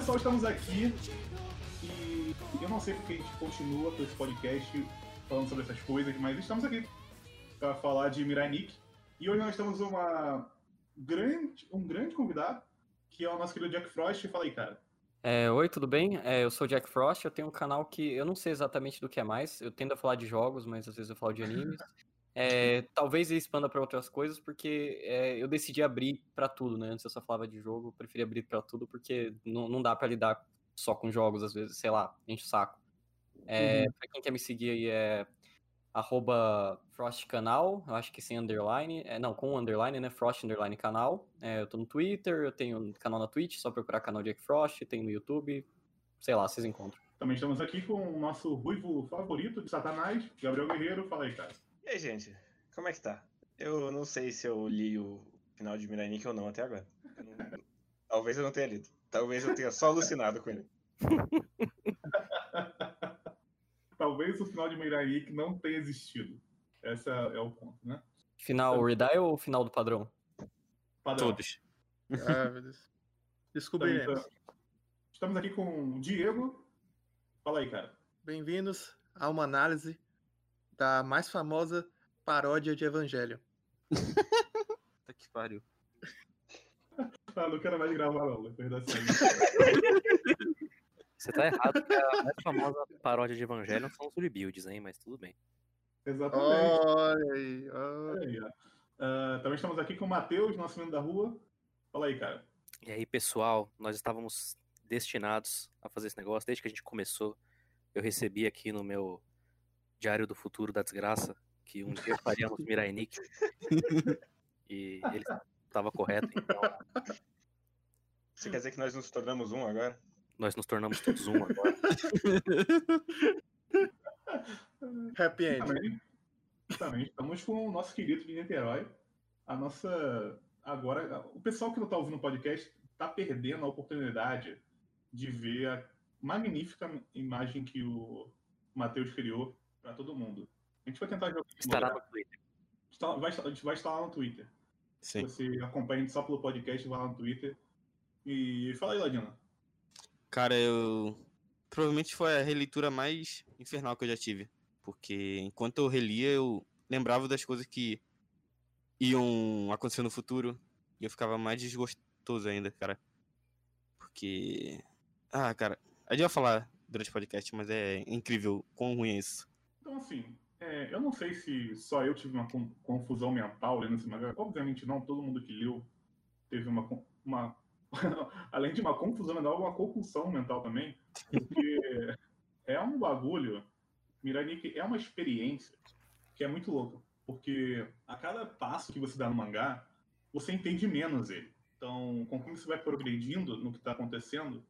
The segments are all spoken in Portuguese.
pessoal, estamos aqui e eu não sei porque a gente continua com esse podcast falando sobre essas coisas, mas estamos aqui para falar de Mirai Nikki. E hoje nós temos uma grande, um grande convidado, que é o nosso querido Jack Frost. Fala aí, cara. É, oi, tudo bem? É, eu sou o Jack Frost, eu tenho um canal que eu não sei exatamente do que é mais, eu tendo a falar de jogos, mas às vezes eu falo de animes. É, talvez ele expanda para outras coisas, porque é, eu decidi abrir para tudo, né? Antes eu só falava de jogo, eu preferi abrir para tudo, porque não, não dá para lidar só com jogos, às vezes, sei lá, enche o saco. É, Pra quem quer me seguir aí é arroba Frost Canal, eu acho que sem underline, é, não, com underline, né? Frost underline canal. É, eu tô no Twitter, eu tenho um canal na Twitch, só procurar canal Jack Frost, tem no YouTube, sei lá, vocês encontram. Também estamos aqui com o nosso ruivo favorito de Satanás, Gabriel Guerreiro. Fala aí, cara. E aí, gente? Como é que tá? Eu não sei se eu li o final de Mirai Nikki ou não até agora. Eu não- Talvez eu não tenha lido. Talvez eu tenha só alucinado com ele. Talvez o final de Mirai Nikki não tenha existido. Esse é o ponto, né? Final Redial ou final do padrão? Padrão. Todos. Ah, meu Deus. Descobriremos. Então, Estamos aqui com o Diego. Fala aí, cara. Bem-vindos a uma análise da mais famosa paródia de Evangelho. Puta que pariu. Ah, não quero mais gravar, não. Depois. Você tá errado que a mais famosa paródia de Evangelho são os rebuilds, hein? Mas tudo bem. Exatamente. Olha aí, olha. Ah, também estamos aqui com o Matheus, nosso menino da rua. Fala aí, cara. E aí, pessoal, nós estávamos destinados a fazer esse negócio desde que a gente começou. Eu recebi aqui no meu Diário do Futuro da Desgraça que um dia faríamos Mirai Nikki. E ele estava correto, então Você quer dizer que nós nos tornamos um agora? nós nos tornamos todos um agora. Happy End. Também, também estamos com o nosso querido de Niterói. A nossa. Agora, o pessoal que não está ouvindo o podcast está perdendo a oportunidade de ver a magnífica imagem que o Matheus criou para todo mundo. A gente vai tentar jogar. Estará no Twitter. Está- vai, estar- a gente vai estar lá no Twitter. Sim. Você acompanha só pelo podcast, vai lá no Twitter. E fala aí, Ladina. Cara, eu. Provavelmente foi a releitura mais infernal que eu já tive. Porque enquanto eu relia, eu lembrava das coisas que iam acontecer no futuro. E eu ficava mais desgostoso ainda, cara. Porque. Ah, cara. A gente vai falar durante o podcast, mas é incrível quão ruim é isso. Então, assim, é, eu não sei se só eu tive uma con- confusão mental lendo esse mangá. Obviamente não, todo mundo que leu teve uma. uma além de uma confusão mental, uma compulsão mental também. Porque é um bagulho. Mirai Nikki é uma experiência que é muito louca. Porque a cada passo que você dá no mangá, você entende menos ele. Então, conforme você vai progredindo no que está acontecendo,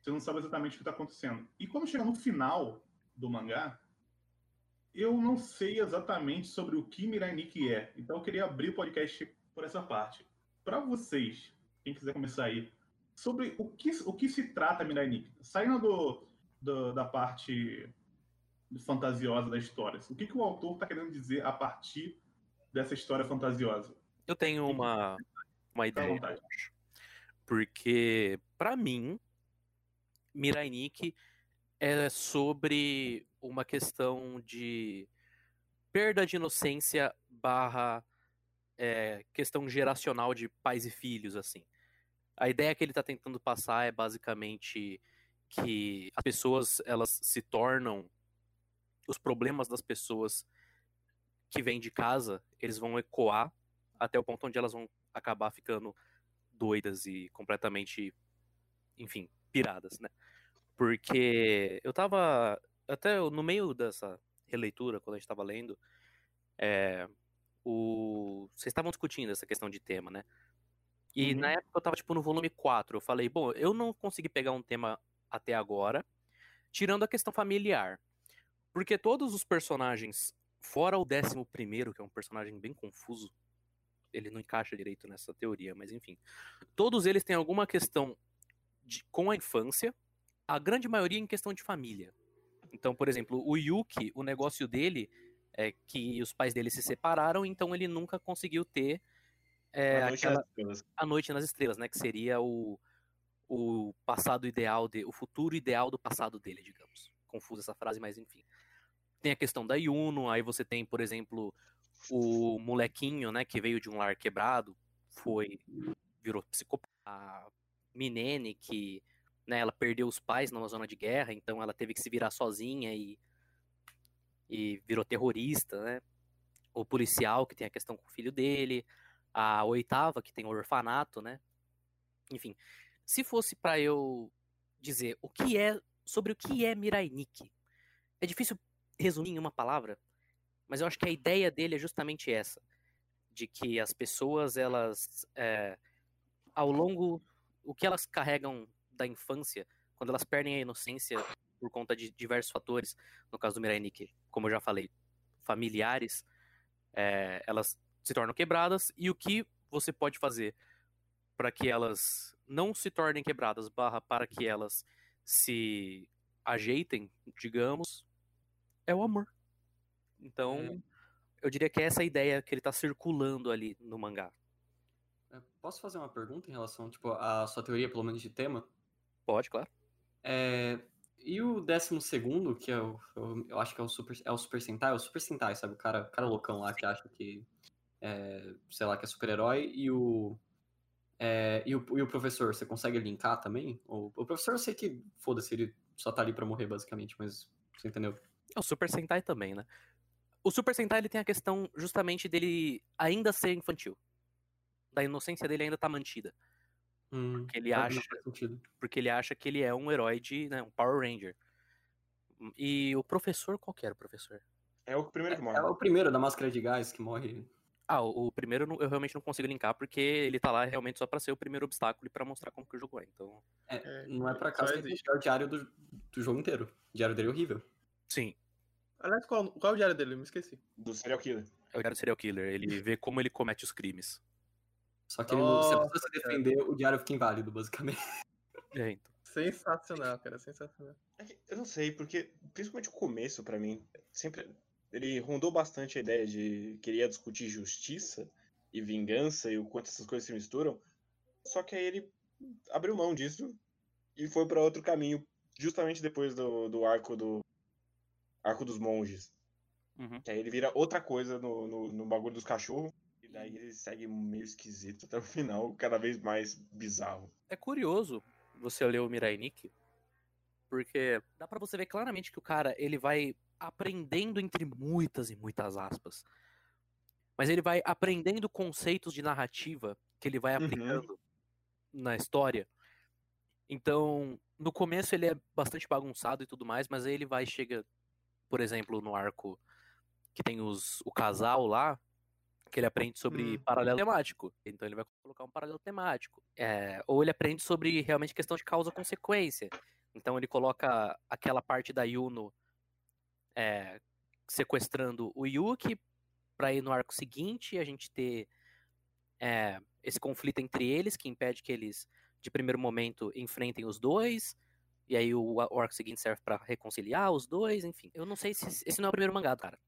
você não sabe exatamente o que está acontecendo. E quando chega no final do mangá, eu não sei exatamente sobre o que Mirai Nikki é. Então eu queria abrir o podcast por essa parte. Para vocês, quem quiser começar aí, sobre o que, o que se trata Mirai Nikki. Saindo do, do- da parte fantasiosa da história. O que, que o autor está querendo dizer a partir dessa história fantasiosa? Eu tenho uma, uma ideia. Porque, pra mim, Mirai Nikki é sobre uma questão de perda de inocência barra é, questão geracional de pais e filhos, assim. A ideia que ele tá tentando passar é basicamente que as pessoas, elas se tornam os problemas das pessoas que vêm de casa, eles vão ecoar até o ponto onde elas vão acabar ficando doidas e completamente, enfim, piradas, né? Porque eu tava até no meio dessa releitura, quando a gente tava lendo, é, o, vocês estavam discutindo essa questão de tema, né? E Uhum. na época eu tava, tipo, no volume 4, eu falei, bom, eu não consegui pegar um tema até agora, tirando a questão familiar. Porque todos os personagens fora o décimo primeiro, que é um personagem bem confuso, ele não encaixa direito nessa teoria, mas enfim. Todos eles têm alguma questão de- com a infância, a grande maioria em questão de família. Então, por exemplo, o Yuki, o negócio dele é que os pais dele se separaram, então ele nunca conseguiu ter é, A noite aquela nas estrelas. a noite nas estrelas, né? Que seria o, o passado ideal, de, o futuro ideal do passado dele, digamos. Confusa essa frase, mas enfim. Tem a questão da Yuno, aí você tem, por exemplo, o molequinho, né? Que veio de um lar quebrado, foi virou psicopata. A Minene, que né, ela perdeu os pais numa zona de guerra, então ela teve que se virar sozinha e, e virou terrorista, né? O policial, que tem a questão com o filho dele. A oitava, que tem o orfanato, né? Enfim, se fosse pra eu dizer o que é sobre o que é Mirai Nikki, é difícil resumir em uma palavra, mas eu acho que a ideia dele é justamente essa, de que as pessoas elas é, ao longo o que elas carregam da infância, quando elas perdem a inocência por conta de diversos fatores, no caso do Mirai Nikki, como eu já falei, familiares, é, elas se tornam quebradas e o que você pode fazer para que elas não se tornem quebradas, barra para que elas se ajeitem, digamos, é o amor. Então, eu diria que é essa ideia que ele tá circulando ali no mangá. É, Posso fazer uma pergunta em relação, tipo, à sua teoria, pelo menos, de tema? Pode, claro. É, e o décimo segundo, que é o, eu, acho que é o Super, é o Super Sentai, é o Super Sentai, sabe? O cara, o cara loucão lá que acha que, é, sei lá, que é super-herói. E o, é, e, o, e o professor, você consegue linkar também? O, o professor eu sei que, foda-se, ele só tá ali pra morrer, basicamente, mas você entendeu? É o Super Sentai também, né? O Super Sentai ele tem a questão justamente dele ainda ser infantil. Da inocência dele ainda tá mantida. Hum, Porque ele acha, porque ele acha que ele é um herói de, né, um Power Ranger. E o professor, qual que era o professor? É o primeiro que morre. É o primeiro da máscara de gás que morre. Ah, o, o primeiro eu realmente não consigo linkar, porque ele tá lá realmente só pra ser o primeiro obstáculo e pra mostrar como que o jogo é. Então, É, É, não é que ele existe. é o diário do, do jogo inteiro. O diário dele é horrível. sim, Aliás, qual, qual é o diário dele? Eu me esqueci. Do serial killer. é o cara do serial killer. Ele vê como ele comete os crimes. Só que ele não, se a Nossa, pessoa se cara. defender, o diário fica inválido, basicamente. É, então. Sensacional, cara, sensacional. É que Eu não sei, porque principalmente o começo, pra mim, sempre. Ele rondou bastante a ideia de queria discutir justiça e vingança e o quanto essas coisas se misturam. Só que aí ele abriu mão disso e foi pra outro caminho, justamente depois do, do arco do. Arco dos monges. Uhum. Que aí ele vira outra coisa no, no, no bagulho dos cachorros. E daí ele segue meio esquisito até o final, cada vez mais bizarro. É curioso você ler o Mirai Nikki, porque dá pra você ver claramente que o cara, ele vai aprendendo entre muitas e muitas aspas. Mas ele vai aprendendo conceitos de narrativa que ele vai Uhum. aplicando na história. Então, no começo ele é bastante bagunçado e tudo mais, mas aí ele vai chega, por exemplo, no arco que tem os, o casal lá, que ele aprende sobre Hum. paralelo temático. Então ele vai colocar um paralelo temático. É, ou ele aprende sobre realmente questão de causa-consequência. Então ele coloca aquela parte da Yuno é, sequestrando o Yuki para ir no arco seguinte a gente ter é, esse conflito entre eles que impede que eles de primeiro momento enfrentem os dois e aí o, o arco seguinte serve para reconciliar os dois, enfim. Eu não sei se esse não é o primeiro mangá, cara.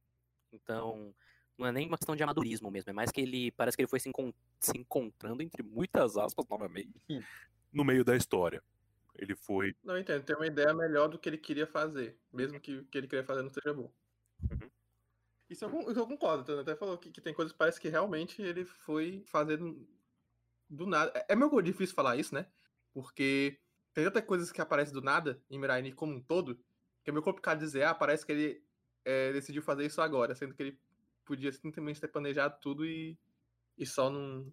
Então, não é nem uma questão de amadurismo mesmo, é mais que ele parece que ele foi se, encon- se encontrando entre muitas aspas novamente no meio da história. Ele foi Não, eu entendo. Tem uma ideia melhor do que ele queria fazer. Mesmo que o que ele queria fazer não seja bom. Uhum. Isso eu, eu concordo. Então, até falou que, que tem coisas que parece que realmente ele foi fazendo do nada. É, é meio difícil falar isso, né? Porque tem tantas coisas que aparecem do nada em Mirai como um todo, que é meio complicado dizer, ah, parece que ele é, decidiu fazer isso agora, sendo que ele podia simplesmente ter planejado tudo e, e só não,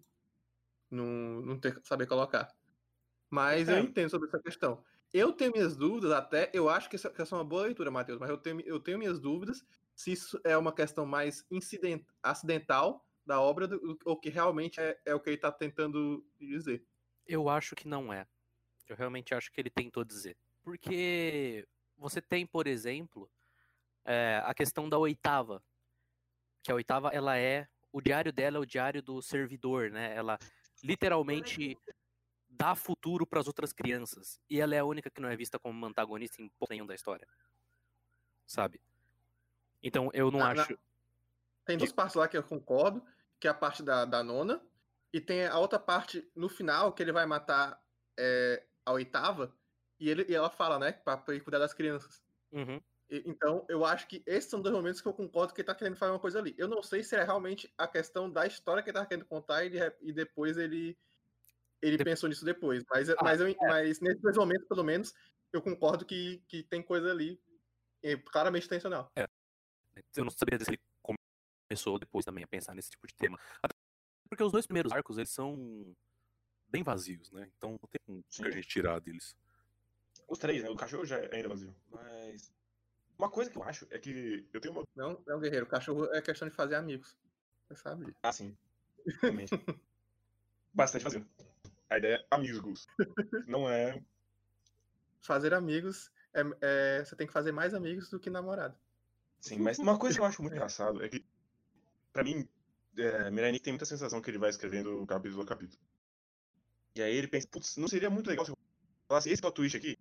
não, não ter, saber colocar. Mas eu É. entendo sobre essa questão. Eu tenho minhas dúvidas, até. Eu acho que essa, que essa é uma boa leitura, Matheus, mas eu tenho, eu tenho minhas dúvidas se isso é uma questão mais incident, acidental da obra do- ou que realmente é, é o que ele está tentando dizer. Eu acho que não é. Eu realmente acho que ele tentou dizer. Porque você tem, por exemplo, é, a questão da oitava, que a oitava, ela é. O diário dela é o diário do servidor, né? Ela literalmente dá futuro para as outras crianças. E ela é a única que não é vista como uma antagonista em ponto nenhum da história. Sabe? Então eu não Na- na- acho. Tem duas partes lá que eu concordo, que é a parte da, da nona, e tem a outra parte no final, que ele vai matar é, a oitava, e, ele, e ela fala, né, pra, pra cuidar das crianças. Uhum. Então, eu acho que esses são dois momentos que eu concordo que ele tá querendo fazer uma coisa ali. Eu não sei se é realmente a questão da história que ele tá querendo contar e, de e depois ele ele Dep- pensou nisso depois. Mas, Ah, mas, eu, mas nesses dois momentos, pelo menos, eu concordo que, que tem coisa ali é, claramente intencional. Eu não sabia se ele começou depois também a pensar nesse tipo de tema. Até porque os dois primeiros arcos, eles são bem vazios, né? Então não tem muito Sim. que a gente tirar deles. Os três, né? O cachorro já é ainda vazio. Mas. Uma coisa que eu acho é que eu tenho uma. Não, é um guerreiro. Cachorro é questão de fazer amigos. Você sabe. Ah, sim. Realmente. Bastante vazio. A ideia é amigos. Não é. Fazer amigos, é, é- você tem que fazer mais amigos do que namorado. Sim, mas uma coisa que eu acho muito engraçado é que, pra mim, é, tem muita sensação que ele vai escrevendo capítulo a capítulo. E aí ele pensa, putz, não seria muito legal se eu falasse esse plot twist aqui?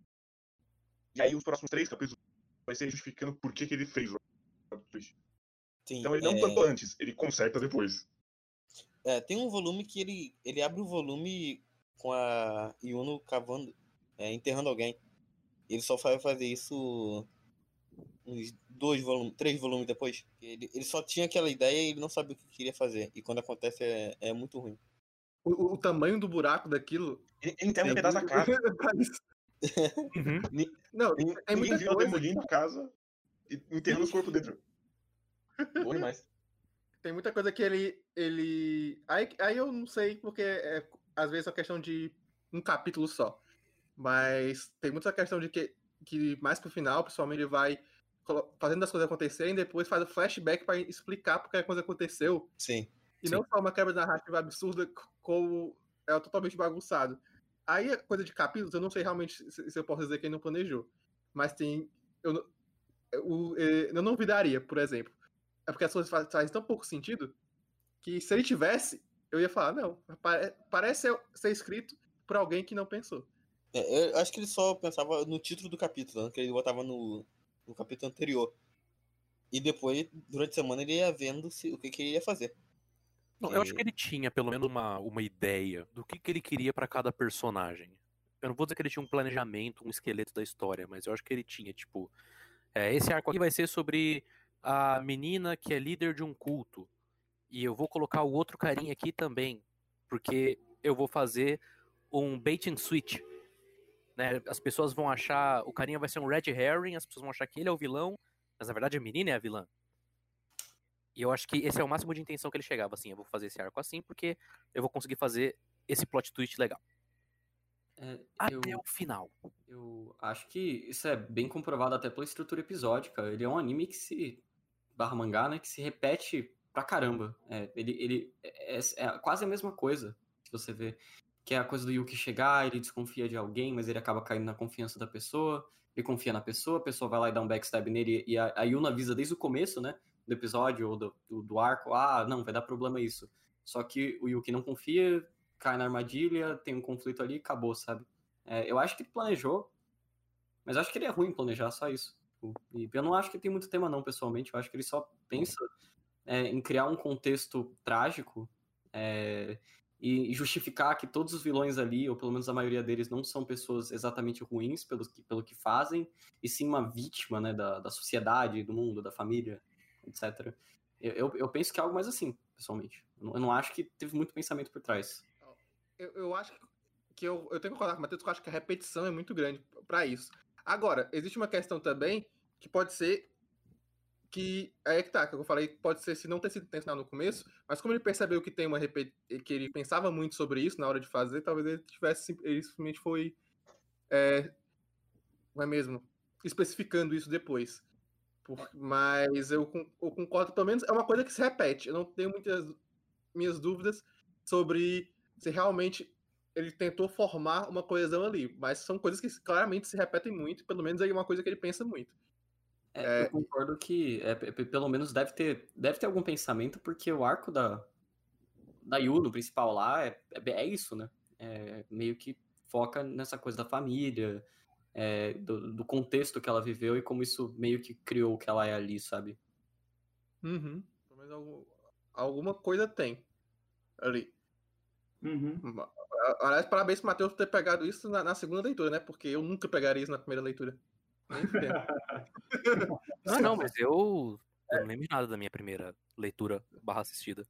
E aí os próximos três capítulos vai ser justificando por que, que ele fez o twist. Sim, Então ele não é, plantou antes, ele conserta depois. é, tem um volume que ele, ele abre o volume com a Yuno cavando, é, enterrando alguém. Ele só vai fazer isso uns dois volumes, três volumes depois. Ele, ele só tinha aquela ideia e ele não sabia o que queria fazer. E quando acontece é, é muito ruim. O, o- tamanho do buraco daquilo. Ele, ele enterra um tem pedaço da muito- isso. Não, Ninguém tem muita ninguém viu coisa. demolindo casa e enterrando os corpos dentro. Bom demais. Tem muita coisa que ele. ele... Aí, aí eu não sei, porque é, às vezes é uma questão de um capítulo só. Mas tem muita questão de que, que mais pro final, pessoalmente, ele vai fazendo as coisas acontecerem e depois faz o flashback para explicar porque a coisa aconteceu. Sim. E Sim. não só uma quebra narrativa absurda, como é totalmente bagunçado. Aí a coisa de capítulos, eu não sei realmente se, se eu posso dizer que ele não planejou. Mas tem. Eu, não- o, eh, eu não duvidaria, por exemplo. É porque as coisas faz- fazem tão pouco sentido que se ele tivesse, eu ia falar, não, pare- parece ser escrito por alguém que não pensou. É, eu acho que ele só pensava no título do capítulo, né, que ele botava no, no capítulo anterior. E depois, durante a semana, ele ia vendo se, o que, que ele ia fazer. Não, eu acho que ele tinha pelo menos uma, uma ideia do que, que ele queria pra cada personagem. Eu não vou dizer que ele tinha um planejamento, um esqueleto da história, mas eu acho que ele tinha, tipo, é, esse arco aqui vai ser sobre a menina que é líder de um culto. E eu vou colocar o outro carinha aqui também, porque eu vou fazer um bait and switch. Né? As pessoas vão achar, o carinha vai ser um red herring, as pessoas vão achar que ele é o vilão, mas na verdade a menina é a vilã. E eu acho que esse é o máximo de intenção que ele chegava, assim, eu vou fazer esse arco assim, porque eu vou conseguir fazer esse plot twist legal. É, Até eu, o final. eu acho que isso é bem comprovado até pela estrutura episódica. Ele é um anime que se. barra mangá, né? Que se repete pra caramba. É, ele ele é, é quase a mesma coisa que você vê. Que é a coisa do Yuki chegar, ele desconfia de alguém, mas ele acaba caindo na confiança da pessoa. Ele confia na pessoa, a pessoa vai lá e dá um backstab nele. E a, a Yuna avisa desde o começo, né? Do episódio ou do, do, do arco. Ah, não, vai dar problema isso. Só que o Yuki não confia, cai na armadilha, tem um conflito ali acabou, sabe? É, eu acho que ele planejou, mas acho que ele é ruim planejar, só isso. E eu não acho que tem muito tema, não, pessoalmente. Eu acho que ele só pensa é, em criar um contexto trágico é, e justificar que todos os vilões ali, ou pelo menos a maioria deles, não são pessoas exatamente ruins pelo que, pelo que fazem, e sim uma vítima né, da, da sociedade, do mundo, da família, etc. Eu, eu, eu penso que é algo mais assim, pessoalmente. Eu não, acho que teve muito pensamento por trás. Eu, acho que eu, eu tenho que concordar com o Matheus, eu acho que a repetição é muito grande pra isso. Agora, existe uma questão também que pode ser que é que tá, que eu falei, pode ser se não ter sido intencional no começo, mas como ele percebeu que tem uma repet... que ele pensava muito sobre isso na hora de fazer, talvez ele tivesse ele simplesmente foi é, não é mesmo especificando isso depois. Por- mas eu, eu concordo, pelo menos é uma coisa que se repete. Eu não tenho muitas minhas dúvidas sobre se realmente ele tentou formar uma coesão ali, mas são coisas que claramente se repetem muito, pelo menos é uma coisa que ele pensa muito. É, eu concordo que é, pelo menos deve ter, deve ter algum pensamento, porque o arco da, da Yuno principal lá é, é, é isso, né? É, meio que foca nessa coisa da família, é, do, do contexto que ela viveu e como isso meio que criou o que ela é ali, sabe? Uhum. Pelo menos algum- alguma coisa tem ali. Uhum. Aliás, parabéns pro Matheus por ter pegado isso na, na segunda leitura, né? Porque eu nunca pegaria isso na primeira leitura. Nem fudendo. Não, não, mas eu, eu não lembro de nada da minha primeira leitura barra assistida.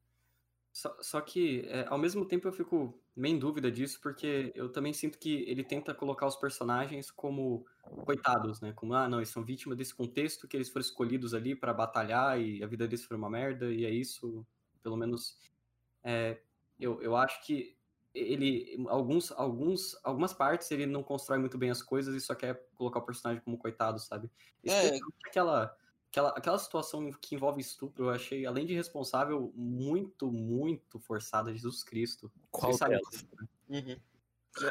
Só, só que, é, ao mesmo tempo, eu fico meio em dúvida disso, porque eu também sinto que ele tenta colocar os personagens como coitados, né? Como, ah, não, eles são vítimas desse contexto, que eles foram escolhidos ali pra batalhar e a vida deles foi uma merda, e é isso, pelo menos. é, eu, eu acho que ele, alguns, alguns, algumas partes ele não constrói muito bem as coisas e só quer colocar o personagem como coitado, sabe? Especialmente aquela, aquela, aquela situação que envolve estupro, eu achei, além de responsável, muito, muito forçada, Jesus Cristo. Qual Vocês sabem disso, né? Uhum.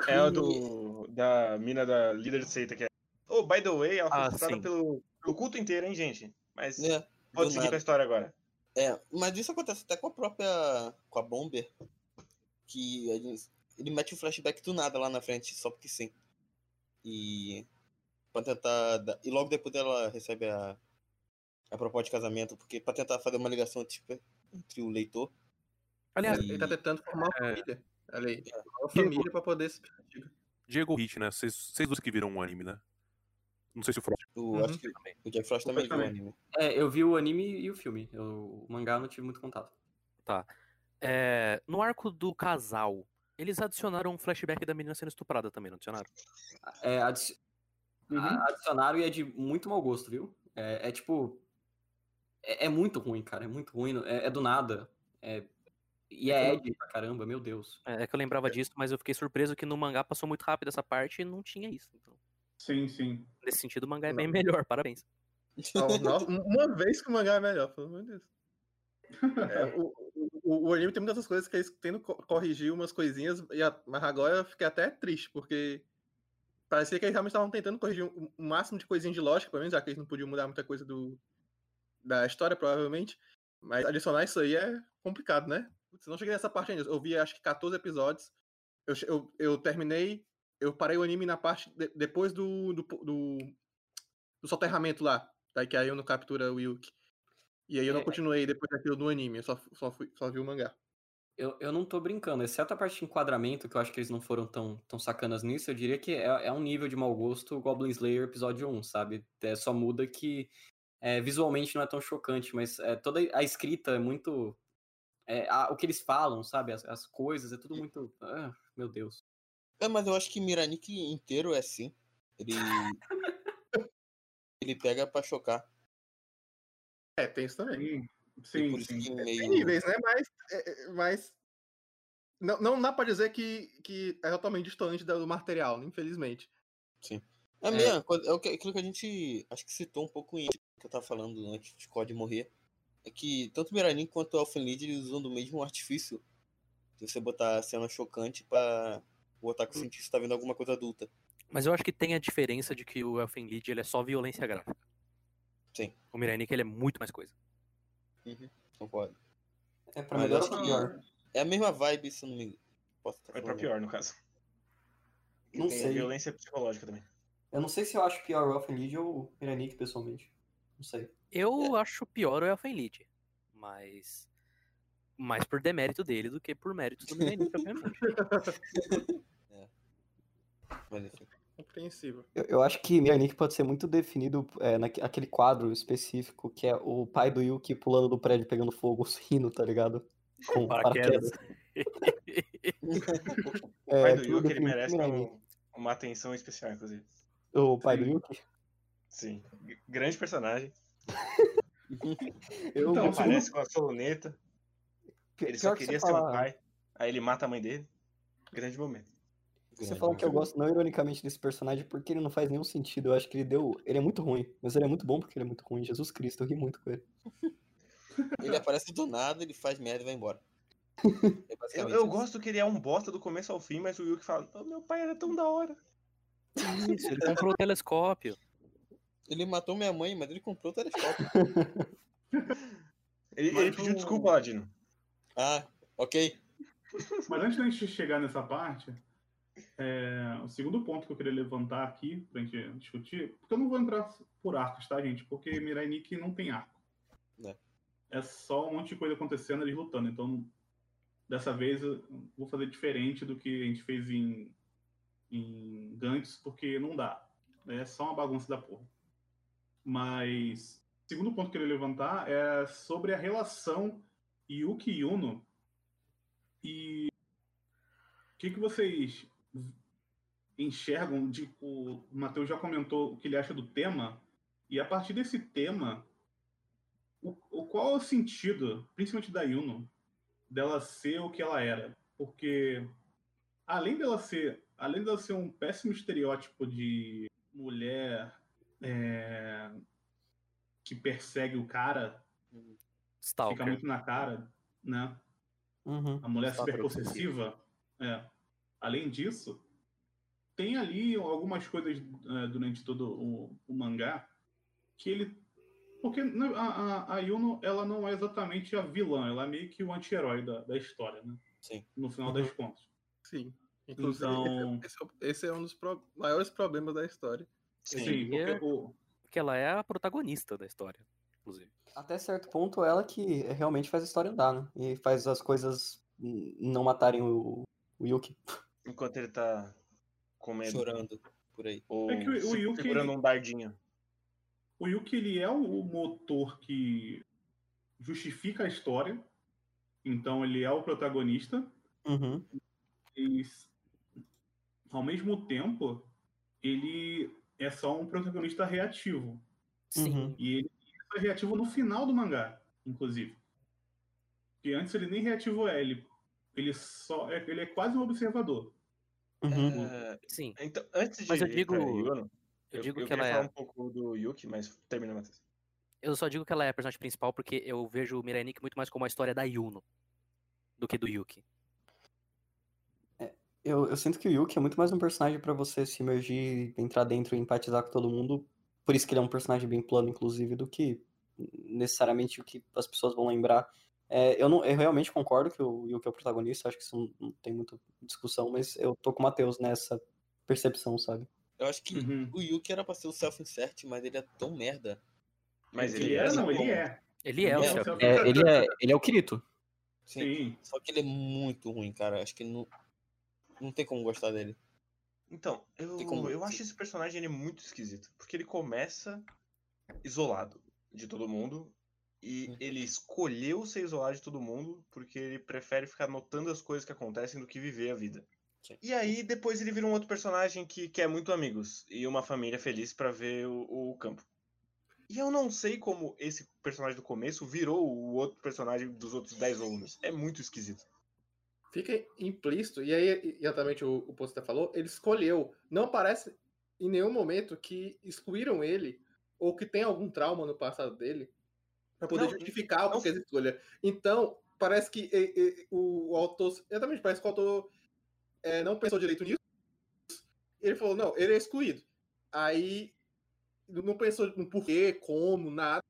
É a do, da mina da líder de seita que é. Oh, by the way, ela foi Ah, pelo, pelo culto inteiro, hein, gente? Mas É, pode seguir nada. com a história agora. É, mas isso acontece até com a própria. com a Bomber. Que ele, ele mete um flashback do nada lá na frente, só porque sim. E. Pra tentar. dar- E logo depois ela recebe a. a proposta de casamento, porque pra tentar fazer uma ligação tipo, entre o leitor. Aliás, Ele tá tentando formar uma É. família. Ali. Uma Diego. família pra poder se. Diego Hit, né? Vocês vocês dois que viram um anime, né? Não sei se o Frost. O, Uhum. Acho que o Jack Frost também viu o também. anime. É, eu vi o anime e o filme. Eu- o mangá não tive muito contato. é, no arco do casal, eles adicionaram um flashback da menina sendo estuprada também, não adicionaram? É, adici- Uhum. adicionaram e é de muito mau gosto, viu? É, é tipo. É, é muito ruim, cara. É muito ruim. É, é do nada. É- e é Ed pra caramba, meu Deus. É, é que eu lembrava disso, mas eu fiquei surpreso que no mangá passou muito rápido essa parte e não tinha isso. Então, Sim, sim. nesse sentido, o mangá é Não. bem melhor, parabéns. Não, não, uma vez que o mangá é melhor, pelo amor de Deus. É, o, o, o anime tem muitas coisas que eles tentam co- corrigir umas coisinhas, e a- mas agora eu fiquei até triste, porque parecia que eles realmente estavam tentando corrigir o um, máximo de coisinhas de lógica, pelo menos, já que eles não podiam mudar muita coisa do, da história, provavelmente. Mas adicionar isso aí é complicado, né? Se não cheguei nessa parte ainda. Eu vi acho que 14 episódios. Eu, eu, eu terminei. Eu parei o anime na parte de- depois do, do, do, do soterramento lá. Daí que aí eu não captura o Yuki. E aí eu não É. continuei depois daquilo no anime, eu só, só, fui, só vi o mangá. Eu, eu não tô brincando, exceto a parte de enquadramento, que eu acho que eles não foram tão, tão sacanas nisso, eu diria que é, é um nível de mau gosto Goblin Slayer episódio 1, sabe? É, só muda que é, visualmente não é tão chocante, mas é, toda a escrita é muito. é, a- o que eles falam, sabe? As, as coisas, é tudo muito. ah, meu Deus. É, mas eu acho que Miranik inteiro é assim. Ele. ele pega pra chocar. É, tem isso também. Sim, sim. sim. que Tem meio. níveis, né? Mas. é, é, mas não, não dá pra dizer que, que é totalmente distante do material, infelizmente. É mesmo, quando- é o que- aquilo que a gente acho que citou um pouco em que eu tava falando antes de Code morrer. É que tanto o Miranik quanto o Elfen Lied eles usam do mesmo artifício de você botar a cena chocante pra o otaku sentir que tá vendo alguma coisa adulta. Mas eu acho que tem a diferença de que o Elfen Lied ele é só violência gráfica. Sim. O Mirai Nikki, ele é muito mais coisa. Concordo. É pra melhor ou pra pior? É a mesma vibe, se eu não me engano. Posso estar É pra pior, no caso. Não Tem sei. violência psicológica também. Eu não sei se eu acho pior o Elfen Lied ou o Miranik, pessoalmente. Não sei. Eu acho pior o Elfen Lied, mas mais por demérito dele do que por mérito do Nikki, obviamente. Mas enfim. Compreensível. Eu, eu acho que Miranik pode ser muito definido é, naquele quadro específico que é o pai do Yuki pulando do prédio pegando fogo, rindo, tá ligado? Com Paraquedas. O pai É, do Yuki, ele merece por Miranik. um- uma atenção especial, inclusive. O pai do Sim. Yuki? Sim. G- Grande personagem. Eu Então, Aparece com a soloneta. Ele só que queria você ser um falar- pai. Aí ele mata a mãe dele. Grande momento. Você fala que eu gosto não ironicamente desse personagem porque ele não faz nenhum sentido. Eu acho que ele deu. Ele é muito ruim, mas ele é muito bom porque ele é muito ruim. Jesus Cristo, eu ri muito com ele. Ele aparece do nada, ele faz merda e vai embora. É Eu, eu gosto que ele é um bosta do começo ao fim, mas o Yuki fala: "Oh, meu pai era tão da hora. Isso, ele comprou o telescópio. Ele matou minha mãe, mas ele comprou o telescópio. Ele, Mas ele pediu o- desculpa, Ladino. ah, ok. Mas antes da gente chegar nessa parte, é, o segundo ponto que eu queria levantar aqui pra gente discutir, porque eu não vou entrar por arcos, tá, gente? Porque Mirai Nikki não tem arco. Né. É só um monte de coisa acontecendo, eles lutando. Então, dessa vez eu vou fazer diferente do que a gente fez em, em Gantz, porque não dá. É só uma bagunça da porra. Mas, o segundo ponto que eu queria levantar é sobre a relação Yuki e Yuno e o que, que vocês enxergam? De, o Matheus já comentou o que ele acha do tema, e a partir desse tema, o, o qual é o sentido, principalmente da Yuno, dela ser o que ela era? Porque além dela ser, além dela ser um péssimo estereótipo de mulher é, que persegue o cara, fica Stalker. muito na cara, né? Uhum. a mulher Stalker super possessiva. É. Além disso, tem ali algumas coisas é, durante todo o, o mangá que ele. Porque né, a, a, a Yuno, ela não é exatamente a vilã, ela é meio que o anti-herói da, da história, né? Sim. No final Uhum. das contas. Sim. Inclusive, Então- esse, é, esse é um dos pro- maiores problemas da história. Sim, Sim, porque ela é a protagonista da história, inclusive. Até certo ponto, ela que realmente faz a história andar, né? E faz as coisas não matarem o, o Yuki. Enquanto ele tá comendo. Chorando por aí. Ou É que o- o Yuki, segurando um dardinho. o Yuki ele é o, o motor que justifica a história. Então ele é o protagonista. Uhum. e ao mesmo tempo ele é só um protagonista reativo Sim. Uhum. e ele é reativo no final do mangá inclusive porque antes ele nem reativo é ele ele só é, ele é quase um observador Uhum. É, Sim. então, antes de Mas eu digo- pra Yuno, Eu digo que queria ela é. um pouco do Yuki, mas termina, Matheus. Eu só digo que ela é a personagem principal porque eu vejo o Mirai Nikki muito mais como a história da Yuno do que do Yuki. Eu, eu sinto que o Yuki é muito mais um personagem pra você se imergir, entrar dentro e empatizar com todo mundo. Por isso que ele é um personagem bem plano, inclusive, do que necessariamente o que as pessoas vão lembrar. É, eu, não, eu realmente concordo que o Yuki é o protagonista, acho que isso não, não tem muita discussão, mas eu tô com o Matheus nessa percepção, sabe? Eu acho que Uhum. o Yuki era pra ser o self-insert, mas ele é tão merda. Mas ele, ele é é, não ele é Ele é o É, seu. self- É, ele, é, ele é o Kirito. Sim. sim Só que ele é muito ruim, cara. Acho que não, não tem como gostar dele. Então, eu, como- eu acho esse personagem ele muito esquisito. Porque ele começa isolado de todo mundo. E Uhum. ele escolheu ser isolado de todo mundo porque ele prefere ficar notando as coisas que acontecem do que viver a vida. Sim. E aí, depois ele vira um outro personagem que quer muito amigos e uma família feliz pra ver o, o campo. E eu não sei como esse personagem do começo virou o outro personagem dos outros 10 volumes. É muito esquisito. Fica implícito, e aí, exatamente o, o Posto falou, ele escolheu. Não parece em nenhum momento que excluíram ele ou que tem algum trauma no passado dele para poder Não, justificar o não- porquê da escolha. Então, parece que e- e- o, o autor. Exatamente, parece que o autor é, não pensou direito nisso. Ele falou, não, ele é excluído. Aí não pensou no porquê, como, nada.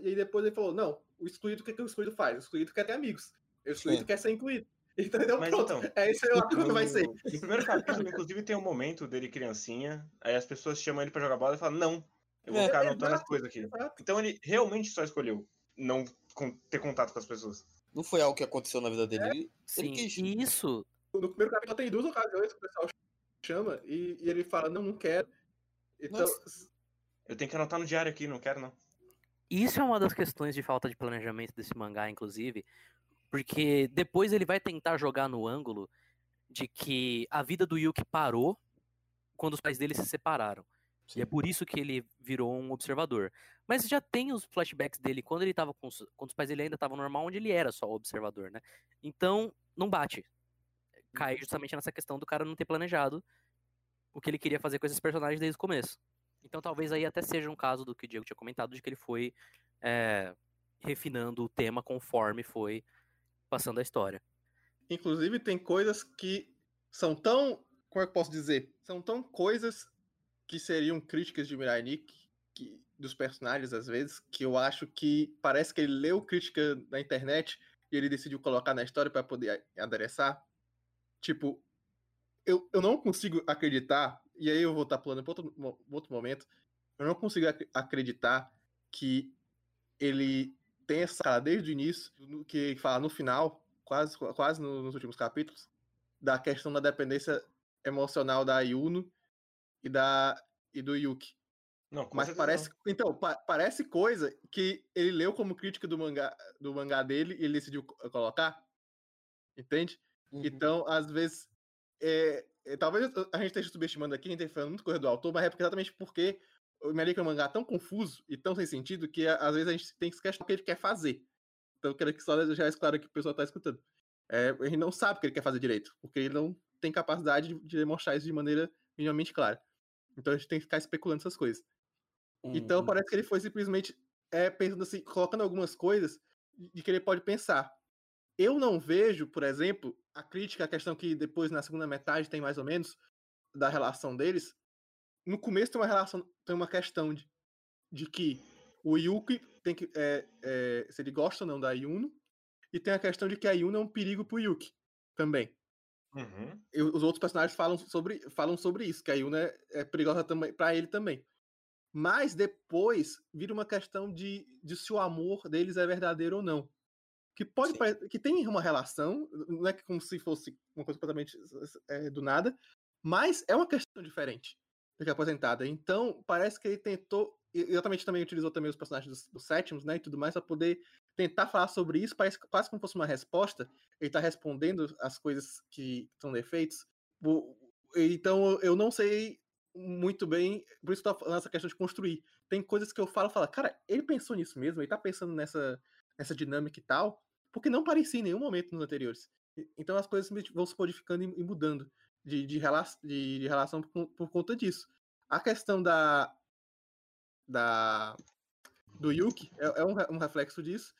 E aí depois ele falou, não, o excluído, o que, que o excluído faz? O excluído quer ter amigos. O excluído Sim. quer ser incluído. Entendeu? Mas Pronto. então, É isso aí como vai ser. No primeiro capítulo, inclusive, tem um momento dele criancinha, aí as pessoas chamam ele pra jogar bola e falam, não, eu vou É, ficar anotando as exato, coisas aqui. exato. Então ele realmente só escolheu não ter contato com as pessoas. Não foi algo que aconteceu na vida dele. É, Ele, Sim. ele quis. E isso, No primeiro capítulo tem duas ocasiões que o pessoal chama e, e ele fala, não, não quero. Então, Eu tenho que anotar no diário aqui, não quero não. isso é uma das questões de falta de planejamento desse mangá, inclusive, porque depois ele vai tentar jogar no ângulo de que a vida do Yuki parou quando os pais dele se separaram. E é por isso que ele virou um observador. Mas já tem os flashbacks dele quando ele tava com os, quando os pais dele ainda estavam normal, onde ele era só observador, né? Então, não bate. Cai justamente nessa questão do cara não ter planejado o que ele queria fazer com esses personagens desde o começo. Então talvez aí até seja um caso do que o Diego tinha comentado, de que ele foi é, refinando o tema conforme foi passando a história. inclusive, tem coisas que são tão. Como é que eu posso dizer? São tão coisas que seriam críticas de Mirai Nikki que- dos personagens, às vezes, que eu acho que parece que ele leu crítica na internet e ele decidiu colocar na história para poder adereçar. Tipo, eu, eu não consigo acreditar, e aí eu vou estar pulando para outro, outro momento, eu não consigo ac- acreditar que ele tem essa cara desde o início, que fala no final, quase, quase no- nos últimos capítulos, da questão da dependência emocional da Yuno e da e do Yuki. Não, Mas parece, então, pa- parece coisa que ele leu como crítica do mangá do mangá dele e ele decidiu co- colocar. Entende? Uhum. Então, às vezes, é, é, talvez a gente esteja subestimando aqui, a gente esteja falando muito coisa do autor, mas é porque- exatamente porque o Mangá é tão confuso e tão sem sentido que às vezes a gente tem que se questionar o que ele quer fazer. Então, eu quero que só deixar isso claro que o pessoal está escutando. É, gente não sabe o que ele quer fazer direito, porque ele não tem capacidade de, de demonstrar isso de maneira minimamente clara. Então a gente tem que ficar especulando essas coisas. Então Um- parece que ele foi simplesmente é, pensando assim, colocando algumas coisas de que ele pode pensar. Eu não vejo, por exemplo, a crítica, a questão que depois na segunda metade tem mais ou menos da relação deles. No começo tem uma relação, tem uma questão de, de que o Yuki tem que é, é, se ele gosta ou não da Yuno, e tem a questão de que a Yuno é um perigo pro Yuki também. Uhum. E os outros personagens falam sobre, falam sobre isso, que a Yuna é, é perigosa também para ele também. Mas depois vira uma questão de, de se o amor deles é verdadeiro ou não. Que pode Sim. pare- que tem uma relação, não é como se fosse uma coisa completamente é, do nada, mas é uma questão diferente é apresentada. Então, parece que ele tentou, exatamente também utilizou também os personagens dos, dos sétimos, né, e tudo mais, para poder tentar falar sobre isso, parece quase como fosse uma resposta ele está respondendo as coisas que são defeitos. Então eu não sei muito bem, por isso que eu tô falando essa questão de construir. Tem coisas que eu falo, falo, cara, ele pensou nisso mesmo, ele tá pensando nessa, nessa dinâmica e tal, porque não parecia em nenhum momento nos anteriores. Então as coisas vão se modificando e mudando de, de, rela de, de relação por, por conta disso. A questão da. da do Yuki é, é um, um reflexo disso.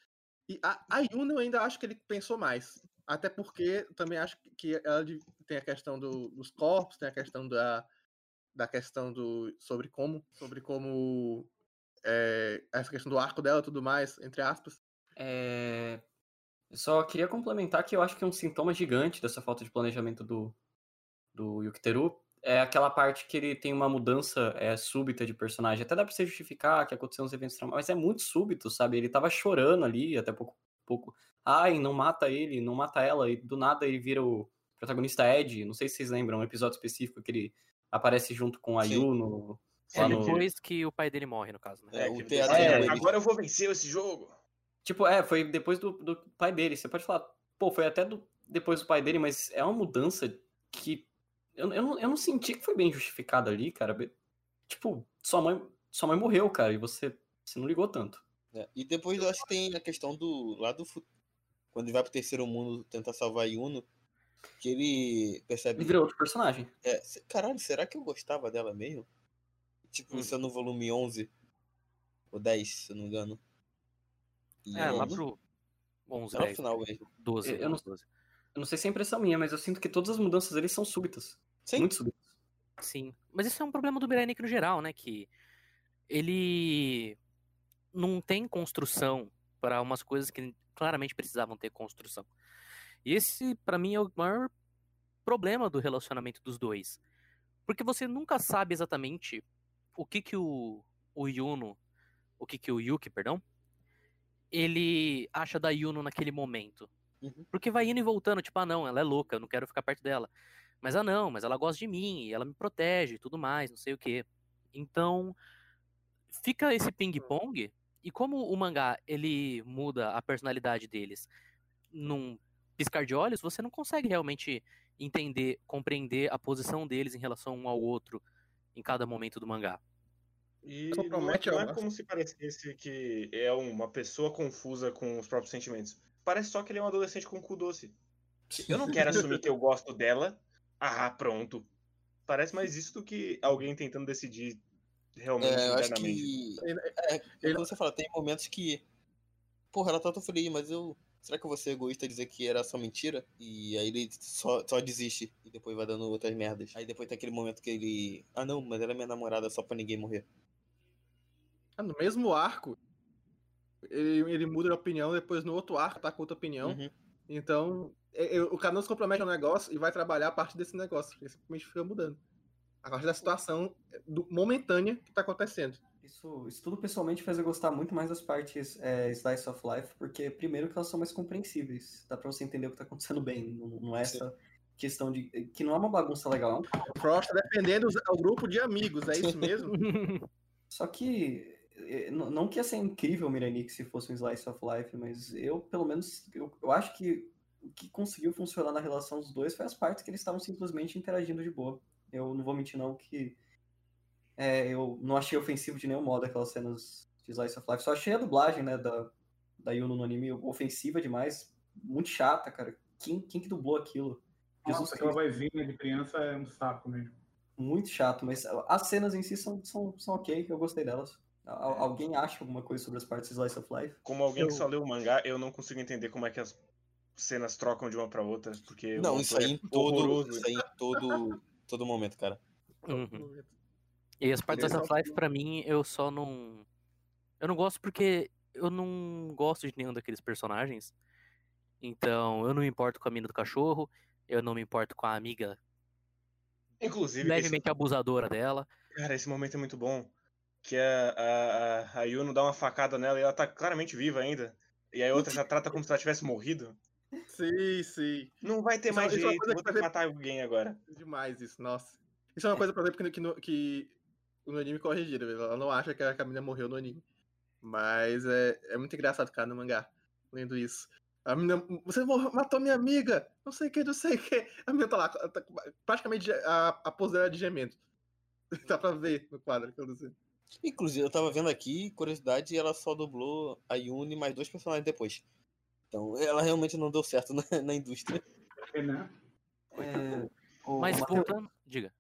E a, a Yuna eu ainda acho que ele pensou mais. Até porque também acho que ela tem a questão do- dos corpos, tem a questão da, da questão do. sobre como. Sobre como. é, essa questão do arco dela e tudo mais, entre aspas. É, eu só queria complementar que eu acho que um sintoma gigante dessa falta de planejamento do, do Yukiteru é aquela parte que ele tem uma mudança é, súbita de personagem. Até dá pra você justificar que aconteceu uns eventos traumáticos, mas é muito súbito, sabe? Ele tava chorando ali até pouco. pouco. Ai, não mata ele, não mata ela, e do nada ele vira o protagonista Ed. Não sei se vocês lembram, um episódio específico que ele aparece junto com a Sim. Yuno. É no- depois que o pai dele morre, no caso, né? É, É, o que- teatro é, dele. agora eu vou vencer esse jogo. Tipo, é, foi depois do, do pai dele. Você pode falar, pô, foi até do, depois do pai dele, mas é uma mudança que eu, eu, não, eu não senti que foi bem justificada ali, cara. Tipo, sua mãe, sua mãe morreu, cara, e você, você não ligou tanto. É, E depois eu acho que tem a questão do. lá do Quando ele vai pro terceiro mundo tentar salvar Yuno, que ele percebe. Ele virou outro personagem. É, caralho, será que eu gostava dela mesmo? Tipo, Hum. isso é no volume 11 ou 10, se eu não me engano. E É, lá pro 11, lá no 10, final mesmo. 12. Eu não- 12. Eu não sei se é impressão minha, mas eu sinto que todas as mudanças dele são súbitas. Sim. Muito súbitas. Sim. Mas isso é um problema do Berenic no geral, né? Que ele não tem construção para umas coisas que claramente precisavam ter construção. E esse, pra mim, é o maior problema do relacionamento dos dois. Porque você nunca sabe exatamente o que que o, o Yuno, o que que o Yuki, perdão, ele acha da Yuno naquele momento. Uhum. Porque vai indo e voltando, tipo, ah não, ela é louca, eu não quero ficar perto dela. Mas ah não, mas ela gosta de mim, e ela me protege e tudo mais, não sei o quê. Então, fica esse ping-pong, e como o mangá, ele muda a personalidade deles num piscar de olhos, você não consegue realmente entender, compreender a posição deles em relação um ao outro em cada momento do mangá. E Só não é, não é como se parecesse que é uma pessoa confusa com os próprios sentimentos. Parece só que ele é um adolescente com cu doce. Eu não quero assumir que eu gosto dela. Ah, pronto. Parece mais isso do que alguém tentando decidir realmente É, eu acho internamente. que. Ele- É, é ele- como você fala, tem momentos que. Porra, ela tá tão feliz, mas eu. Será que eu vou ser egoísta e dizer que era só mentira? E aí ele só, só desiste e depois vai dando outras merdas. Aí depois tem aquele momento que ele. Ah não, mas ela é minha namorada só pra ninguém morrer. Ah, no mesmo arco, ele, ele muda de opinião, depois no outro arco tá com outra opinião. Uhum. Então, é- é- o cara não se compromete ao negócio e vai trabalhar a partir desse negócio. Ele simplesmente fica mudando. A partir da situação do- momentânea que tá acontecendo. Isso, isso tudo pessoalmente faz eu gostar muito mais das partes é, Slice of Life, porque primeiro que elas são mais compreensíveis. Dá pra você entender o que tá acontecendo bem. Não, não é essa questão de. que não é uma bagunça legal, é O Frost tá defendendo o grupo de amigos, é isso mesmo? Só que não que ia ser incrível o Miranix se fosse um Slice of Life, mas eu, pelo menos, eu, eu acho que o que conseguiu funcionar na relação dos dois foi as partes que eles estavam simplesmente interagindo de boa. Eu não vou mentir não que é, eu não achei ofensivo de nenhum modo aquelas cenas de Slice of Life. Só achei a dublagem, né, da, da Yuno no anime ofensiva demais, muito chata, cara. Quem, quem que dublou aquilo? Jesus Nossa, aquela Cristo. vozinha de criança é um saco mesmo. Muito chato, mas as cenas em si são, são, são ok, eu gostei delas. Al- Alguém acha alguma coisa sobre as partes de Slice of Life? Como alguém que Eu- só leu o mangá, eu não consigo entender como é que as cenas trocam de uma pra outra, porque Não, isso aí é em todo, isso aí em todo, todo momento, cara. Uhum. E as partes só- Life, pra mim, eu só não. Eu não gosto porque eu não gosto de nenhum daqueles personagens. Então, eu não me importo com a mina do cachorro, eu não me importo com a amiga Inclusive, esse, levemente abusadora dela. cara, esse momento é muito bom. Que a, a, a, a Yuno dá uma facada nela e ela tá claramente viva ainda. E a outra já trata como se ela tivesse morrido. Sim, sim. Não vai ter Isso é- mais isso é uma jeito, coisa vou que ter que matar alguém agora. Demais isso, nossa. Isso é uma coisa, por exemplo, que, que, no- que no anime corrigiram. Ela não acha que a Camila morreu no anime. Mas é, é muito engraçado, cara, no mangá, lendo isso. A menina, você matou minha amiga! Não sei o que, não sei o que. A menina tá lá, tá praticamente a, a pose dela é de gemendo. Dá pra ver no quadro que eu não sei. Inclusive, eu tava vendo aqui, curiosidade, ela só dublou a Yuni mais dois personagens depois. Então, ela realmente não deu certo na, na indústria. É, né? É, o Mas Mateus- voltando. Diga.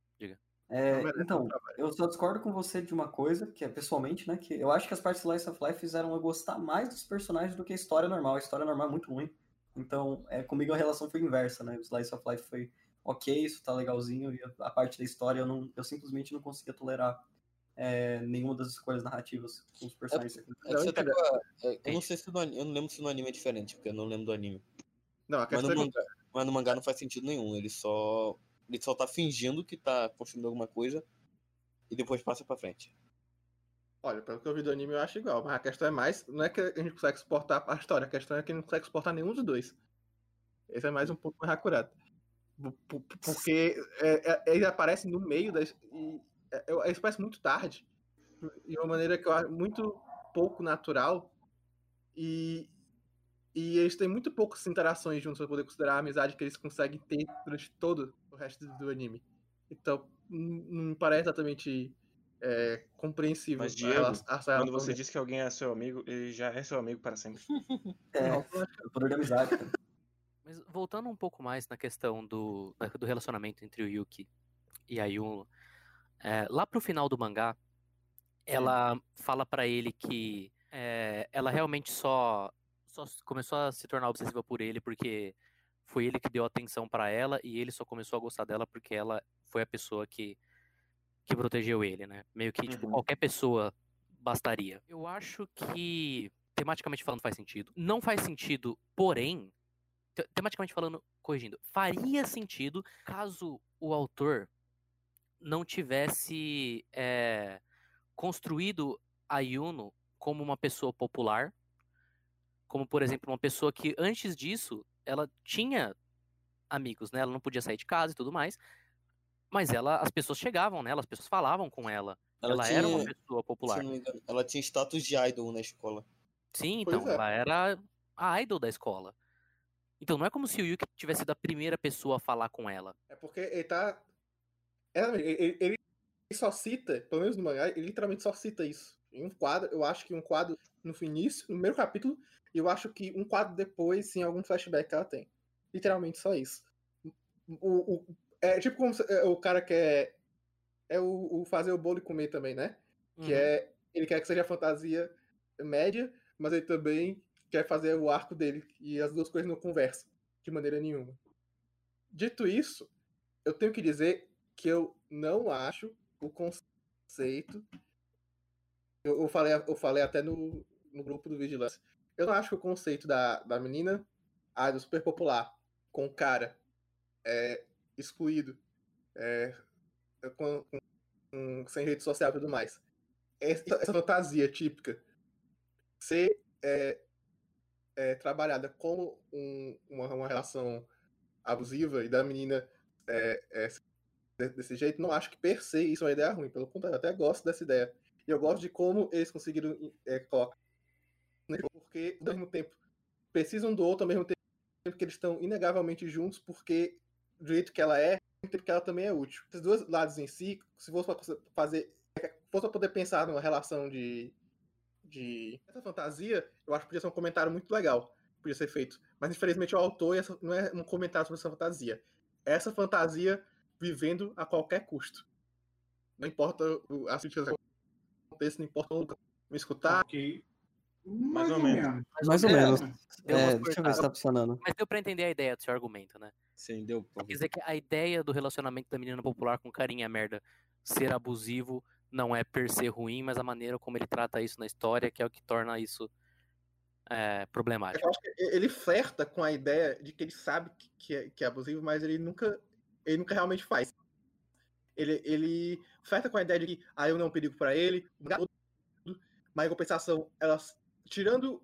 É, Não merece então, eu só discordo com você de uma coisa, que é pessoalmente, né? Que eu acho que as partes de Slice of Life fizeram eu gostar mais dos personagens do que a história normal. A história normal é muito ruim. Então, é, comigo a relação foi inversa, né? O Slice of Life foi ok, isso tá legalzinho, e a, a parte da história eu, não, eu simplesmente não conseguia tolerar é, nenhuma das escolhas narrativas com os personagens. É você tá com a- é, eu não sei se no, eu não lembro se no anime é diferente, porque eu não lembro do anime. Não, a Mas questão no, é mangá, mas no mangá não faz sentido nenhum. Ele só. Ele só tá fingindo que tá construindo alguma coisa e depois passa pra frente. Olha, pelo que eu vi do anime, eu acho igual. Mas a questão é mais. Não é que a gente consegue suportar a história, a questão é que a gente não consegue suportar nenhum dos dois. Esse é mais um pouco mais acurado. Porque é, é, ele aparece no meio das. E, é, é, isso parece muito tarde. De uma maneira que eu acho muito pouco natural. E, e eles têm muito poucas interações juntos pra poder considerar a amizade que eles conseguem ter durante todo o resto do, anime. Então, não me parece exatamente é, compreensível. Mas, a Diego, Quando você diz que alguém é seu amigo, ele já é seu amigo para sempre. É, Não, o poder da amizade. Mas voltando um pouco mais na questão do, do relacionamento entre o Yuki e a Yuno, é, lá pro final do mangá, ela fala pra ele que é, ela realmente só, só começou a se tornar obsessiva por ele porque foi ele que deu atenção pra ela e ele só começou a gostar dela porque ela foi a pessoa que, que protegeu ele, né? Meio que, tipo, Uhum. qualquer pessoa bastaria. Eu acho que, tematicamente falando, faz sentido. Não faz sentido, porém, te- tematicamente falando, corrigindo, faria sentido caso o autor não tivesse é, construído a Yuno como uma pessoa popular, como por exemplo uma pessoa que antes disso ela tinha amigos, né? Ela não podia sair de casa e tudo mais, mas ela, as pessoas chegavam nela, as pessoas falavam com ela. Ela Ela, era uma tinha- pessoa popular. ela tinha status de idol na escola. Sim, Pois então, é. ela era a idol da escola. Então não é como se o Yuki tivesse sido a primeira pessoa a falar com ela. É porque ele tá. É, ele, ele- só cita, pelo menos no mangá, ele literalmente só cita isso. Em um quadro, eu acho que um quadro no início, no primeiro capítulo, e eu acho que um quadro depois, em algum flashback que ela tem. Literalmente só isso. O, o- é tipo como se- é, o cara quer. É o, o fazer o bolo e comer também, né? Que Uhum. é. Ele quer que seja fantasia média, mas ele também quer fazer o arco dele. E as duas coisas não conversam de maneira nenhuma. Dito isso, eu tenho que dizer que eu não acho o conceito. Eu, eu falei, eu falei até no, no grupo do Vigilância. Eu não acho que o conceito da, da menina, a do super popular, com o cara é, excluído, é, com, com- com- sem rede social e tudo mais, essa, essa fantasia típica. Ser é, é, trabalhada como um- uma, uma relação abusiva e da menina é, é, desse jeito, não acho que per se isso é uma ideia ruim. Pelo contrário, eu até gosto dessa ideia. E eu gosto de como eles conseguiram é, colocar. Porque, ao mesmo tempo, precisam do outro, ao mesmo tempo que eles estão inegavelmente juntos, porque do jeito que ela é, ao mesmo tempo que ela também é útil. Esses dois lados em si, se fosse pra fazer. fosse pra poder pensar numa relação de. de. Essa fantasia, eu acho que podia ser um comentário muito legal. Podia ser feito. Mas infelizmente o autor não é um comentário sobre essa fantasia. Essa fantasia vivendo a qualquer custo. Não importa o- as críticas que aconteçam, não importa o me escutar. Ok. Mais ou menos. Mais ou É, menos. Deu É, deixa eu ver se tá funcionando. Mas deu pra entender a ideia do seu argumento, né? Sim, deu. pra Quer dizer que a ideia do relacionamento da menina popular com carinha merda ser abusivo não é per se ruim, mas a maneira como ele trata isso na história que é o que torna isso é, problemático. Eu acho que ele flerta com a ideia de que ele sabe que- que é, que é abusivo, mas ele nunca, ele nunca realmente faz. Ele, ele flerta com a ideia de que ah, eu não é um perigo pra ele, mas em compensação, elas tirando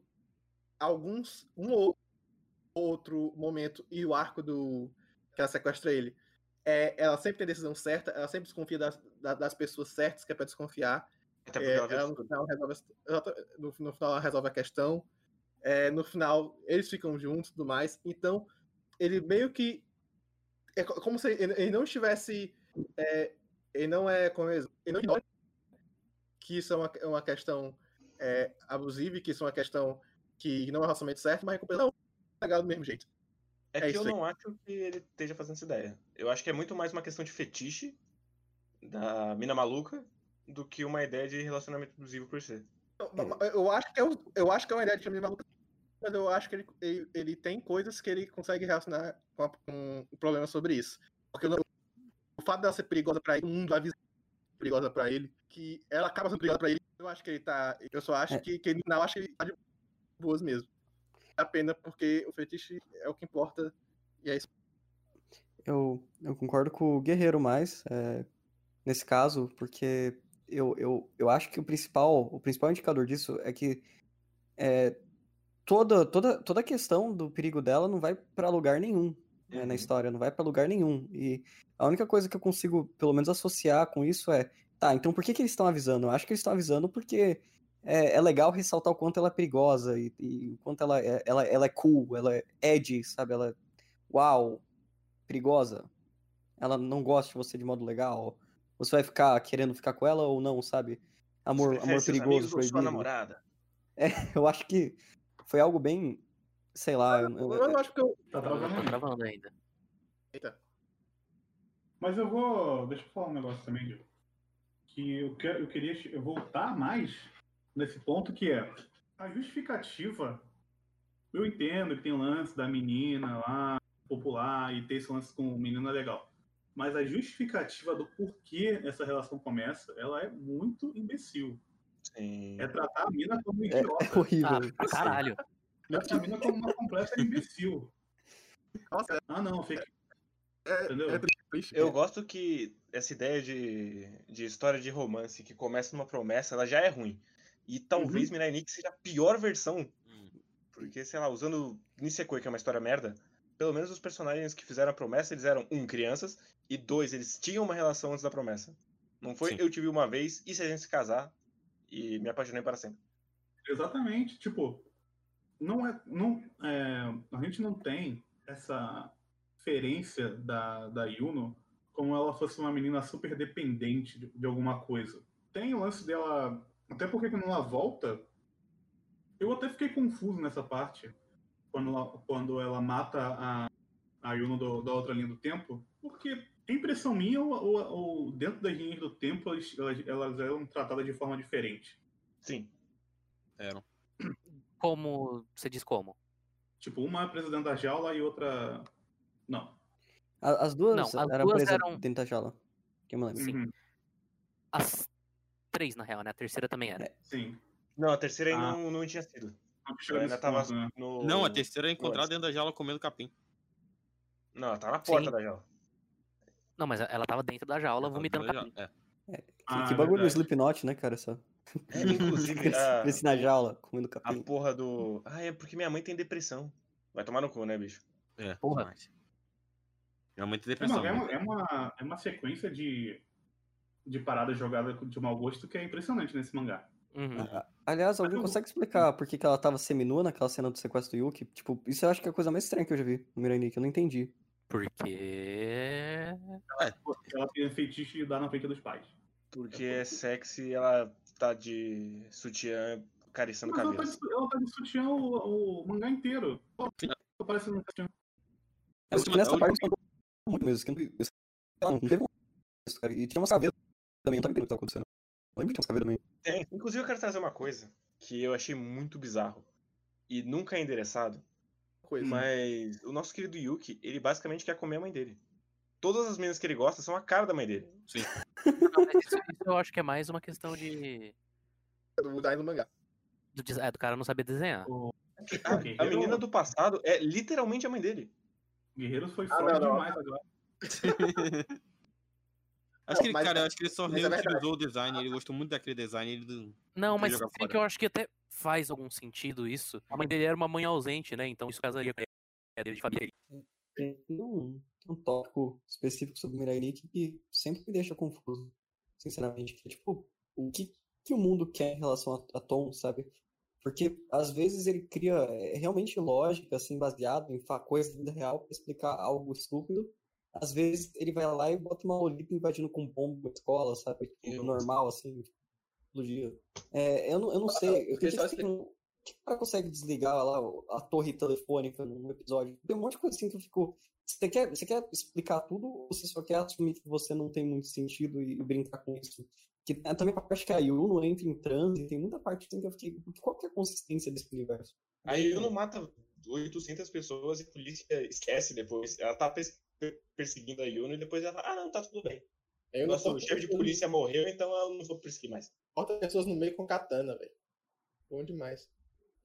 alguns um ou outro momento e o arco do que ela sequestra ele, é, ela sempre tem a decisão certa, ela sempre desconfia das, da- das pessoas certas que é pra desconfiar. Até porque É, ela no, final resolve, a- no, no final ela resolve a questão. É, no final, eles ficam juntos e tudo mais. Então, ele meio que. É co- como se ele, ele não estivesse. é, ele não é. Como é, ele não ignora que isso é uma, é uma questão é, abusiva e que isso é uma questão que não é relacionamento certo, mas não, legal do mesmo jeito. É, É que eu aí. não acho que ele esteja fazendo essa ideia. Eu acho que é muito mais uma questão de fetiche da mina maluca do que uma ideia de relacionamento abusivo por si. Eu, eu acho que é, eu acho que é uma ideia de família maluca, mas eu acho que ele, ele, ele tem coisas que ele consegue relacionar com, a- com o problema sobre isso. Porque o, o fato dela ser perigosa pra ele, o mundo avisa perigosa pra ele, que ela acaba sendo perigosa pra ele, eu acho que ele tá. Eu só acho É. que, que ele não acho que ele tá de boas mesmo. É a pena porque o fetiche é o que importa. E é isso. Eu, eu concordo com o Guerreiro mais, é, nesse caso, porque eu, eu, eu acho que o principal, o principal indicador disso é que é, toda, toda, toda a questão do perigo dela não vai pra lugar nenhum né, na Uhum. história, não vai pra lugar nenhum. E a única coisa que eu consigo, pelo menos, associar com isso é, tá, então por que, que eles estão avisando? Eu acho que eles estão avisando porque é, é legal ressaltar o quanto ela é perigosa e, e o quanto ela é, ela, ela é cool, ela é edgy, sabe? Ela é, uau, perigosa. Ela não gosta de você de modo legal. Você vai ficar querendo ficar com ela ou não, sabe? Amor, amor perigoso, ou sua proibido. namorada? Eu acho que foi algo bem, sei lá, eu- eu- Eu, acho que eu. Tá travando Tá travando ainda. Eita. Mas eu vou. Deixa eu falar um negócio também, Diego. Que eu, que, eu queria voltar mais nesse ponto que é a justificativa. Eu entendo que tem o lance da menina lá, popular, e ter esse lance com o menino é legal. Mas a justificativa do porquê essa relação começa, ela é muito imbecil. Sim. É tratar a mina como é, idiota. é horrível. Ah, caralho. Tratar a mina como uma completa imbecil. Nossa, Ah, não, fake. é, é triste. Eu gosto que essa ideia de, de história de romance que começa numa promessa, ela já é ruim. E talvez Mirai Nikki seja a pior versão. Hum. Porque, sei lá, usando Nisekoi, que é uma história merda, pelo menos os personagens que fizeram a promessa, eles eram, um, crianças, e dois, eles tinham uma relação antes da promessa. Não foi Sim. eu tive uma vez, e se a gente se casar? E me apaixonei para sempre. Exatamente, tipo, não é, não, é, a gente não tem essa referência da, da Yuno como ela fosse uma menina super dependente de, de alguma coisa. Tem o lance dela, até porque quando ela volta, eu até fiquei confuso nessa parte, quando ela, quando ela mata a, a Yuno do- da outra linha do tempo, porque a impressão minha, ou, ou- ou dentro das linhas do tempo, elas, elas, eram tratadas de forma diferente. Sim. Eram. Como. Você diz como? Tipo, uma é presa dentro da jaula e outra. Não. As duas Não, as eram duas presas eram- dentro da jaula. Que eu me lembro. Sim. Uhum. As três, na real, né? A terceira também era. Sim. Não, a terceira Ah. não, não tinha sido. Ela ainda tava ponto, né? no. Não, a terceira é encontrar Nossa. dentro da jaula comendo capim. Não, ela tá na porta Sim. da jaula. Não, mas ela tava dentro da jaula vomitando capim. jaula, é. Que, Ah, que bagulho verdade. Slipknot, né, cara? Só. É, inclusive, a, Cresci na jaula, comendo a capim. porra do. Ah, é porque minha mãe tem depressão. Vai tomar no cu, né, bicho? É, Porra. mas- Realmente É, depressão. é, né? uma, é, uma, é uma sequência de, de paradas jogadas de mau gosto que é impressionante nesse mangá. Uhum. Ah, Aliás, alguém consegue explicar por que, que ela tava seminua naquela cena do sequestro do Yuki? Tipo, isso eu acho que é a coisa mais estranha que eu já vi no Mirai Nikki, eu não entendi. Porque. Ela tem feitiço de dar na frente dos pais. Porque é sexy ela tá de sutiã cariçando Mas ela tá, cabelo. de, ela tá de sutiã o, o mangá inteiro. Pô, Sim. Tá parecendo um sutiã. Nessa a parte eu muito mesmo. que não- não teve um- isso, cara. E tinha umas caveiras também, eu também entendo o que tá acontecendo. Eu lembro que tinha umas caveiras também. Tem. Inclusive, eu quero trazer uma coisa que eu achei muito bizarro. E nunca é endereçado. Coisa. Mas o nosso querido Yuki, ele basicamente quer comer a mãe dele. Todas as meninas que ele gosta são a cara da mãe dele. Não, mas isso, isso eu acho que é mais uma questão de. Do design do mangá. Do, é, do cara não saber desenhar. A, a Guerreiro- menina do passado é literalmente a mãe dele. Guerreiros foi Ah, forte não, não. demais agora. Acho que ele, Mas- cara, eu acho que ele só é reutilizou o design, ele gostou muito daquele design. Ele... não- Não, mas fora. que eu acho que até faz algum sentido isso. A mãe dele era uma mãe ausente, né? Então isso casaria com a Tem um, um tópico específico sobre Nikki que sempre me deixa confuso, sinceramente. Que é tipo, o que, que o mundo quer em relação a, a Tom, sabe? Porque às vezes ele cria é, realmente lógica, assim, baseado em coisas da vida real pra explicar algo estúpido. Às vezes ele vai lá e bota uma Lolita invadindo com bomba uma escola, sabe? Tipo, normal, assim, explodia. É, eu, não, eu não sei, eu só que um, que o cara consegue desligar lá o- a torre telefônica num episódio? Tem um monte de coisa assim que eu fico. Você quer, você quer explicar tudo ou você só quer assumir que você não tem muito sentido e, e brincar com isso? Que é também a parte que a Yuno entra em transe, tem muita parte assim que eu fiquei. Qual que é a consistência desse universo? Aí eu não mata 800 pessoas e a polícia esquece depois. Ela tá pers- per- perseguindo a Yuno e depois ela fala, ah, não, tá tudo bem. Eu Nosso não chefe de polícia morreu, então eu não vou perseguir mais. Bota pessoas no meio com katana, velho. Bom demais.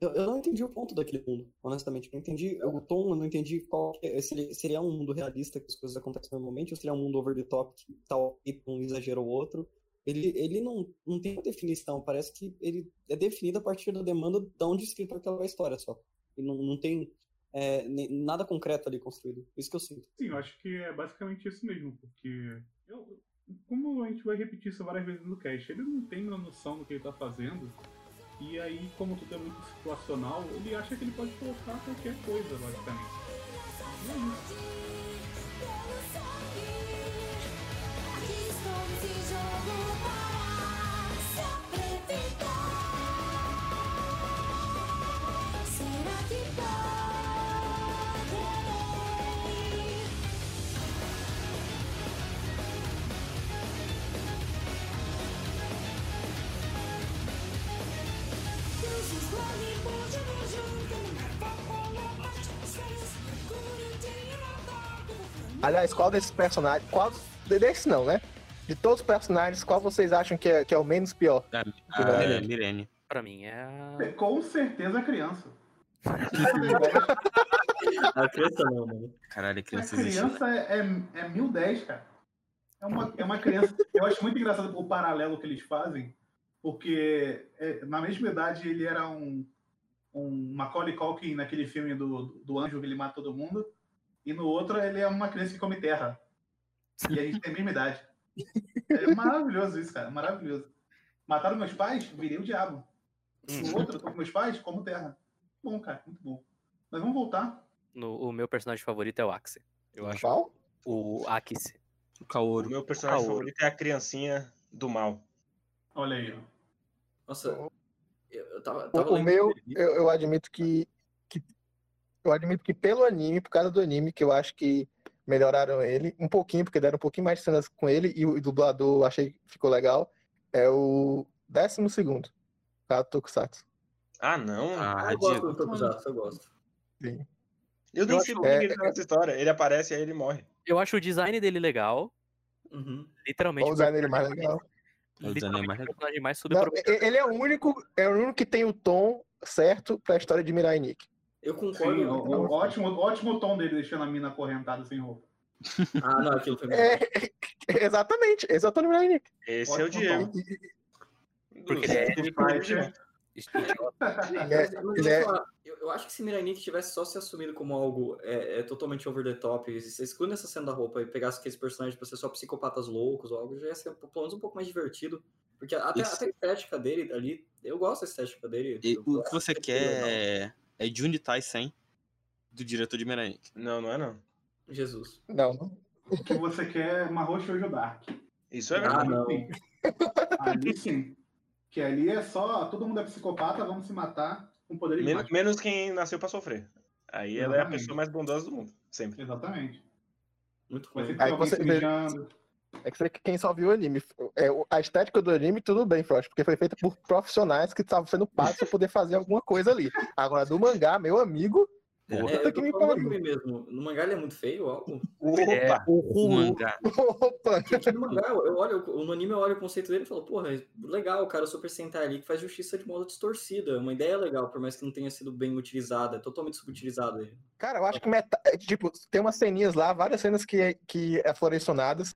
Eu, eu não entendi o ponto daquele mundo, honestamente. Eu não entendi o tom, eu não entendi qual que é, se ele seria um mundo realista que as coisas acontecem normalmente, ou seria um mundo over the top que tal um exagero ou outro. Ele, ele não, não tem uma definição, parece que ele é definido a partir da demanda de onde escrito aquela história só. E não, não tem é, nada concreto ali construído. Isso que eu sinto. Sim, eu acho que é basicamente isso mesmo, porque eu- como a gente vai repetir isso várias vezes no cast, ele não tem uma noção do que ele tá fazendo, e aí, como tudo é muito situacional, ele acha que ele pode colocar qualquer coisa, basicamente. E é isso. Pelo sangue, aqui Aliás, qual desses personagens. Qual. Desse não, né? De todos os personagens, qual vocês acham que é, que é o menos pior? Mirene. é, Mirene. Pra mim é. a- Com certeza a criança. A criança não, mano. Caralho, a A criança existe. criança é, é, é 1010, cara. É uma, é uma criança. Eu acho muito engraçado o paralelo que eles fazem, porque é, na mesma idade ele era um, um Macaulay Culkin naquele filme do, do anjo que ele mata todo mundo, e no outro ele é uma criança que come terra. E a gente tem a mesma idade. É maravilhoso isso, cara. Maravilhoso. Mataram meus pais, virei o diabo. No outro, com meus pais, como terra. Bom, cara, muito bom. Mas vamos voltar. No, o meu personagem favorito é o Axe. Eu acho. Qual? O Axe. O O Kaoru. meu personagem Kaoru. favorito é a criancinha do mal. Olha aí. Nossa, eu, eu tava, O, tava o meu, eu, eu admito que. Eu admito que pelo anime, por causa do anime, que eu acho que melhoraram ele um pouquinho, porque deram um pouquinho mais de cenas com ele, e o, dublador eu achei que ficou legal. É o décimo segundo. Tá, Tokusatsu. Ah, não. Ah, Eu gosto do Tokusatsu, eu gosto. Sim. eu nem sei por que é- ele tá nessa história. Ele aparece e aí ele morre. Eu acho o design dele legal. Uhum. Literalmente. O design dele mais legal? É o design literalmente mais legal. mais Não, ele é o único, é o único que tem o tom certo pra história de Mirai Nikki. Eu concordo. Sim, o, o ótimo, ótimo tom dele deixando a mina acorrentada sem roupa. Ah, não, aquilo foi muito É, exatamente, esse é o tom de Mirai Nikki. Esse é o Ótimo Diego. Porque ele é-. Ele é- Mas é- falar, eu, eu acho que se Mirai Nikki tivesse só se assumido como algo é, é totalmente over the top, se excluindo essa cena da roupa e pegasse aqueles personagens pra ser só psicopatas loucos ou algo, já ia ser pelo menos um pouco mais divertido. Porque até, até a estética dele ali, eu gosto da estética dele. E eu- o que você é quer é Juni Taisen, do diretor de Meranik. Não, não é não. Jesus. Não, não. O que você quer é Mahou Shoujo Dark. Isso é Ah, verdade. não. Sim. Ali sim. Que ali é só, todo mundo é psicopata, vamos se matar com poder de menos, mágica. menos quem nasceu pra sofrer. Aí ela é a Exatamente. pessoa mais bondosa do mundo. Sempre. Exatamente. Muito ter Aí você mijando. É que você- quem só viu o anime. É, o- a estética do anime, tudo bem, Frost, porque foi feita por profissionais que estavam sendo pagos pra poder fazer alguma coisa ali. Agora, do mangá, meu amigo. É, Puta eu que me pariu. mesmo. No mangá ele é muito feio, algo. É, o O Hulu. mangá. Opa! Porque no mangá, eu olho, no anime eu olho o conceito dele e falo, porra, legal, o cara Super Sentai ali que faz justiça de modo distorcida. Uma ideia legal, por mais que não tenha sido bem utilizada, é totalmente subutilizada. aí. Cara, eu acho que meta... é, tipo, tem umas ceninhas lá, várias cenas que, que é florescionadas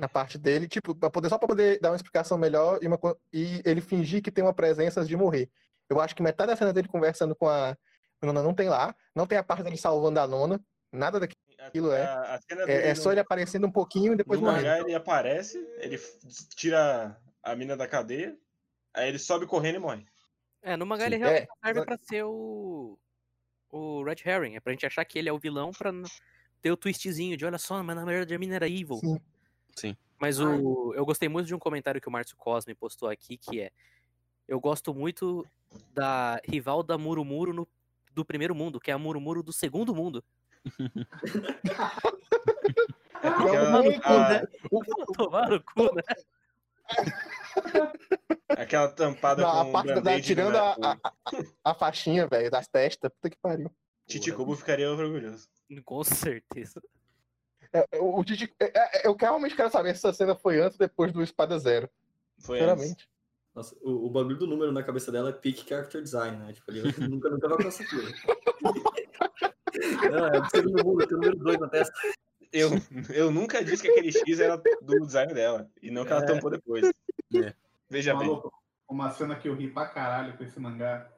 na parte dele, tipo, pra poder, só pra poder dar uma explicação melhor e, uma e ele fingir que tem uma presença de morrer. Eu acho que metade da cena dele conversando com a Nona não tem lá, não tem a parte dele salvando a Nona, nada daquilo é. A, a cena É, dele é só no- ele aparecendo um pouquinho e depois no morrendo. mangá ele aparece, ele tira a mina da cadeia, aí ele sobe correndo e morre. É, no mangá ele realmente É, serve pra ser o. O Red Herring. É pra gente achar que ele é o vilão pra ter o twistzinho de olha só, mas na verdade a mina era evil. Sim. Sim. Mas o, eu gostei muito de um comentário que o Márcio Cosme postou aqui, que é eu gosto muito da rival da Murumuro no, do primeiro mundo, que é a Murumuro do segundo mundo. É É porque a- né? O- Tomar no cu, né? aquela tampada não, com a um parte da, band-aid tirando a, a, a- a faixinha, velho, das testas, puta que pariu. Titicubo ficaria orgulhoso. Com certeza. É, é, o Didi- é, eu realmente quero saber se essa cena foi antes ou depois do Espada Zero. Foi antes. Sinceramente. Nossa, o, o bagulho do número na cabeça dela é peak character design, né? Tipo, ele nunca, nunca vai alcançar aquilo. Não, é o segundo mundo, tem o número 2 na testa. Eu, eu nunca disse que aquele X era do design dela. E não que ela É. tampou depois. É. Veja bem. Maluco, uma cena que eu ri pra caralho com esse mangá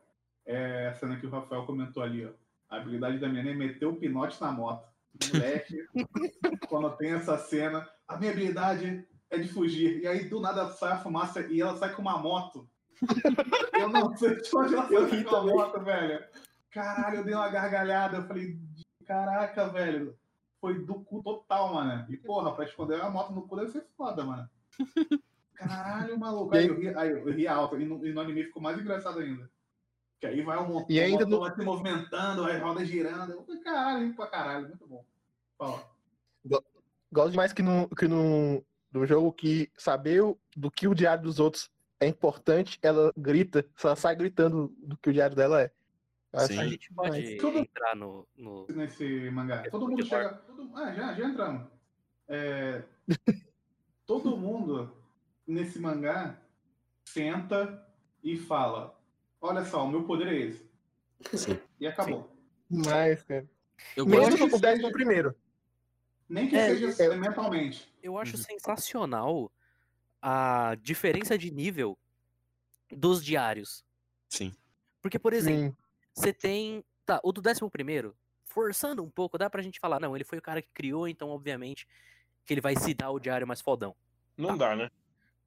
é a cena que o Rafael comentou ali, ó. A habilidade da minha é meter o pinote na moto. Moleque, quando tem essa cena, a minha habilidade é de fugir. E aí do nada sai a fumaça e ela sai com uma moto. Eu não sei de onde ela Eu sai ri com a moto, velho. Caralho, eu dei uma gargalhada. Eu falei, caraca, velho. Foi do cu total, mano. E porra, pra esconder a moto no cu deve ser foda, mano. Caralho, maluco. Aí eu ri, aí eu ri alto. E no, e no anime ficou mais engraçado ainda. Que aí vai o motor, E ainda no- motor vai se movimentando, as rodas girando. Caralho, ri pra caralho, muito bom. Fala. Gosto demais que no, que no do jogo que saber o- do que o diário dos outros é importante, ela grita, ela sai gritando do que o diário dela é. Sim. A gente pode Tudo- entrar no. no... nesse mangá. É Todo mundo chega. todo- ah, já, já entramos. É, todo mundo nesse mangá senta e fala: Olha só, o meu poder é esse. Sim. E acabou. Mas, cara. Eu Mesmo gosto. que o décimo seja- primeiro. Nem que É, seja eu- mentalmente. Eu acho Uhum. sensacional a diferença de nível dos diários. Sim. Porque, por exemplo, Sim. você tem. Tá, o do décimo primeiro, forçando um pouco, dá pra gente falar, não, ele foi o cara que criou, então, obviamente, que ele vai citar o diário mais fodão. Não dá, né?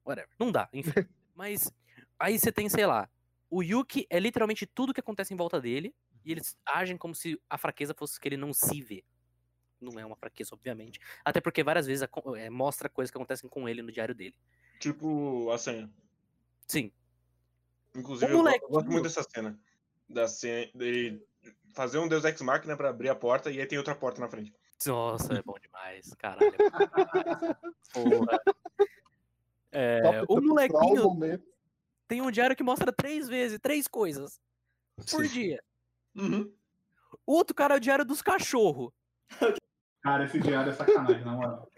Whatever. Não dá, enfim. Mas aí você tem, sei lá, o Yuki é literalmente tudo que acontece em volta dele, e eles agem como se a fraqueza fosse que ele não se vê. Não é uma fraqueza, obviamente. Até porque várias vezes é, mostra coisas que acontecem com ele no diário dele. Tipo a senha. Sim. Inclusive, eu go- eu gosto muito dessa cena. Da cena dele fazer um Deus Ex Machina pra abrir a porta e aí tem outra porta na frente. Nossa, é bom demais, caralho. é bom demais. Porra. É, o molequinho. Tem um diário que mostra três vezes, três coisas por Sim. dia. Uhum. O outro cara é o diário dos cachorros. Cara, esse diário é sacanagem, na moral.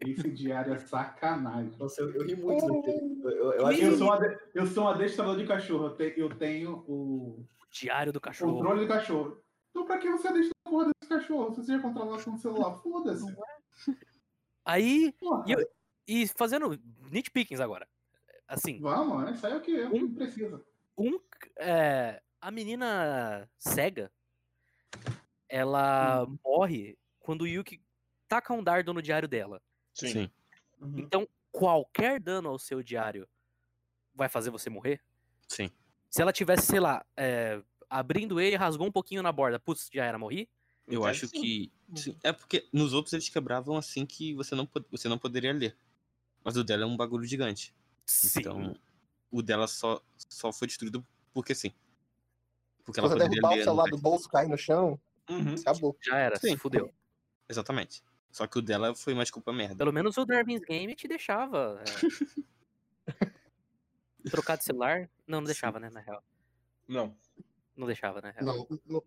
Esse diário é sacanagem. Nossa, eu, eu ri muito daquele. Eu, eu, eu acho Eu sou, um ade- eu sou um adestrador de cachorro. Eu, te- eu tenho o Diário do cachorro. controle do cachorro. Então pra que você adestra a porra desse cachorro? Se você já controla com o celular, foda-se. Aí, Porra. E eu- e fazendo nitpickings agora. Assim, Vamos, né? Isso aí é o que, é o que precisa. um, é, a menina cega, ela Uhum. morre quando o Yuki taca um dardo no diário dela. Sim. Sim. Uhum. Então, qualquer dano ao seu diário vai fazer você morrer? Sim. Se ela tivesse, sei lá, é, abrindo ele, rasgou um pouquinho na borda, putz, já era morrer? Eu acho sim. que. sim, É porque nos outros eles quebravam assim que você não, você não poderia ler. Mas o dela é um bagulho gigante. Sim. Então, o dela só, só foi destruído porque sim. Porque Se ela você poderia derrubar ler. o celular do bolso, cair no chão, Uhum. acabou. já era, se Sim. fudeu. Exatamente. Só que o dela foi mais culpa merda. Pelo menos o Darwin's Game te deixava. é, Trocar de celular? Não, não deixava, né, na real. Não. Não deixava, né? Não, não-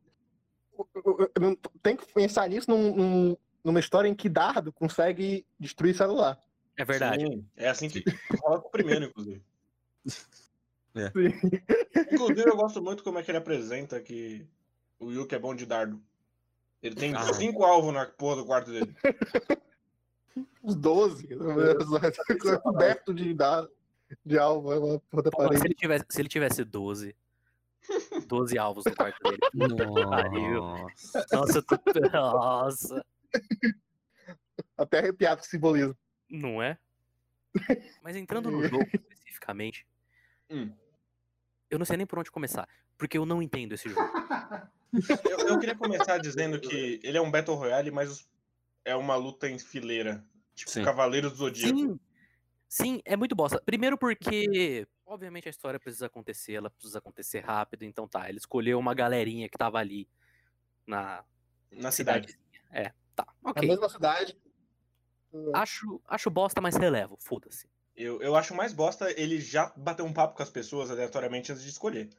não- tem que pensar nisso num- num- numa história em que dardo consegue destruir celular. É verdade. Sim, É assim que rola com o primeiro, inclusive. É. Inclusive, eu gosto muito como é que ele apresenta que o Yuki é bom de dardo. Ele tem Ah. cinco alvos na porra do quarto dele. Os 12, coberto de, dardo, de alvo, é Pô, se, parede. ele tivesse, se ele tivesse 12. 12 alvos no quarto dele. Nossa. Nossa, eu tô... Nossa. Até arrepiado com o simbolismo. Não é? Mas entrando no jogo especificamente, Hum. eu não sei nem por onde começar. Porque eu não entendo esse jogo. Eu, eu queria começar dizendo que ele é um Battle Royale, mas é uma luta em fileira. Tipo, Sim. Cavaleiros do Zodíaco. Sim, sim, é muito bosta. Primeiro porque, obviamente, a história precisa acontecer, ela precisa acontecer rápido, então tá. Ele escolheu uma galerinha que tava ali na Na cidade. cidadezinha. É, tá, Na ok. mesma cidade. Acho, acho bosta, mas relevo, foda-se. Eu, eu acho mais bosta ele já bater um papo com as pessoas aleatoriamente antes de escolher.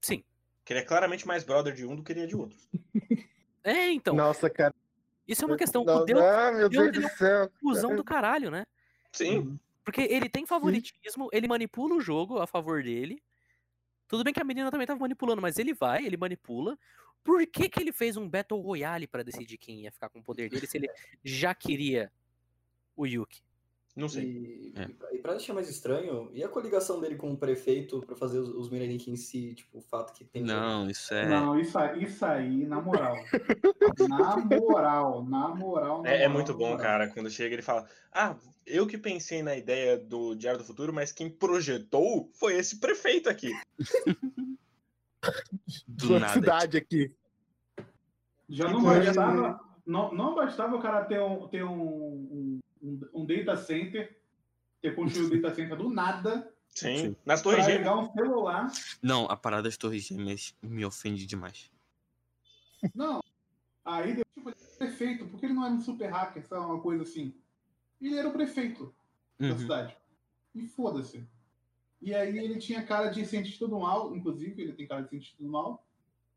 Sim. Que ele é claramente mais brother de um do que ele é de outros. É, então, Nossa, cara. isso é uma questão. Não, O Deus ah, meu Deus, Deus do céu. fusão do caralho, né? Sim. Porque ele tem favoritismo, ele manipula o jogo a favor dele. Tudo bem que a menina também tava manipulando, mas ele vai, ele manipula. Por que, que ele fez um Battle Royale pra decidir quem ia ficar com o poder dele se ele já queria o Yuki? Não sei. E, É. e pra deixar mais estranho, e a coligação dele com o prefeito pra fazer os, os Miraniki em si, tipo, o fato que tem. Não, isso é. Não, isso aí, isso aí, na moral. na moral, na moral. na É, é moral, muito na bom, moral. cara, quando chega ele fala: Ah, eu que pensei na ideia do Diário do Futuro, mas quem projetou foi esse prefeito aqui. Do Sua nada. cidade aqui. Já não Inclusive- bastava, não, não bastava o cara ter um, ter um, um, um data center, ter construído o data center do nada, Sim. Sim. Nas Torres Gêmeas. um celular. Não, a parada das Torres Gêmeas me ofende demais. Não. Aí, depois, tipo, ele era prefeito, porque ele não era um super hacker, sabe, uma coisa assim. Ele era o prefeito da Uhum. cidade. E foda-se. E aí ele tinha cara de cientista do mal, inclusive, ele tem cara de cientista do mal.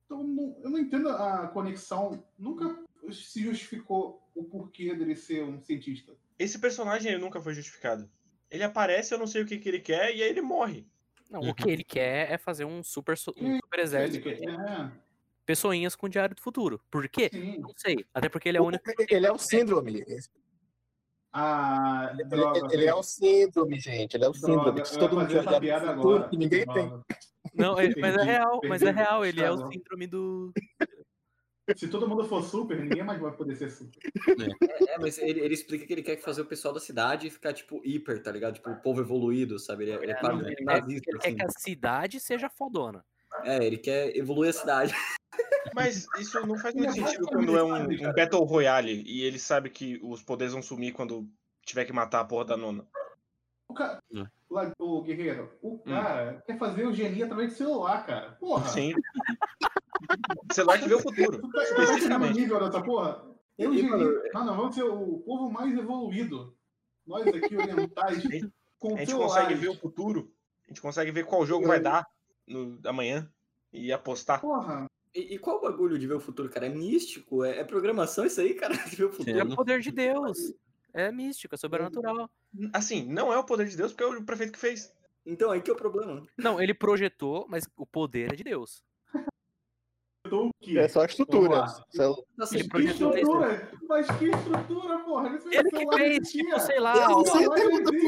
Então não- eu não entendo a conexão. Nunca se justificou o porquê dele ser um cientista. Esse personagem ele nunca foi justificado. Ele aparece, eu não sei o que, que ele quer, e aí ele morre. Não, Uhum. o que ele quer é fazer um super, um super exército Ele de quer- é, pessoinhas com o Diário do Futuro. Por quê? sim. Não sei. Até porque ele é o único. Ele é o síndrome. Ah, Ele, droga. ele é o síndrome, gente. Ele é o Droga, síndrome. eu Que todo mundo olhar piada agora. que ninguém tem. Droga. Não, ele- mas é Perdi, real, mas é perdi. real. Ele é Tá o bom. síndrome do. Se todo mundo for super, ninguém mais vai poder ser super. É, mas ele, ele explica que ele quer fazer o pessoal da cidade ficar, tipo, hiper, tá ligado? Tipo, o povo evoluído, sabe? Ele é, ele é Ele nazista, ele quer assim. que a cidade seja fodona. É, ele quer evoluir a cidade. Mas isso não faz muito sentido quando é um, um Battle Royale e ele sabe que os poderes vão sumir quando tiver que matar a porra da nona. O, cara, É. o guerreiro, Hum. o cara quer fazer eugenia através do celular, cara. Porra. Sim. Celular que vê o futuro. Tu tá, tá Especificamente. nível dessa porra? Eugenia. mano, Não, não, vamos ser o povo mais evoluído. Nós aqui orientais, com A gente celulares. consegue ver o futuro. A gente consegue ver qual jogo vai dar no amanhã e apostar. Porra. E, e qual o bagulho de ver o futuro, cara? É místico? É, é programação isso aí, cara? De ver o futuro? É o poder de Deus. É místico, é sobrenatural. Assim, não é o poder de Deus, porque é o prefeito que fez. Então, aí que é o problema. Não, ele projetou, mas o poder é de Deus. Então, o quê? É só a estrutura. Assim, Ele Que projetou estrutura? Mas que estrutura, porra? Esse Ele que fez, tipo, sei lá. Ó, não sei,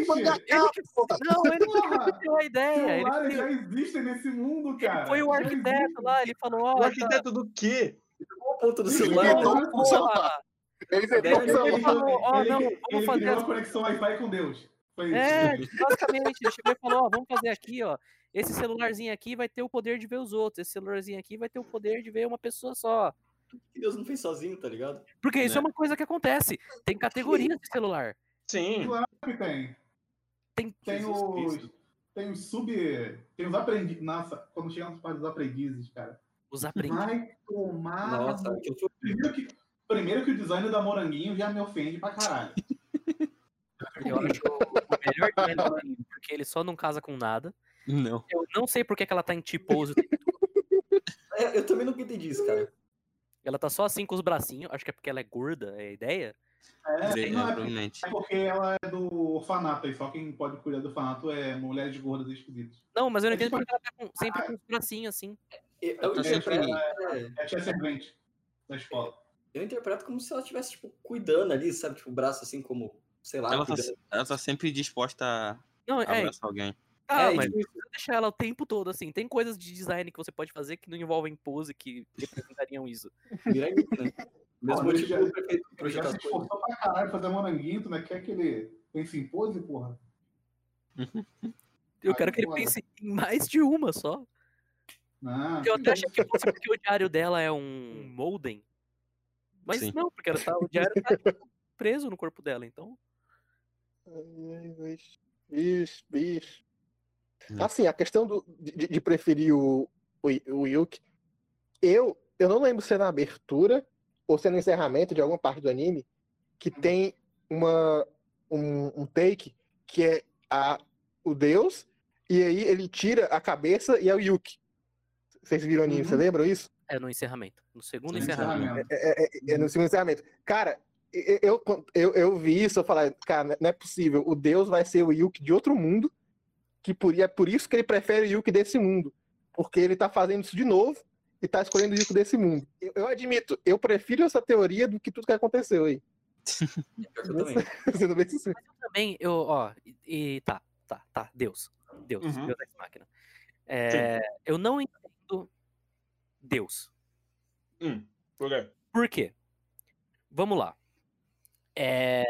mangaka, pô. Não, ele Porra! que deu a ideia. Ele, Celulares criou- já existem nesse mundo, cara. ele foi o arquiteto lá, ele falou, ó, O tá- arquiteto do quê? o ponto do Ele celular? inventou né? um porra. Ele inventou o Ele, celular. ele, falou, ó, ele- não, ele uma conexão Wi-Fi com Deus. Foi isso. É, basicamente, ele chegou e falou, ó, vamos fazer aqui, ó. Esse celularzinho aqui vai ter o poder de ver os outros. Esse celularzinho aqui vai ter o poder de ver uma pessoa só. Que Deus não fez sozinho, tá ligado? Porque isso Né? é uma coisa que acontece. Tem categorias de celular. Sim. Claro que tem. Tem. Tem os, tem os sub... Tem os aprendizes. Nossa, quando chega nas partes dos aprendizes, cara. Os aprendizes. Vai tomar... Nossa, foi Primeiro que, primeiro que o design da Moranguinho já me ofende pra caralho. Eu acho melhor do anime, porque ele só não casa com nada. Não. Eu não sei porque que ela tá em T-pose. É, eu também nunca entendi isso, cara. Ela tá só assim com os bracinhos. Acho que é porque ela é gorda, é a ideia. É, Direi- não, é, é provavelmente. É porque ela é do orfanato, e só quem pode cuidar do orfanato é mulheres gordas e esquisitas. Não, mas eu não É entendo tipo- porque ela tá com- sempre com os bracinhos assim. Eu, Ela eu tá sempre- é, É a tia servente da escola. eu interpreto como se ela estivesse, tipo, cuidando ali, sabe? Tipo, o braço assim como, sei lá, Ela tá, ela tá sempre disposta a Não, é. abraçar alguém. Ah, É, mas tipo, deixar ela o tempo todo assim. Tem coisas de design que você pode fazer que não envolvem pose que representariam isso. Mirai, né? Mesmo Pô, motivo já- Ele já projetar se esforçou pra caralho fazer moranguinho, tu não quer que ele pense em pose, porra? Eu Aí, quero que ele pense em mais de uma só. Não, Eu até achei que fosse porque o diário dela é um molden. Mas Sim. não, porque ela tá, o diário tá preso no corpo dela, então. Ai. Bicho, bicho. Não. Assim, a questão do, de, de preferir o, o, o Yuki, eu, eu não lembro se é na abertura ou se é no encerramento de alguma parte do anime que tem uma, um, um take que é a, o Deus e aí ele tira a cabeça e é o Yuki. Vocês viram o anime, Uhum. vocês lembram isso? É no encerramento. No segundo No encerramento. É, é- é no segundo encerramento. Cara, eu, eu, eu, eu vi isso, eu falei, cara, não é possível. O Deus vai ser o Yuki de outro mundo, que por, é por isso que ele prefere o Yuki desse mundo. Porque ele tá fazendo isso de novo e tá escolhendo o Yuki desse mundo. Eu, eu admito, eu prefiro essa teoria do que tudo que aconteceu aí. Eu também. Sendo bem sincero. Também, eu, ó, e, e tá, tá, tá, Deus. Deus, Uhum. Deus Ex Máquina. É, eu não entendo Deus. Hum. Por quê? Por quê? Vamos lá. É,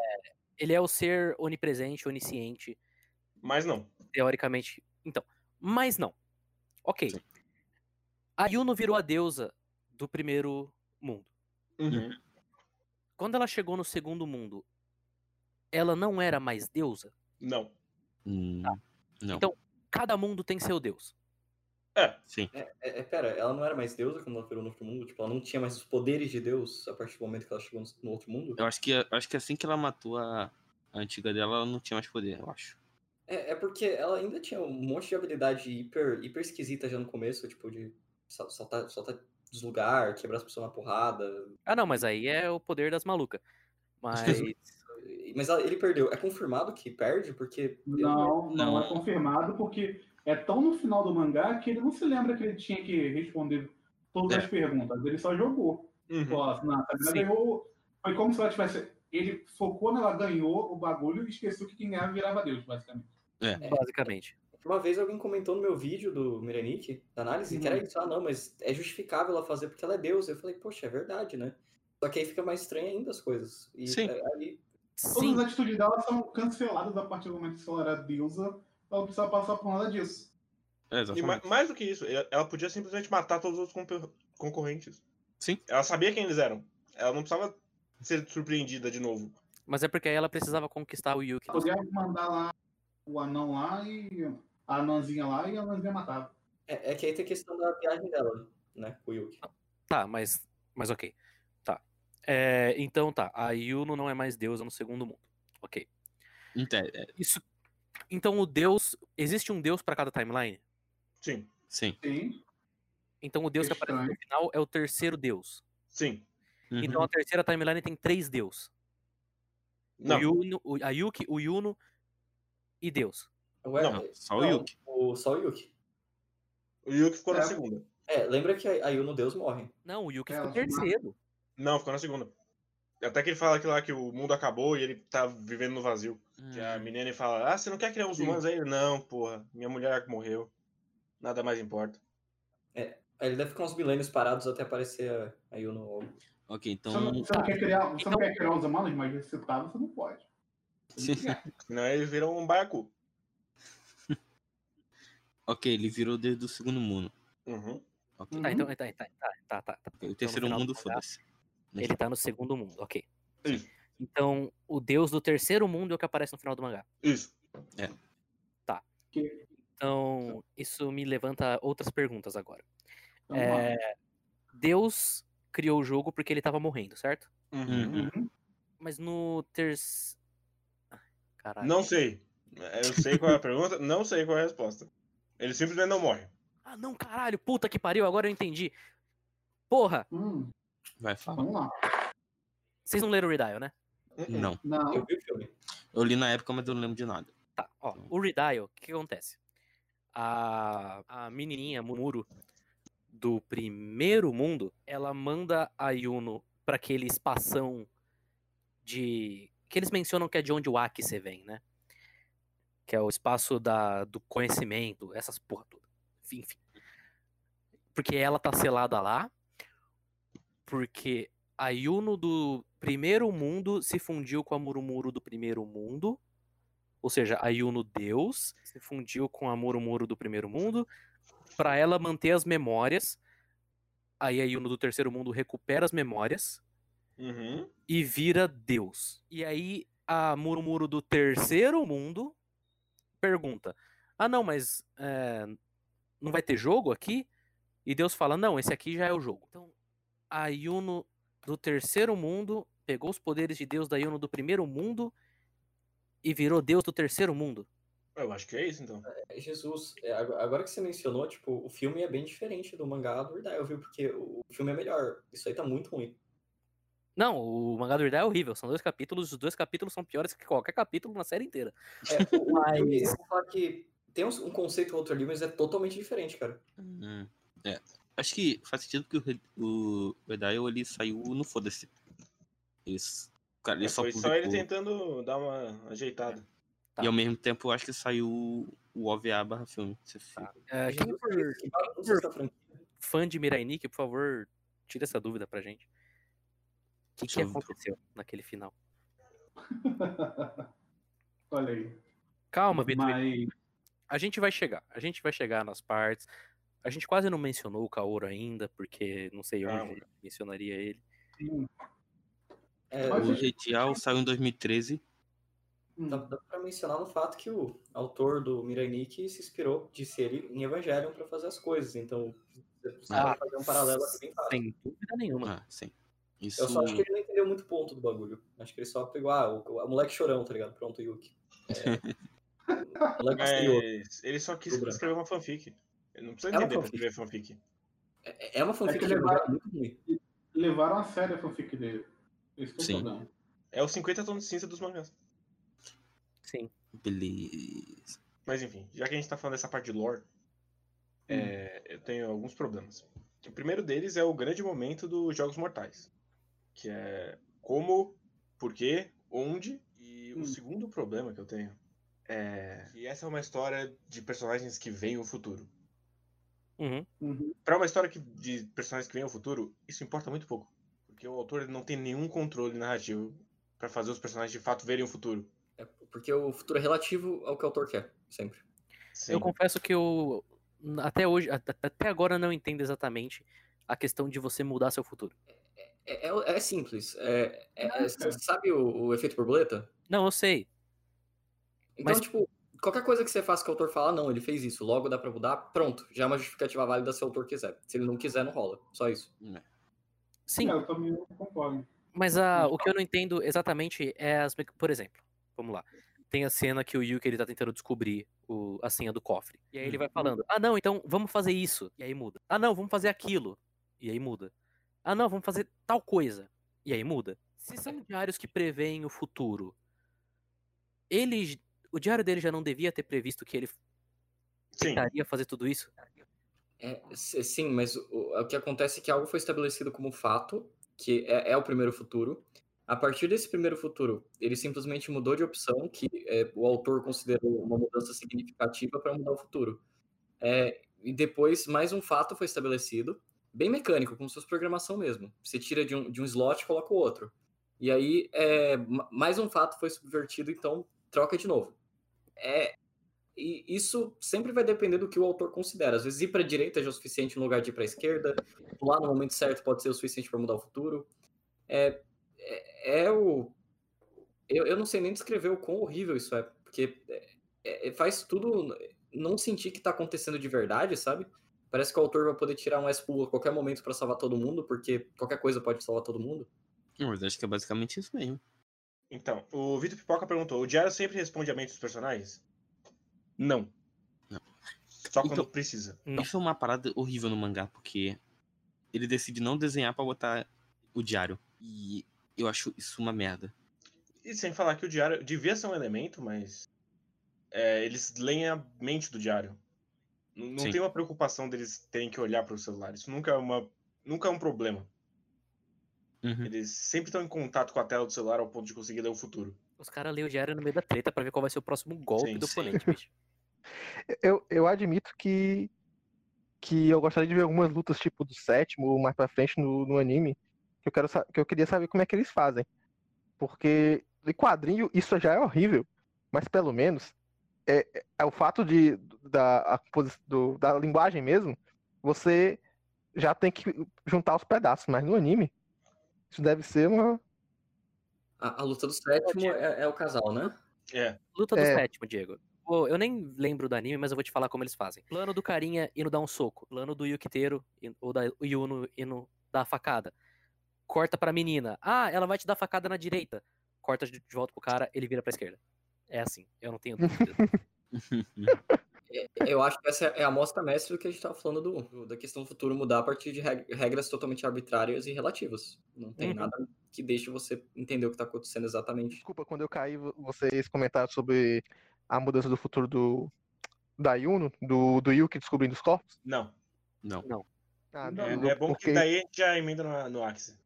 ele é o ser onipresente, onisciente, Mas não. teoricamente. Então, mas não. Ok. A Yuno virou a deusa do primeiro mundo. Uhum. Quando ela chegou no segundo mundo, ela não era mais deusa? Não. Hum, não. Então- Cada mundo tem seu deus. É. Sim. É, é, pera, ela não era mais deusa quando ela virou no outro mundo? Tipo, ela não tinha mais os poderes de Deus a partir do momento que ela chegou no, no outro mundo? Eu acho que, acho que assim que ela matou a, a antiga dela, ela não tinha mais poder, eu acho. É, é porque ela ainda tinha um monte de habilidade hiper, hiper esquisita já no começo, tipo, de saltar, saltar deslugar, quebrar as pessoas na porrada. Ah, não, mas aí é o poder das malucas. Mas. Mas ele perdeu. É confirmado que perde? Porque. não, Não. é confirmado, porque é tão no final do mangá que ele não se lembra que ele tinha que responder todas É. as perguntas. Ele só jogou. Uhum. Ó, não, a Sabrina Sim. ganhou. Foi como se ela tivesse. Ele focou nela, ganhou o bagulho e esqueceu que quem ganhava virava Deus, basicamente. Basicamente. Uma vez alguém comentou no meu vídeo do Mirenik, da análise, que era Uhum. isso. Ah, não, mas é justificável ela fazer porque ela é deusa. Eu falei, poxa, é verdade, né? Só que aí fica mais estranho ainda as coisas. E Sim. é- aí Todas Sim, as atitudes dela são canceladas a partir do momento que ela era deusa. Ela não precisa passar por nada disso. É, E ma- exatamente. mais do que isso, ela podia simplesmente matar todos os outros concorrentes. Sim. Ela sabia quem eles eram. Ela não precisava ser surpreendida de novo. mas é porque aí ela precisava conquistar o Yuki. Podia mandar lá o anão lá e a anãzinha lá e a anãzinha matava. é, é que aí tem a questão da viagem dela, né? O Yuki. Tá, mas. Mas ok. Tá. É, então tá. A Yuno não é mais deusa no segundo mundo. Ok. Então, é, Isso. Então o deus. Existe um deus pra cada timeline? Sim. sim. Sim. Então o deus que aparece no final é o terceiro deus. Sim. Uhum. Então a terceira timeline tem três deus. Não. O Yuno, o- a Yuki, o Yuno e Deus. Ué, Não, Só o Yuki. o- só o Yuki. O Yuki ficou na É. segunda. É, lembra que a a Yuno Deus morre. Não, o Yuki É, ficou na- terceiro. Não, ficou na segunda. Até que ele fala que lá que o mundo acabou e ele tá vivendo no vazio. Que a Hum, menina fala, ah, você não quer criar uns humanos aí? Não, porra, minha mulher morreu. Nada mais importa. Aí ele deve ficar uns milênios parados até aparecer a, a Yuno logo. Ok, então. Você não, você não quer criar, você Então- não quer criar os humanos, mas ressuscitado você não pode. Você não. Senão ele vira um baiacu. Ok, ele virou desde o segundo mundo. Uhum. Ok. Tá, então, tá, tá, tá, tá, tá. O terceiro do mundo, foda-se. Ele tá no segundo mundo, ok. Isso. Então, o deus do terceiro mundo é o que aparece no final do mangá. Isso. Que- Então, isso me levanta outras perguntas agora. É, Deus criou o jogo porque ele tava morrendo, certo? Uhum. Uhum. Mas no terceiro. Caralho. Não sei. Eu sei qual é a pergunta, não sei qual é a resposta. Ele simplesmente não morre. Ah, não, caralho, puta que pariu, agora eu entendi. Porra, Hum, Vai falar. vamos lá. vocês não leram o Redial, né? Uhum. Não. Não. Eu vi o filme. Eu li na época, mas eu não lembro de nada. Tá, ó, o Redial, o que, que acontece? A, a menininha, Mumuro, do primeiro mundo, ela manda a Yuno pra aquele espação de... que eles mencionam que é de onde o Akise vem, né? Que é o espaço da, do conhecimento, essas porra toda. Enfim, enfim. Porque ela tá selada lá, porque a Yuno do primeiro mundo se fundiu com a Murumuro do primeiro mundo, ou seja, a Yuno Deus se fundiu com a Murumuro do primeiro mundo para ela manter as memórias. Aí a Yuno do terceiro mundo recupera as memórias Uhum. e vira Deus. E aí a Murumuro do terceiro mundo pergunta: Ah, não, mas é, não vai ter jogo aqui? E Deus fala: Não, esse aqui já é o jogo. Então a Yuno do terceiro mundo pegou os poderes de Deus da Yuno do primeiro mundo e virou Deus do terceiro mundo. Eu acho que é isso, então. É, Jesus, é, ag- agora que você mencionou, tipo, o filme é bem diferente do mangá do Redial, viu? Porque o filme é melhor. Isso aí tá muito ruim. Não, o mangá do Urdai é horrível. São dois capítulos, os dois capítulos são piores que qualquer capítulo na série inteira. É, o, filme, Mas- eu falar que tem uns- um conceito ou outro ali, mas é totalmente diferente, cara. Hum, é. Acho que faz sentido porque o, o Redaio ele saiu no foda-se. Isso. Cara, ele É, só foi só ele publicou. tentando dar uma ajeitada. Tá. E ao mesmo tempo, eu acho que saiu o OVA barra filme. For- É, quem for que essa franquia. fã de Mirai Nikki, por favor, tira essa dúvida pra gente. O que, que aconteceu naquele final? Olha aí. Calma, Vitor. Mas. A gente vai chegar. A gente vai chegar nas partes. A gente quase não mencionou o Kaoru ainda, porque não sei onde mencionaria ele. Sim. É, O Redial saiu em 2013. Hum. dá, dá pra mencionar no fato que o autor do Mirai Nikki se inspirou, disse ele, em Evangelion pra fazer as coisas. Então, você Ah, fazer um paralelo aqui bem fácil. Sem dúvida nenhuma. Ah, sim. Isso. Eu só acho que ele não entendeu muito o ponto do bagulho. Acho que ele só pegou, ah, o, o moleque chorão, tá ligado? Pronto, Yuki. É, o moleque. Mas ele só quis escrever uma fanfic. Ele não precisa É uma entender pra escrever fanfic. É, é uma fanfic que de levar- Evangelion muito ruim. Levaram a sério a fanfic dele. Esse que é o Sim. problema. É os 50 tons de cinza dos mangás. Sim. Beleza. Mas enfim, já que a gente tá falando dessa parte de lore, é, eu tenho alguns problemas. O primeiro deles é o grande momento dos Jogos Mortais. Que é como, por quê, onde. E Hum. o segundo problema que eu tenho é que essa é uma história de personagens que veem o futuro. Uhum. Uhum. Pra uma história que- de personagens que veem o futuro, isso importa muito pouco. Porque o autor ele não tem nenhum controle narrativo pra fazer os personagens de fato verem o futuro. É porque o futuro é relativo ao que o autor quer, sempre. Sim. Eu confesso que eu até hoje, até agora não entendo exatamente a questão de você mudar seu futuro. É, é- é simples. É, é- cara. sabe o, o efeito borboleta? Não, eu sei. Então, Mas- tipo, qualquer coisa que você faça que o autor fala, não, ele fez isso, logo dá pra mudar, pronto. Já é uma justificativa válida se o autor quiser. Se ele não quiser, não rola. Só isso. Sim, É, eu também concordo. mas a, o que eu não entendo exatamente é as. Por exemplo, vamos lá. Tem a cena que o Yuki ele tá tentando descobrir o- a senha do cofre. E aí ele vai falando: Ah, não, então vamos fazer isso. E aí muda. Ah, não, vamos fazer aquilo. E aí muda. Ah, não, vamos fazer tal coisa. E aí muda. Se são diários que preveem o futuro, ele. O diário dele já não devia ter previsto que ele Sim. tentaria fazer tudo isso? É, sim, mas o, o que acontece é que algo foi estabelecido como fato, que é, é o primeiro futuro. A partir desse primeiro futuro, ele simplesmente mudou de opção, que é, o autor considerou uma mudança significativa para mudar o futuro. É, e depois, mais um fato foi estabelecido, bem mecânico, como se fosse programação mesmo. Você tira de um, de um slot e coloca o outro. E aí, é, ma- mais um fato foi subvertido, então troca de novo. É, e isso sempre vai depender do que o autor considera. Às vezes ir para a direita já é o suficiente no lugar de ir para a esquerda. Pular no momento certo pode ser o suficiente para mudar o futuro. É, é, é o. Eu, eu não sei nem descrever o quão horrível isso é, porque é- é- faz tudo não sentir que tá acontecendo de verdade, sabe? Parece que o autor vai poder tirar um S-Pull a qualquer momento para salvar todo mundo, porque qualquer coisa pode salvar todo mundo. Mas acho que é basicamente isso mesmo. Então, o Vitor Pipoca perguntou: o diário sempre responde a mente dos personagens? Não. Não. Só quando Então- precisa. Não. Isso é uma parada horrível no mangá, porque ele decide não desenhar pra botar o diário. E eu acho isso uma merda. E sem falar que o diário devia ser um elemento, mas é, eles leem a mente do diário. Não Sim. tem uma preocupação deles terem que olhar para o celular. Isso nunca é, uma, nunca é um problema. Uhum. Eles sempre estão em contato com a tela do celular ao ponto de conseguir ler o futuro. Os caras leem o diário no meio da treta pra ver qual vai ser o próximo golpe Sim, do sim. oponente, bicho. Eu, eu admito que, que eu gostaria de ver algumas lutas tipo do sétimo ou mais pra frente no, no anime, que eu, quero, que eu queria saber como é que eles fazem. Porque em quadrinho isso já é horrível, mas pelo menos é, é- o fato de, da, a do- da linguagem mesmo, você já tem que juntar os pedaços, mas no anime isso deve ser uma. A, a luta do sétimo é, é o casal, né? É. Luta do É. sétimo, Diego. Eu nem lembro do anime, mas eu vou te falar como eles fazem. Plano do carinha indo dar um soco. Plano do Yukiteiro, ou da Yuno indo dar a facada. Corta pra menina. Ah, ela vai te dar facada na direita. Corta de de volta pro cara, ele vira pra esquerda. É assim, eu não tenho dúvida. É, Eu acho que essa é a amostra mestre do que a gente estava falando do, do- da questão do futuro mudar a partir de reg- regras totalmente arbitrárias e relativas. Não tem Uhum. nada que deixe você entender o que está acontecendo exatamente. Desculpa, quando eu caí, vo- vocês comentaram sobre a mudança do futuro do da Yuno, do, do Yuki descobrindo os corpos. Não. Não. Ah, Não, É, é bom porque- que daí a gente já emenda no, no Axie.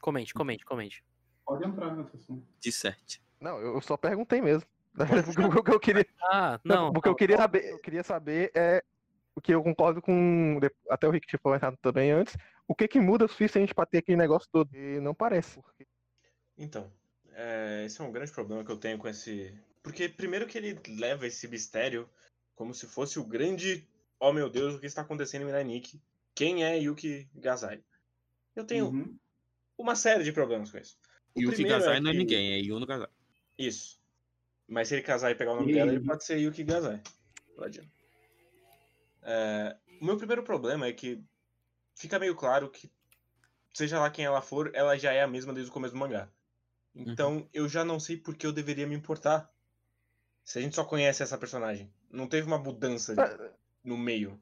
Comente, comente, comente. Pode entrar nesse assunto. De certo. Não, eu só perguntei mesmo. o que eu queria, Ah, não. o que eu queria saber, eu queria saber é o que eu concordo com até o Rick tinha comentado também antes. O que que muda o suficiente pra ter aquele negócio todo? E não parece. porque- Então, é, esse é um grande problema que eu tenho com esse. Porque, primeiro, que ele leva esse mistério como se fosse o grande. Oh meu Deus, o que está acontecendo em Mirai Nikki? Quem é Yuki Gazai? Eu tenho Uhum. uma série de problemas com isso. O Yuki Gazai é não é que- ninguém, é Yuno Gazai. Isso. Mas se ele casar e pegar o nome E- dela, ele pode ser Yuki Gazai. Pode. É, o meu primeiro problema é que fica meio claro que, seja lá quem ela for, ela já é a mesma desde o começo do mangá. Então eu já não sei por que eu deveria me importar. Se a gente só conhece essa personagem. Não teve uma mudança Ah, no meio.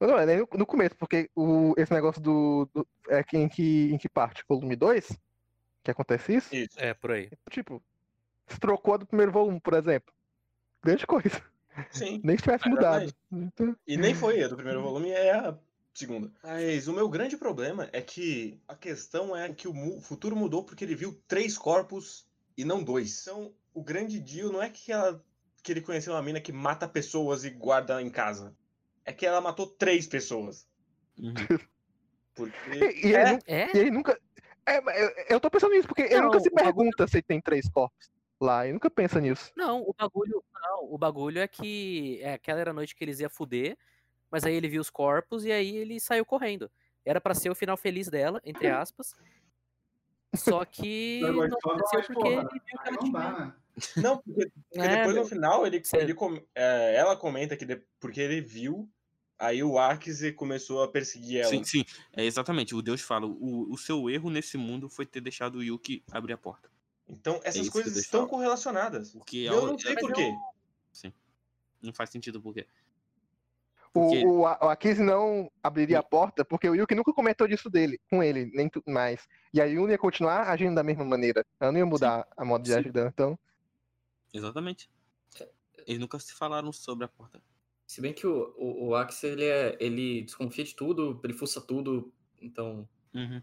Não, é nem no, no começo, porque o, esse negócio do, do- é que em que em que parte? Volume 2? Que acontece isso? Isso. É, por aí. Tipo, se trocou a do primeiro volume, por exemplo. Grande coisa. Sim. Nem se tivesse É mudado. Então, E nem foi a do primeiro volume, é a segunda. Mas o meu grande problema é que a questão é que o futuro mudou porque ele viu três corpos e não dois. Então, o grande deal não é que, ela, que ele conheceu uma mina que mata pessoas e guarda em casa. É que ela matou três pessoas. Uhum. Porque. E, e É, ele, É? e ele nunca. É, eu, eu tô pensando nisso, porque ele Não, nunca se o pergunta se ele tem três corpos lá. Ele nunca pensa nisso. Não, o bagulho. Não, o bagulho é que. É, aquela era a noite que eles iam fuder, mas aí ele viu os corpos e aí ele saiu correndo. Era pra ser o final feliz dela, entre aspas. Só que não aconteceu porque porra. ele viu que ela tinha. né? Não, porque, porque É, depois no final ele, ele com- é, ela comenta que de- porque ele viu, aí o Axie começou a perseguir ela. Sim, sim. É exatamente. O Deus fala: o, o seu erro nesse mundo foi ter deixado o Yuki abrir a porta. Então essas coisas estão correlacionadas. Porque Eu não sei por eu- quê. Sim. Não faz sentido porque. Porque- O, o, A- não abriria a porta porque o Yuki nunca comentou disso dele, com ele, nem tudo mais. E a Yuna ia continuar agindo da mesma maneira. Ela não ia mudar a modo de Sim. ajudar. Então, Exatamente. Eles nunca se falaram sobre a porta. Se bem que o, o, o Axel, ele, é, ele desconfia de tudo, ele fuça tudo, então... Uhum.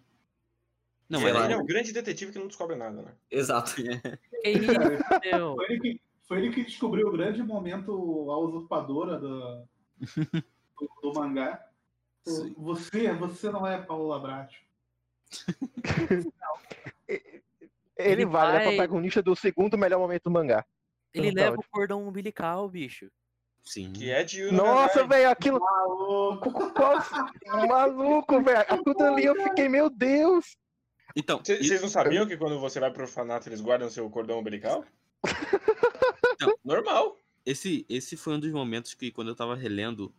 Não, Sei mas lá. Ele é um grande detetive que não descobre nada, né? Exato. Que isso, meu? Foi ele, que, foi ele que descobriu o grande momento, a usurpadora do, do, do mangá. O- Sim. Você, você não é Paulo Labratio. ele, Ele vai, ele é vai- protagonista do segundo melhor momento do mangá. Ele leva o cordão umbilical, bicho. Sim. Que é de Nossa, velho, aquilo. Maluco! Qual... Maluco, velho. Aquilo ali eu fiquei, meu Deus. Então, Cê- e- Vocês não sabiam que quando você vai pro orfanato eles guardam seu cordão umbilical? Não. Normal. esse, esse foi um dos momentos que, quando eu tava relendo,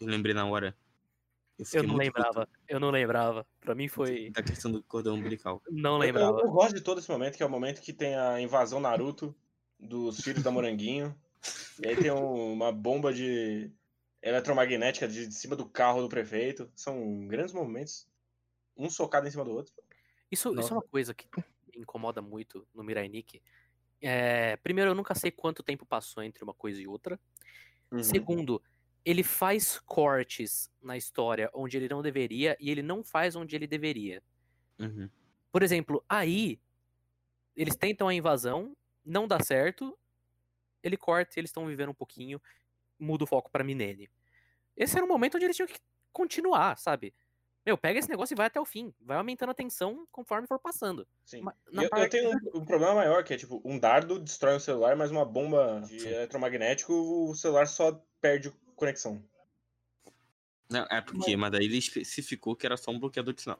eu lembrei na hora. fiquei Eu não muito puto lembrava. Eu não lembrava. Pra mim foi. Da questão do cordão umbilical. Não Eu, lembrava. eu gosto de todo esse momento, que é o momento que tem a invasão Naruto dos filhos da Moranguinho. E aí tem um- uma bomba de eletromagnética de, de cima do carro do prefeito. São grandes momentos. Um socado em cima do outro. Isso, isso é uma coisa que me incomoda muito no Mirai Nikki. É, primeiro, eu nunca sei quanto tempo passou entre uma coisa e outra. Uhum. Segundo, ele faz cortes na história onde ele não deveria e ele não faz onde ele deveria. Uhum. Por exemplo, aí eles tentam a invasão, não dá certo, ele corta e eles estão vivendo um pouquinho, muda o foco pra Minene. Esse era um momento onde eles tinham que continuar, sabe? Meu, pega esse negócio e vai até o fim. Vai aumentando a tensão conforme for passando. Sim. E eu, eu parte- tenho um, um problema maior, que é tipo, um dardo destrói um celular, mas uma bomba de eletromagnético, o celular só perde conexão. Não, é porque, mas daí ele especificou que era só um bloqueador de sinal.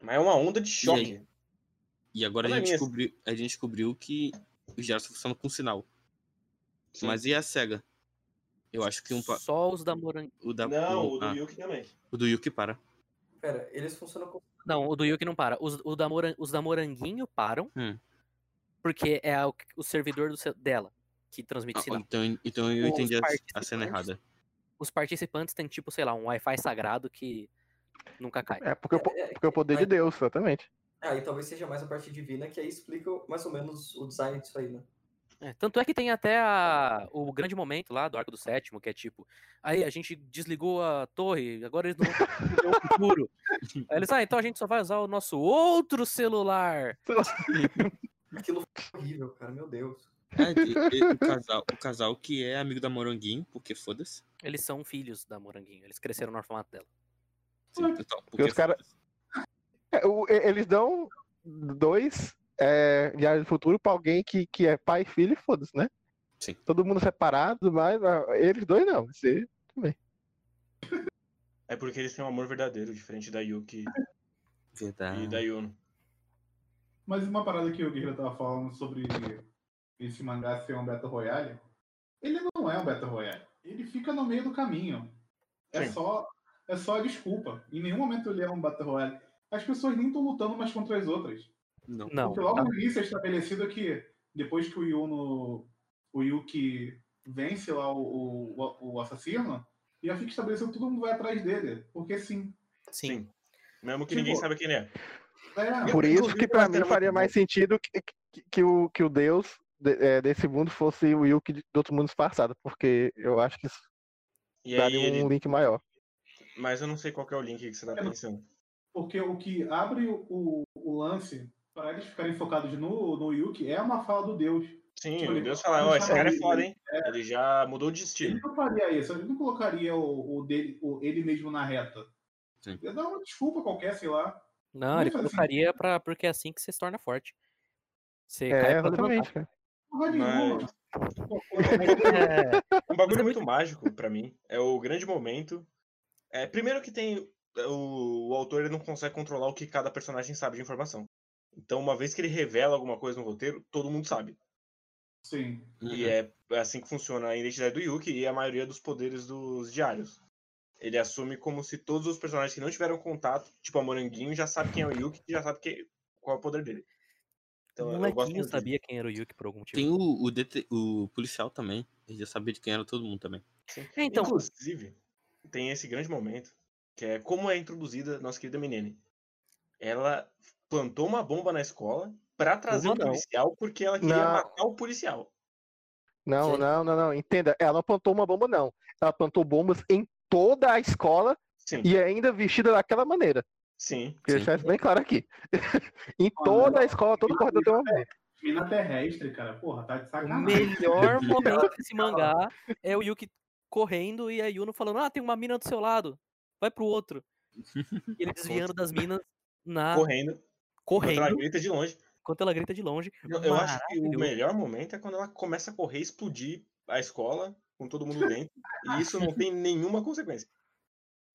Mas é uma onda de choque. aí? E agora a Olha gente, descobriu, a gente descobriu que os gyros funcionam com sinal. Sim. Mas e a SEGA? Eu acho que um, pa- Só os da Moranguinho. o da Não, o, o do ah, Yuki também. o do Yuki para. Pera, eles funcionam com... Não, o do Yuki não para. Os, o da Moran- os da Moranguinho param. Hum. Porque é o, o servidor do dela que transmite Ah, sinal. então, então eu Os entendi a, cena errada. Os participantes têm, tipo, sei lá, um Wi-Fi sagrado que nunca cai. É porque, É, é, porque o poder de Deus, exatamente. Ah, e talvez seja mais a parte divina que aí explica mais ou menos o design disso aí, né? É, tanto é que tem até a- o grande momento lá do Arco do Sétimo, que é tipo, aí a gente desligou a torre, agora eles não vão ter o futuro. Aí eles, ah, então a gente só vai usar o nosso outro celular. Aquilo foi horrível, cara, meu Deus. É, e- e o, casal, o casal que é amigo da Moranguinho, porque foda-se. Eles são filhos da Moranguinho, eles cresceram no orfanato dela. Sim, então, porque os cara- foda-se. É, eles dão dois é, viagens do futuro pra alguém que, que é pai e filho foda-se, né? Sim. Todo mundo separado, mas ah, eles dois não. Você... É porque eles têm um amor verdadeiro, diferente da Yuki Verdade. e da Yuno. Mas uma parada que o Guerreiro tava falando sobre esse mangá ser um Battle Royale, ele não é um Battle Royale. Ele fica no meio do caminho. É Sim. só, é só a desculpa. Em nenhum momento ele é um Battle Royale. As pessoas nem estão lutando umas contra as outras. Não. Não, Porque logo no início é estabelecido que depois que o Yuno, o Yuki vence lá o, o, o assassino, já fica estabelecido que todo mundo vai atrás dele. Porque sim. sim. Mesmo que Tipo, ninguém saiba quem ele é. É, Por isso que que mim faria mais sentido que, que, que o, que o Deus de- é, desse mundo fosse o Yuki de- do outro mundo disfarçado, porque eu acho que isso E aí daria ele... um link maior. Mas eu não sei qual que é o link que você tá É, pensando. Porque o que abre o, o lance para eles ficarem focados no, no Yuki é uma fala do Deus. Sim, Tipo, o ele- Deus fala, ó, esse cara é foda, hein? Ele já mudou de Ele destino. não faria isso, ele não colocaria o, o dele, o, ele mesmo na reta. Sim. Ia dar uma desculpa qualquer, sei lá. Não, Não ele colocaria pra, porque é assim que você se torna forte. Você É, cai exatamente, cara. É, Um bagulho muito mágico pra mim é o grande momento. É, primeiro que tem o, o autor ele não consegue controlar o que cada personagem sabe de informação. Então, uma vez que ele revela alguma coisa no roteiro, todo mundo sabe. Sim. E Uhum. é assim que funciona a identidade do Yuki e a maioria dos poderes dos diários. Ele assume como se todos os personagens que não tiveram contato, tipo a Moranguinho, já sabe quem é o Yuki e já sabe que, qual é o poder dele. Então, o eu gosto molequinho muito disso. sabia quem era o Yuki por algum motivo. Tem o, o, dete- o policial também. Ele já sabia de quem era todo mundo também. É, então, Inclusive, tem esse grande momento, que é como é introduzida nossa querida Menene. Ela plantou uma bomba na escola pra trazer Uma um policial porque ela queria Não. matar o policial. Não, Gente. não, não, não. Entenda, ela não plantou uma bomba, não. Ela plantou bombas em toda a escola Sim, e ainda vestida daquela maneira. sim. Queria Sim. deixar isso bem claro aqui. em toda a escola, todo corredor tem uma bomba. Mina terrestre, cara. Porra, tá de o sacanagem. melhor momento desse mangá é o Yuki correndo e a Yuno falando: Ah, tem uma mina do seu lado, vai pro outro. E ele desviando das minas na Correndo. Enquanto correndo, Ela grita de longe. enquanto ela grita de longe. Eu, eu acho que o melhor momento é quando ela começa a correr e explodir a escola com todo mundo dentro. e isso não tem nenhuma consequência.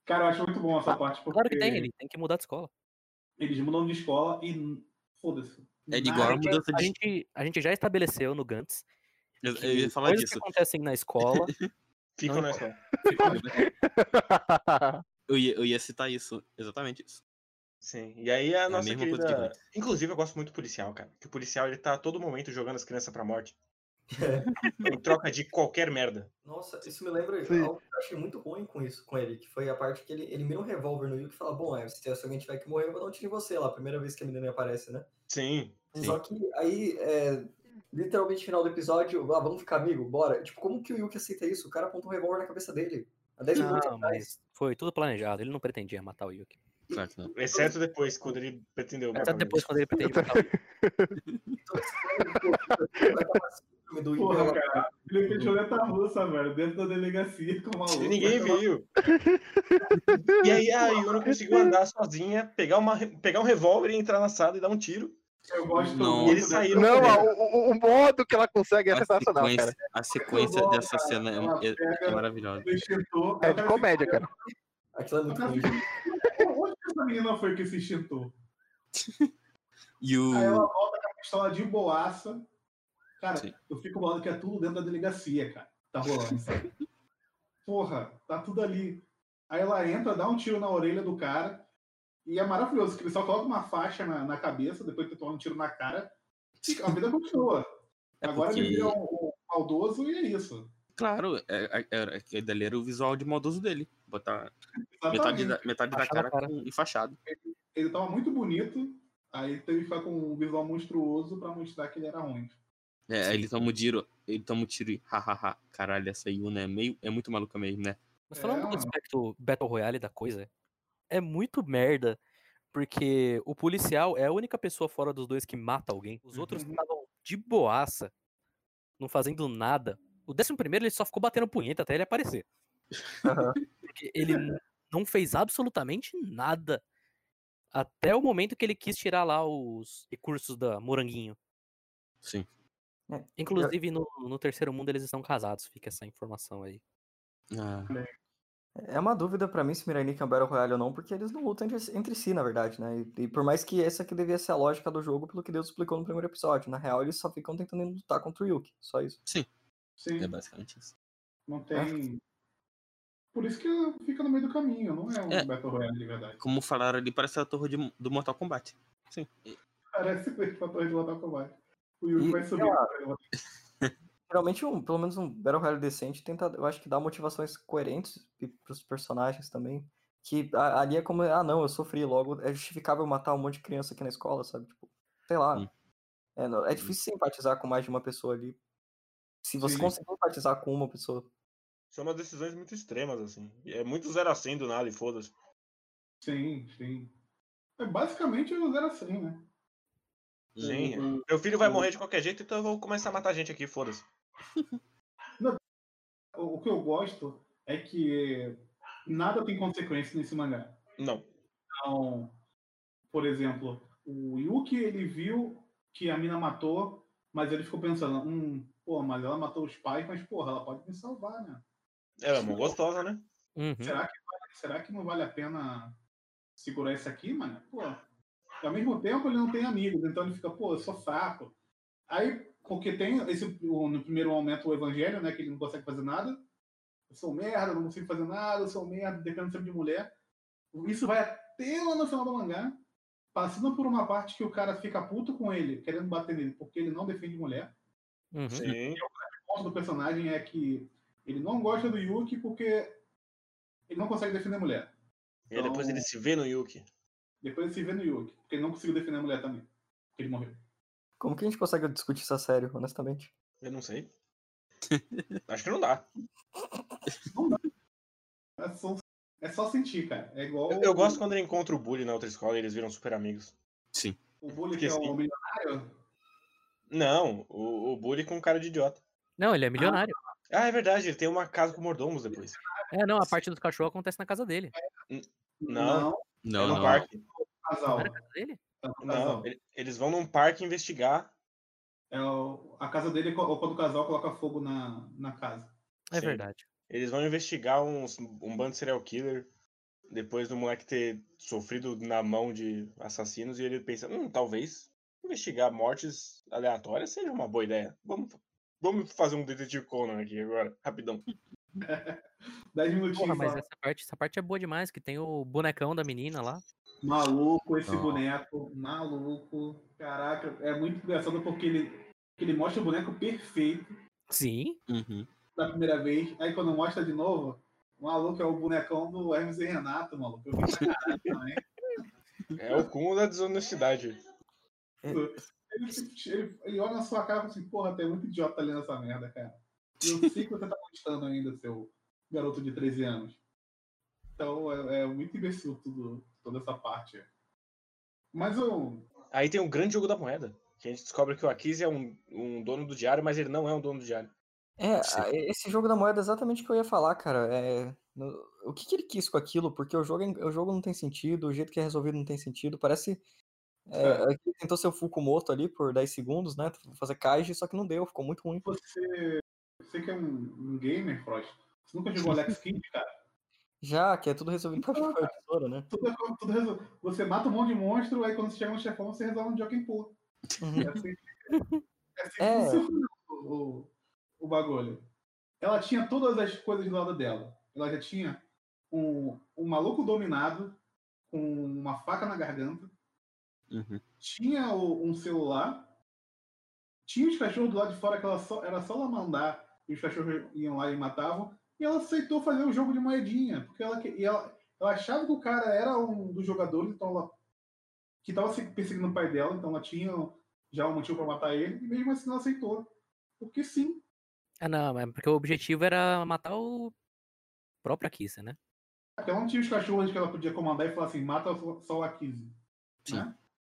Cara, eu acho muito bom essa parte, porque Claro que tem, ele tem que mudar de escola. eles mudam de escola e foda-se. É igual a mudança A de. gente, a gente já estabeleceu no Gantz Eu, eu ia falar coisas disso. que acontecem na escola Ficam na escola. Eu ia, eu ia citar isso. Exatamente isso. Sim. E aí a a nossa que querida. Inclusive, eu gosto muito do policial, cara. Que o policial ele tá a todo momento jogando as crianças pra morte. em troca de qualquer merda. Nossa, isso me lembra Sim. algo que eu achei muito ruim com isso, com ele, que foi a parte que ele, ele mira um revólver no Yuki e fala, bom, é, se, alguém tiver que morrer, eu vou dar um tiro em você lá, a primeira vez que a menina aparece, né? Sim. Sim. Só que aí, é, literalmente, no final do episódio, ah, vamos ficar amigo, bora. Tipo, como que o Yuki aceita isso? O cara aponta um revólver na cabeça dele. Há 10 minutos atrás. mas foi tudo planejado. Ele não pretendia matar o Yuki. Claro que não. Exceto depois, quando ele pretendeu Até matar o depois, quando ele pretende matar o Yuki. Esse cara, pô, esse filme do Yuki, Porra, cara. Ele fez roleta russa, velho, dentro da delegacia com uma E ninguém viu. E aí a Yuno conseguiu andar sozinha, pegar, uma, pegar um revólver e entrar na sala e dar um tiro. Eu gosto Não. Eles saíram Não, o, o- modo que ela consegue é A sensacional, cara. a sequência dessa cara. cena é, é- é maravilhosa. É de comédia, cara. Aquilo é muito ruim. Onde que essa menina foi que se extintou? E o. Aí ela volta com a pistola de boaça. Cara, Sim. eu fico bolado que é tudo dentro da delegacia, cara. Tá rolando, sabe? Porra, tá tudo ali. Aí ela entra, dá um tiro na orelha do cara. E é maravilhoso, que ele só coloca uma faixa na, na cabeça, depois que toma um tiro na cara. E a vida continua. É Agora ele porque- vira um, um maldoso e é isso. Claro, é, é, é, aquele dali era o visual de maldoso dele. Botar metade da, metade da cara, cara. com enfaixado. Ele tava muito bonito, aí teve que ficar com um visual monstruoso pra mostrar que ele era ruim. É, aí ele toma um tiro, ele toma um tiro e hahaha, caralho, essa Yuna é meio, é muito maluca mesmo, né? Mas É, falando do mano. aspecto Battle Royale da coisa, é muito merda, porque o policial é a única pessoa fora dos dois que mata alguém. Os outros Uhum. estavam de boaça, não fazendo nada. O décimo primeiro ele só ficou batendo punheta até ele aparecer. Porque ele não fez absolutamente nada. Até o momento que ele quis tirar lá os recursos da Moranguinho. Sim. Inclusive, no, no terceiro mundo eles estão casados, fica essa informação aí. Ah, É uma dúvida pra mim se Mirai é um Battle Royale ou não, porque eles não lutam entre, entre si, na verdade, né? E, e por mais que essa aqui devia ser a lógica do jogo, pelo que Deus explicou no primeiro episódio. Na real, eles só ficam tentando lutar contra o Yuki. Só isso. Sim, é basicamente isso. não tem. Por isso que fica no meio do caminho, não é um É. Battle Royale de verdade. Como falaram ali, parece a torre de- do Mortal Kombat. Parece mesmo a torre de Mortal Kombat. O Yugi E, vai subir. Geralmente, um, pelo menos um Battle Royale decente tenta, eu acho que dá motivações coerentes pros personagens também. Que a- ali é como, ah não, eu sofri, logo é justificável matar um monte de criança aqui na escola, sabe? Tipo, sei lá. Hum. É, não- é difícil simpatizar com mais de uma pessoa ali. Se você Sim. conseguir empatizar com uma pessoa. São umas decisões muito extremas, assim. É muito zero a 100 do nada e foda-se. Sim, sim. É basicamente o zero assim, né? Sim. Meu filho vai morrer de qualquer jeito, então eu vou começar a matar gente aqui, foda-se. O, o que eu gosto é que nada tem consequência nesse mangá. Não. Então, por exemplo, o Yuki ele viu que a mina matou, mas ele ficou pensando, hum, pô, mas ela matou os pais, mas porra, ela pode me salvar, né? Ela é uma gostosa, né? Uhum. Será que, vale- será que não vale a pena segurar isso aqui, mano? Pô, ao mesmo tempo ele não tem amigos, então ele fica, pô, eu sou fraco. Aí, porque tem esse, no primeiro momento o evangelho, né, que ele não consegue fazer nada. Eu sou merda, não consigo fazer nada, eu sou merda, dependo sempre de mulher. Isso vai até lá no final do mangá, passando por uma parte que o cara fica puto com ele, querendo bater nele, porque ele não defende mulher. Uhum. Sim. O ponto do personagem é que Ele não gosta do Yuki porque ele não consegue defender a mulher. E aí depois ele Então- se vê no Yuki. Depois ele se vê no Yuki, porque ele não conseguiu defender a mulher também. Porque ele morreu. Como que a gente consegue discutir isso a sério, honestamente? Eu não sei. Acho que não dá. É só, é só sentir, cara. É igual. Eu, eu gosto quando ele encontra o Bully na outra escola e eles viram super amigos. Sim. O bully que é Porque o sim. milionário. Não, o, o Bully com cara de idiota. Não, ele é milionário. Ah, é verdade, ele tem uma casa com mordomos depois. É, não, a parte dos cachorros acontece na casa dele. Não, Não, é no não. parque. casal. Não era a casa dele? É Não, casal. ele- eles vão num parque investigar. É o- a casa dele, quando o casal coloca fogo na, na casa. É Sim. verdade. Eles vão investigar uns, um bando de serial killer. Depois do moleque ter sofrido na mão de assassinos. E ele pensa, hum, talvez investigar mortes aleatórias seja uma boa ideia. Vamos, vamos fazer um detetive Conan aqui agora, rapidão. Dez minutinhos Porra, mas essa parte, essa parte é boa demais, que tem o bonecão da menina lá. Maluco esse Não. boneco. Maluco. Caraca, é muito engraçado porque ele, ele mostra o boneco perfeito Sim. Uhum. da primeira vez. Aí quando mostra de novo, o maluco é o bonecão do Hermes e Renato, maluco. Eu vi pra caralho também. É o cúmulo da desonestidade. Ele, ele, ele olha na sua cara e fala assim, porra, tem muito idiota ali nessa merda, cara. E eu sei que você tá gostando ainda, seu garoto de 13 anos. Então é, é muito imbecil tudo, toda essa parte. Mas eu. Aí tem o grande jogo da moeda. Que a gente descobre que o Akiz é um, um dono do diário, mas ele não é um dono do diário. É, Sim. esse jogo da moeda é exatamente o que eu ia falar, cara. É, no- o que, que ele quis com aquilo? Porque o jogo, é- o jogo não tem sentido, o jeito que é resolvido não tem sentido. Parece. É, É. é que tentou ser o Fukumoto ali por 10 segundos, né? Fazer Kaiji, só que não deu, ficou muito ruim. Você, você que é um, um gamer, Frost. Você nunca jogou Alex Kidd, cara? Já, que é tudo resolvido com a Não, com a tesoura, né? Tudo, é tudo resol- Você mata um monte de monstro, aí quando você chega no chefão, você resolve um Joking Pool. Uhum. É assim, é assim que É. funciona o, o, o bagulho. Ela tinha todas as coisas do lado dela. Ela já tinha um, um maluco dominado com uma faca na garganta. Uhum. Tinha o- um celular. Tinha os cachorros do lado de fora que ela só, era só ela mandar e os cachorros iam lá e matavam. E ela aceitou fazer o jogo de moedinha. Porque ela, que- e ela, ela achava que o cara era um dos jogadores, então ela que estava perseguindo o pai dela, então ela tinha já um motivo para matar ele, e mesmo assim ela aceitou. Porque sim. Ah, não, é porque o objetivo era matar o próprio Akisa, né? Ela não tinha os cachorros que ela podia comandar e falar assim, mata só- o Akise. Sim. Né?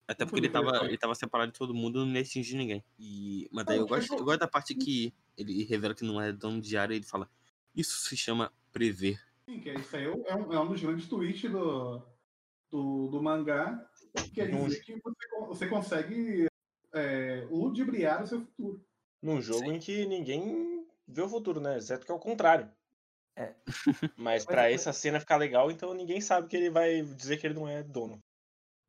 Até porque ele podia fazer tava, ele tava separado de todo mundo, não ia atingir ninguém. E, mas daí Não, eu gosto, eu gosto da parte que ele revela que não é dono de área e ele fala: Isso se chama prever. Sim, que isso aí é um, é um dos grandes tweets do, do, do mangá, que Num- dizer que você, você consegue é, ludibriar o seu futuro. Num jogo em que ninguém vê o futuro, né? Exceto que é o contrário. É. Mas eu- essa cena ficar legal, então ninguém sabe que ele vai dizer que ele não é dono.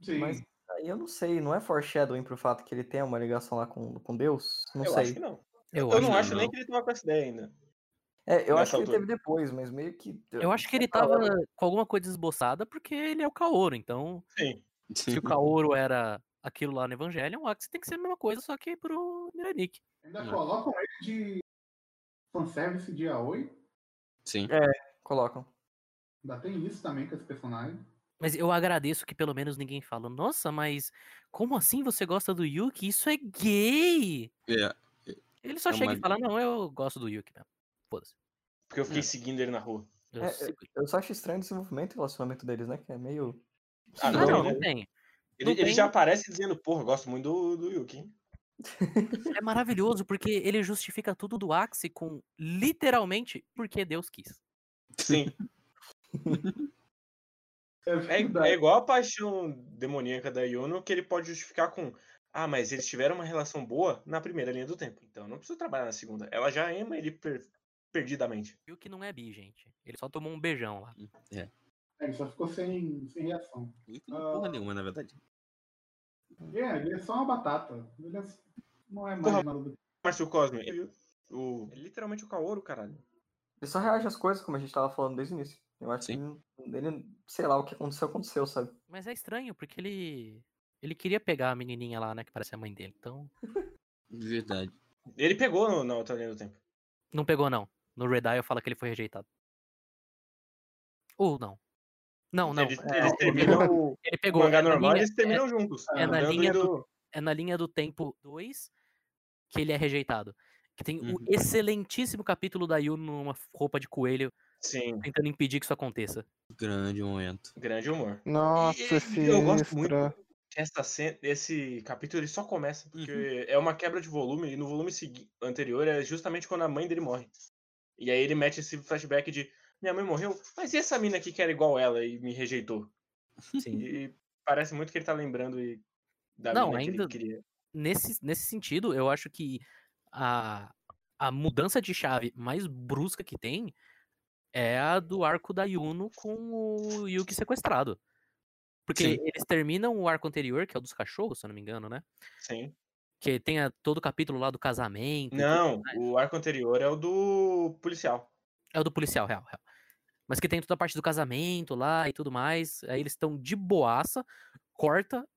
Sim. Mas eu não sei, não é foreshadowing pro fato que ele tem uma ligação lá com, com Deus? Não eu sei. acho que não. Eu, Eu, não acho não. nem que ele tava com essa ideia ainda. É, eu nessa acho que ele teve depois, mas meio que. eu acho que ele tava com alguma coisa esboçada porque ele é o Kaoru. Então, Sim. se o Kaoru era aquilo lá no Evangelion, o Axis tem que ser a mesma coisa, só que pro Miranik. Ainda Não. colocam ele de fanservice de Aoi. Sim. Colocam. Ainda tem isso também com esse personagem. Mas eu agradeço que pelo menos ninguém fala, nossa, mas como assim você gosta do Yuki? Isso é gay! É, Ele só É chega uma- e fala, não, eu gosto do Yuki mesmo. Foda-se. Porque eu fiquei É. seguindo ele na rua. Eu É. Eu só acho estranho o desenvolvimento e o relacionamento deles, né? Que é meio. Ah, Ah, não, não, ele- não tem. Ele, Não ele já aparece dizendo, porra, gosto muito do, do Yuki. hein?" É maravilhoso porque ele justifica tudo do Axie com literalmente porque Deus quis. Sim. É, É, é igual a paixão demoníaca da Yuno, que ele pode justificar com. Ah, mas eles tiveram uma relação boa na primeira linha do tempo. Então eu não preciso trabalhar na segunda. Ela já ama ele per- perdidamente. Yuki não é bi, gente. Ele só tomou um beijão lá. É, ele só ficou sem, sem reação. Não tem porra nenhuma, na verdade. É, ele é só uma batata. Ele é- não é mais Porra. nada do que. Márcio Cosme, ele viu? O, é literalmente o Kaoru, caralho. Ele só reage às coisas, como a gente tava falando desde o início. Eu acho Sim. que ele, sei lá, o que aconteceu, aconteceu, sabe? Mas é estranho, porque ele. Ele queria pegar a menininha lá, né? Que parece a mãe dele. Então. Verdade. Ele pegou no, na outra linha do tempo. Não pegou, não. No Red Eye fala que ele foi rejeitado. Ou não. Não, não. Eles, é, eles terminam o, ele o pegou. mangá é na normal, linha- eles terminam juntos. é na linha e do- é na linha do tempo 2 que ele é rejeitado. Que tem o Uhum. excelentíssimo capítulo da Yu numa roupa de coelho Sim, tentando impedir que isso aconteça. Grande momento. grande humor. Nossa, E- eu gosto muito. Essa cena, esse capítulo ele só começa porque Uhum. é uma quebra de volume e no volume anterior é justamente quando a mãe dele morre. E aí ele mete esse flashback de minha mãe morreu, mas e essa mina aqui que era igual ela e me rejeitou? Sim. E parece muito que ele tá lembrando e da Não, mina que ainda- ele queria. Nesse, nesse sentido, eu acho que a, a mudança de chave mais brusca que tem é a do arco da Yuno com o Yuki sequestrado. Porque Sim. eles terminam o arco anterior, que é o dos cachorros, se eu não me engano, né? Sim. Que tem a- todo o capítulo lá do casamento. Não, o arco anterior é o do policial. É o do policial, real, real. Mas que tem toda a parte do casamento lá e tudo mais. Aí eles estão de boaça, corta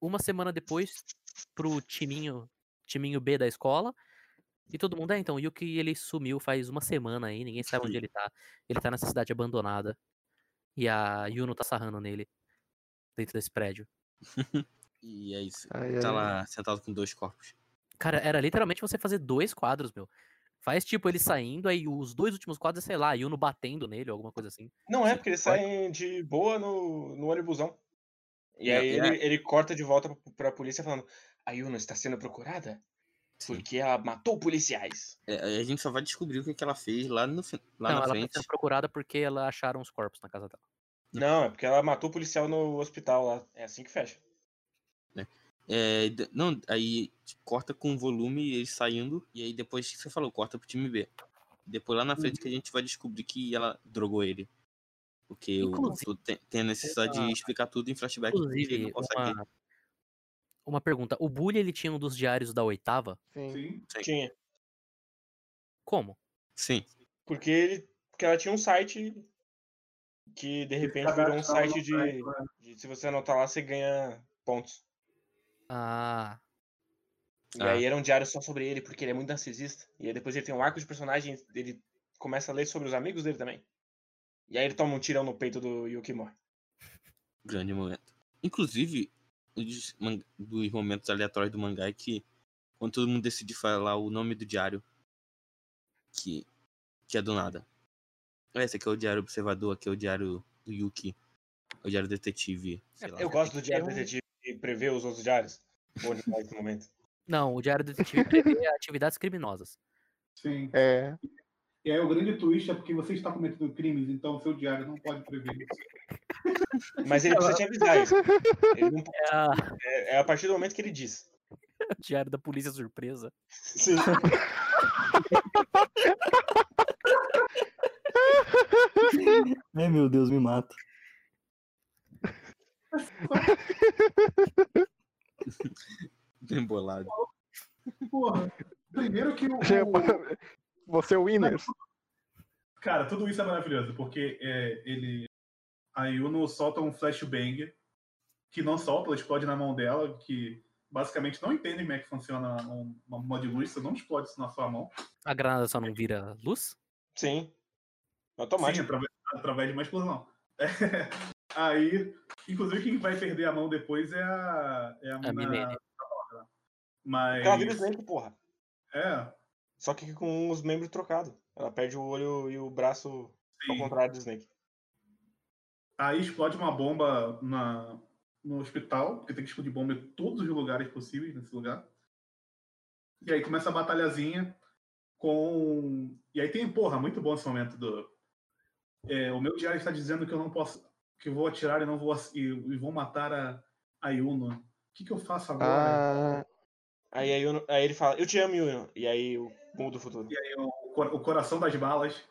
uma semana depois pro timinho, timinho B da escola. E todo mundo, é, então, o Yuki ele sumiu faz uma semana aí, ninguém sabe onde Sim. ele tá. Ele tá nessa cidade abandonada. E a Yuno tá sarrando nele. Dentro desse prédio. E é isso. Ai, Tá ai. lá sentado com dois corpos. Cara, era literalmente você fazer dois quadros, meu. Faz tipo ele saindo, aí os dois últimos quadros, sei lá, a Yuno batendo nele, ou alguma coisa assim. Não é, porque eles saem de boa no, no ônibusão. E É, aí é. ele, ele corta de volta pra, pra polícia falando: A Yuna está sendo procurada Sim. porque ela matou policiais. É, aí a gente só vai descobrir o que, que ela fez lá, no, fi- lá Não, na ela frente. tá sendo procurada porque ela acharam os corpos na casa dela. Não, é porque ela matou o policial no hospital lá. É assim que fecha. É, d- não, aí corta com o volume ele saindo, e aí depois que você falou, corta pro time B. Depois lá na frente que a gente vai descobrir que ela drogou ele. Porque o, tu tem, tem a necessidade uma- de explicar tudo em flashback Inclusive, não consegue. uma, uma pergunta. O Bully, ele tinha um dos diários da oitava? Sim. Sim. Sim. Tinha. Como? Sim. Porque, ele, porque ela tinha um site que de repente virou um site de, de se você anotar lá, você ganha pontos. Ah, E Ah. aí era um diário só sobre ele, porque ele é muito narcisista. E aí depois ele tem um arco de personagem, ele começa a ler sobre os amigos dele também. E aí ele toma um tirão no peito do Yuki morre. Grande momento. Inclusive, dos, dos momentos aleatórios do mangá é que quando todo mundo decide falar o nome do diário, que, que é do nada. Esse aqui é o diário observador, aqui é o diário do Yuki, é o diário detetive. sei lá. Eu gosto do diário detetive e prever os outros diários. Esse momento. não, o diário detetive prevê atividades criminosas. Sim. É. E aí o grande twist é porque você está cometendo crimes, então o seu diário não pode prever isso. Mas ele precisa te avisar isso. Ele não- É, a- é, é a partir do momento que ele diz. diário da polícia surpresa. Sim. Ai, meu Deus, me mata. Bem bolado. Porra, primeiro que o. Você é o Winners. Cara, tudo isso é maravilhoso, porque é, ele. A Yuno solta um flashbang que não solta, ela explode na mão dela, que basicamente não entendem como é que funciona um- uma bomba de luz, você não explode isso na sua mão. A granada só não vira luz? Sim. Sim, Automático. através, através de uma explosão. Aí, inclusive, quem vai perder a mão depois é a. É a, A mina- Milene. Mas. Ela vira porra. É, Só que com os membros trocados. Ela perde o olho e o braço ao sim. contrário do Snake. Aí explode uma bomba na, no hospital, porque tem que explodir bomba em todos os lugares possíveis nesse lugar. E aí começa a batalhazinha com. E aí tem, porra, muito bom esse momento do. é, o meu diário está dizendo que eu não posso. que eu vou atirar e não vou. e, e vou matar a, a Yuno. O que, que eu faço agora? Ah, Aí, aí, Yuno- aí ele fala, eu te amo, Yuno. E aí o mundo do futuro. E aí o, o coração das balas.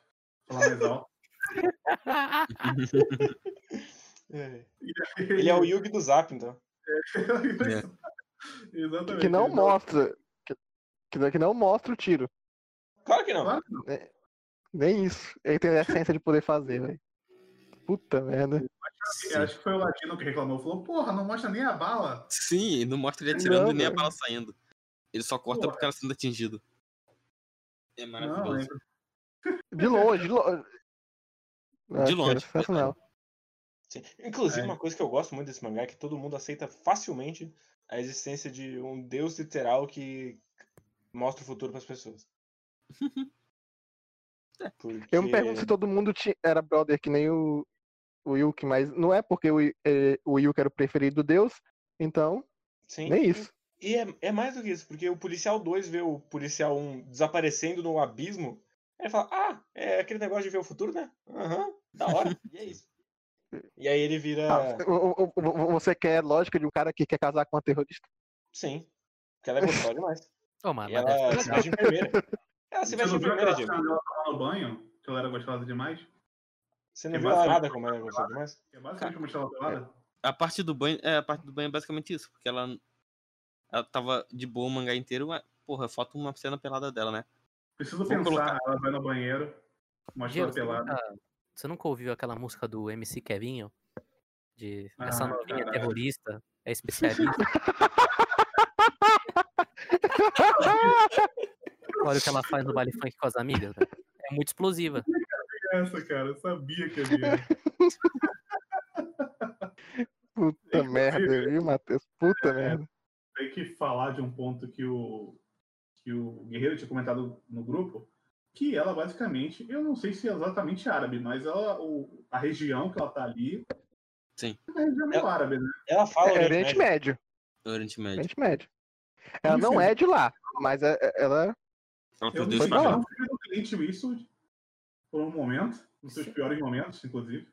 Falar mais alto. É. Ele é o Yugi do Zap, então. Exatamente. que não mostra. Que, que, não mostra o tiro. Claro que não. Claro que não. Nem isso. Ele tem a essência de poder fazer, velho. Puta merda. Eu Acho que foi o Latino que reclamou. Falou, porra, não mostra nem a bala. Sim, não mostra ele atirando Não, e nem a velho. bala saindo. Ele só corta Porra. porque ela sendo atingido. É Não, maravilhoso. é De longe, de longe. De longe, Sensacional. Sim. Inclusive, É. uma coisa que eu gosto muito desse mangá é que todo mundo aceita facilmente a existência de um deus literal que mostra o futuro para as pessoas. Porque... Eu me pergunto se todo mundo era brother que nem o, o Yuki, mas não é porque o, eh, o Yuki era o preferido do Deus, então, Sim. nem isso. E é, é mais do que isso, porque o policial 2 vê o policial 1 desaparecendo no abismo. Ele fala, ah, é aquele negócio de ver o futuro, né? Aham, da hora. e é isso. E aí ele vira. Ah, você quer lógica de um cara que quer casar com uma terrorista? Sim. Porque ela é gostosa demais. Ô, mas, E mas ela deve se veste de enfermeira. Ela se Você veste enfermeira, aquela Diego. dela tomando banho? Que ela era gostosa demais? Você não É viu ela basicamente- nada como ela é gostosa demais? É basicamente uma estrela pelada? A parte do banho, é, a parte do banho é basicamente isso, porque ela, ela tava de boa o mangá inteiro, mas, porra, falta uma cena pelada dela, né? Preciso Vou pensar, colocar. ela vai no banheiro, uma Diego, estrela você, pelada. nunca, você nunca ouviu aquela música do MC Kevinho? De essa Ah, novinha é caralho. terrorista, é especialista. Olha o que ela faz no baile funk com as amigas. velho. É muito explosiva. Essa, cara, eu sabia que havia. Puta merda, viu, Matheus? Puta merda. Tem que falar de um ponto que o, que o Guerreiro tinha comentado no grupo, que ela basicamente, eu não sei se é exatamente árabe, mas ela, o, a região que ela tá ali Sim. é uma região meio Ela- árabe, né? Ela fala É Oriente Médio. Médio. Oriente Médio. Oriente Médio. Ela não é de lá, mas é- é- ela. Ela Eu não fui do cliente isso por um momento, nos seus piores momentos, inclusive,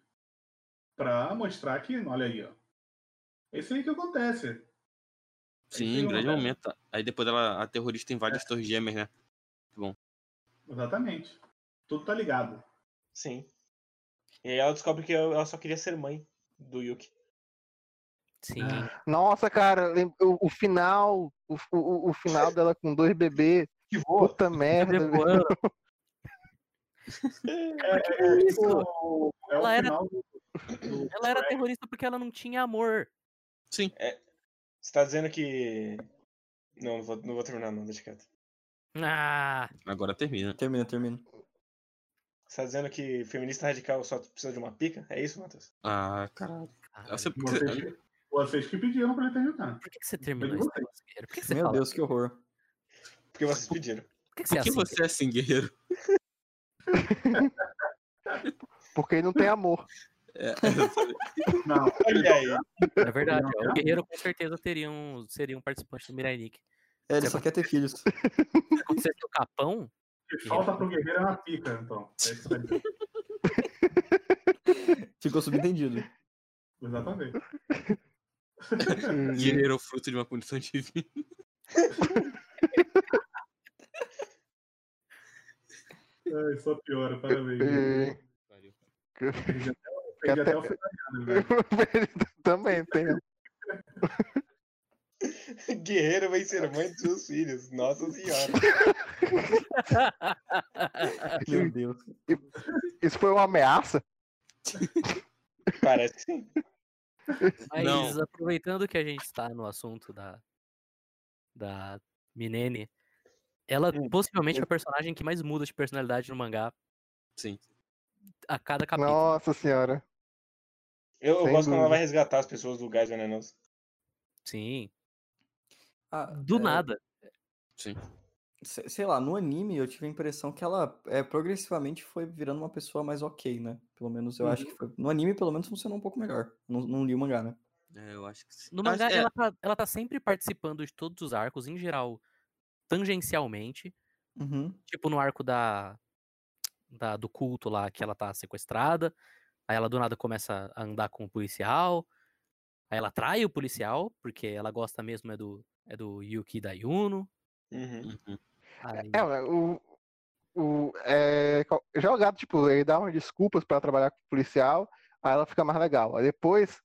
pra mostrar que, olha aí, ó. É isso aí que acontece. Sim, grande uma- momento. Aí depois ela, a terrorista invade as torres gêmeas, né? Exatamente. Tudo tá ligado. Sim. E aí ela descobre que ela só queria ser mãe do Yuki. Sim. Nossa, cara, o, o final. O, o, o final dela com dois bebês. Que voa. Puta merda. Bebê velho. É, é, isso? é o Ela era- final do, do Ela era terrorista porque ela não tinha amor. Sim. Você tá dizendo que. Não, não vou, não vou terminar, não, deixa quieto. Ah, Agora termina. Termina, termina. Você tá dizendo que feminista radical só precisa de uma pica? É isso, Matheus? Ah, caralho. Você, Vocês, vocês que pediram pra ele terminar. Por que, que você terminou Guerreiro? Por que, você Meu fala? Deus, que horror. Porque vocês pediram. Por que, é Por que assim? você é assim, guerreiro? Porque não tem amor. É, Não, Olha aí. É verdade. O Guerreiro com certeza teria um, seria um participante do Mirai Nick. É, ele só quer ter filhos. Se acontecesse o Capão, o que falta pro guerreiro é uma pica, então. É isso dizer. Ficou subentendido. Exatamente. guerreiro é o fruto de uma punição divina. Ai, só piora, parabéns. E- Perdi até o final, né? Também tem. Guerreiro vai ser mãe de seus filhos. Nossa senhora. Meu Deus. Isso foi uma ameaça? Parece que sim. mas Não. aproveitando que a gente está no assunto da, da Minene, ela Hum. possivelmente é a personagem que mais muda de personalidade no mangá Sim. a cada capítulo. Nossa senhora. Eu, eu gosto quando ela vai resgatar as pessoas do gás venenoso. Sim. Ah, Do é, nada. Sim. se- Sei lá, no anime eu tive a impressão que ela é, progressivamente foi virando uma pessoa mais ok, né? Pelo menos eu acho que foi. No anime, pelo menos, funcionou um pouco melhor. Não, não li o mangá, né? É, eu acho que sim. No Acho- mangá, é, ela, tá, ela tá sempre participando de todos os arcos, em geral, tangencialmente. Uhum. Tipo no arco da, da- do culto lá, que ela tá sequestrada. Aí ela do nada começa a andar com o policial. Aí ela trai o policial, porque ela gosta mesmo é do, é do Yuki e da Yuno. Uhum. Uhum. Aí, É, mas o. o é, qual- já o gato, tipo, ele dá umas desculpas pra trabalhar com o policial, aí ela fica mais legal. Aí depois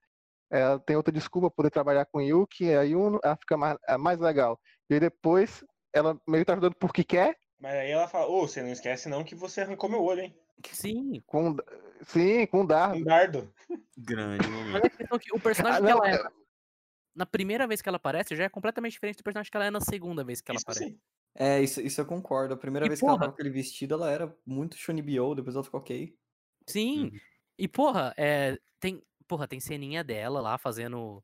ela tem outra desculpa pra poder trabalhar com o Yuki, a Yuno, ela fica mais, é mais legal. E aí depois ela meio que tá ajudando porque quer, Mas aí ela fala, ô, você não esquece não que você arrancou meu olho, hein? Sim. com, sim, com o Dardo. Um dardo. Grande momento. é que o personagem Ah, que não, ela é na primeira vez que ela aparece já é completamente diferente do personagem que ela é na segunda vez que ela Isso aparece. sim. É, isso, isso eu concordo. A primeira E, vez que ela porra- tava com aquele vestido, ela era muito Shunibyo, depois ela ficou ok. Sim. E, porra, é, tem, porra, tem ceninha dela lá fazendo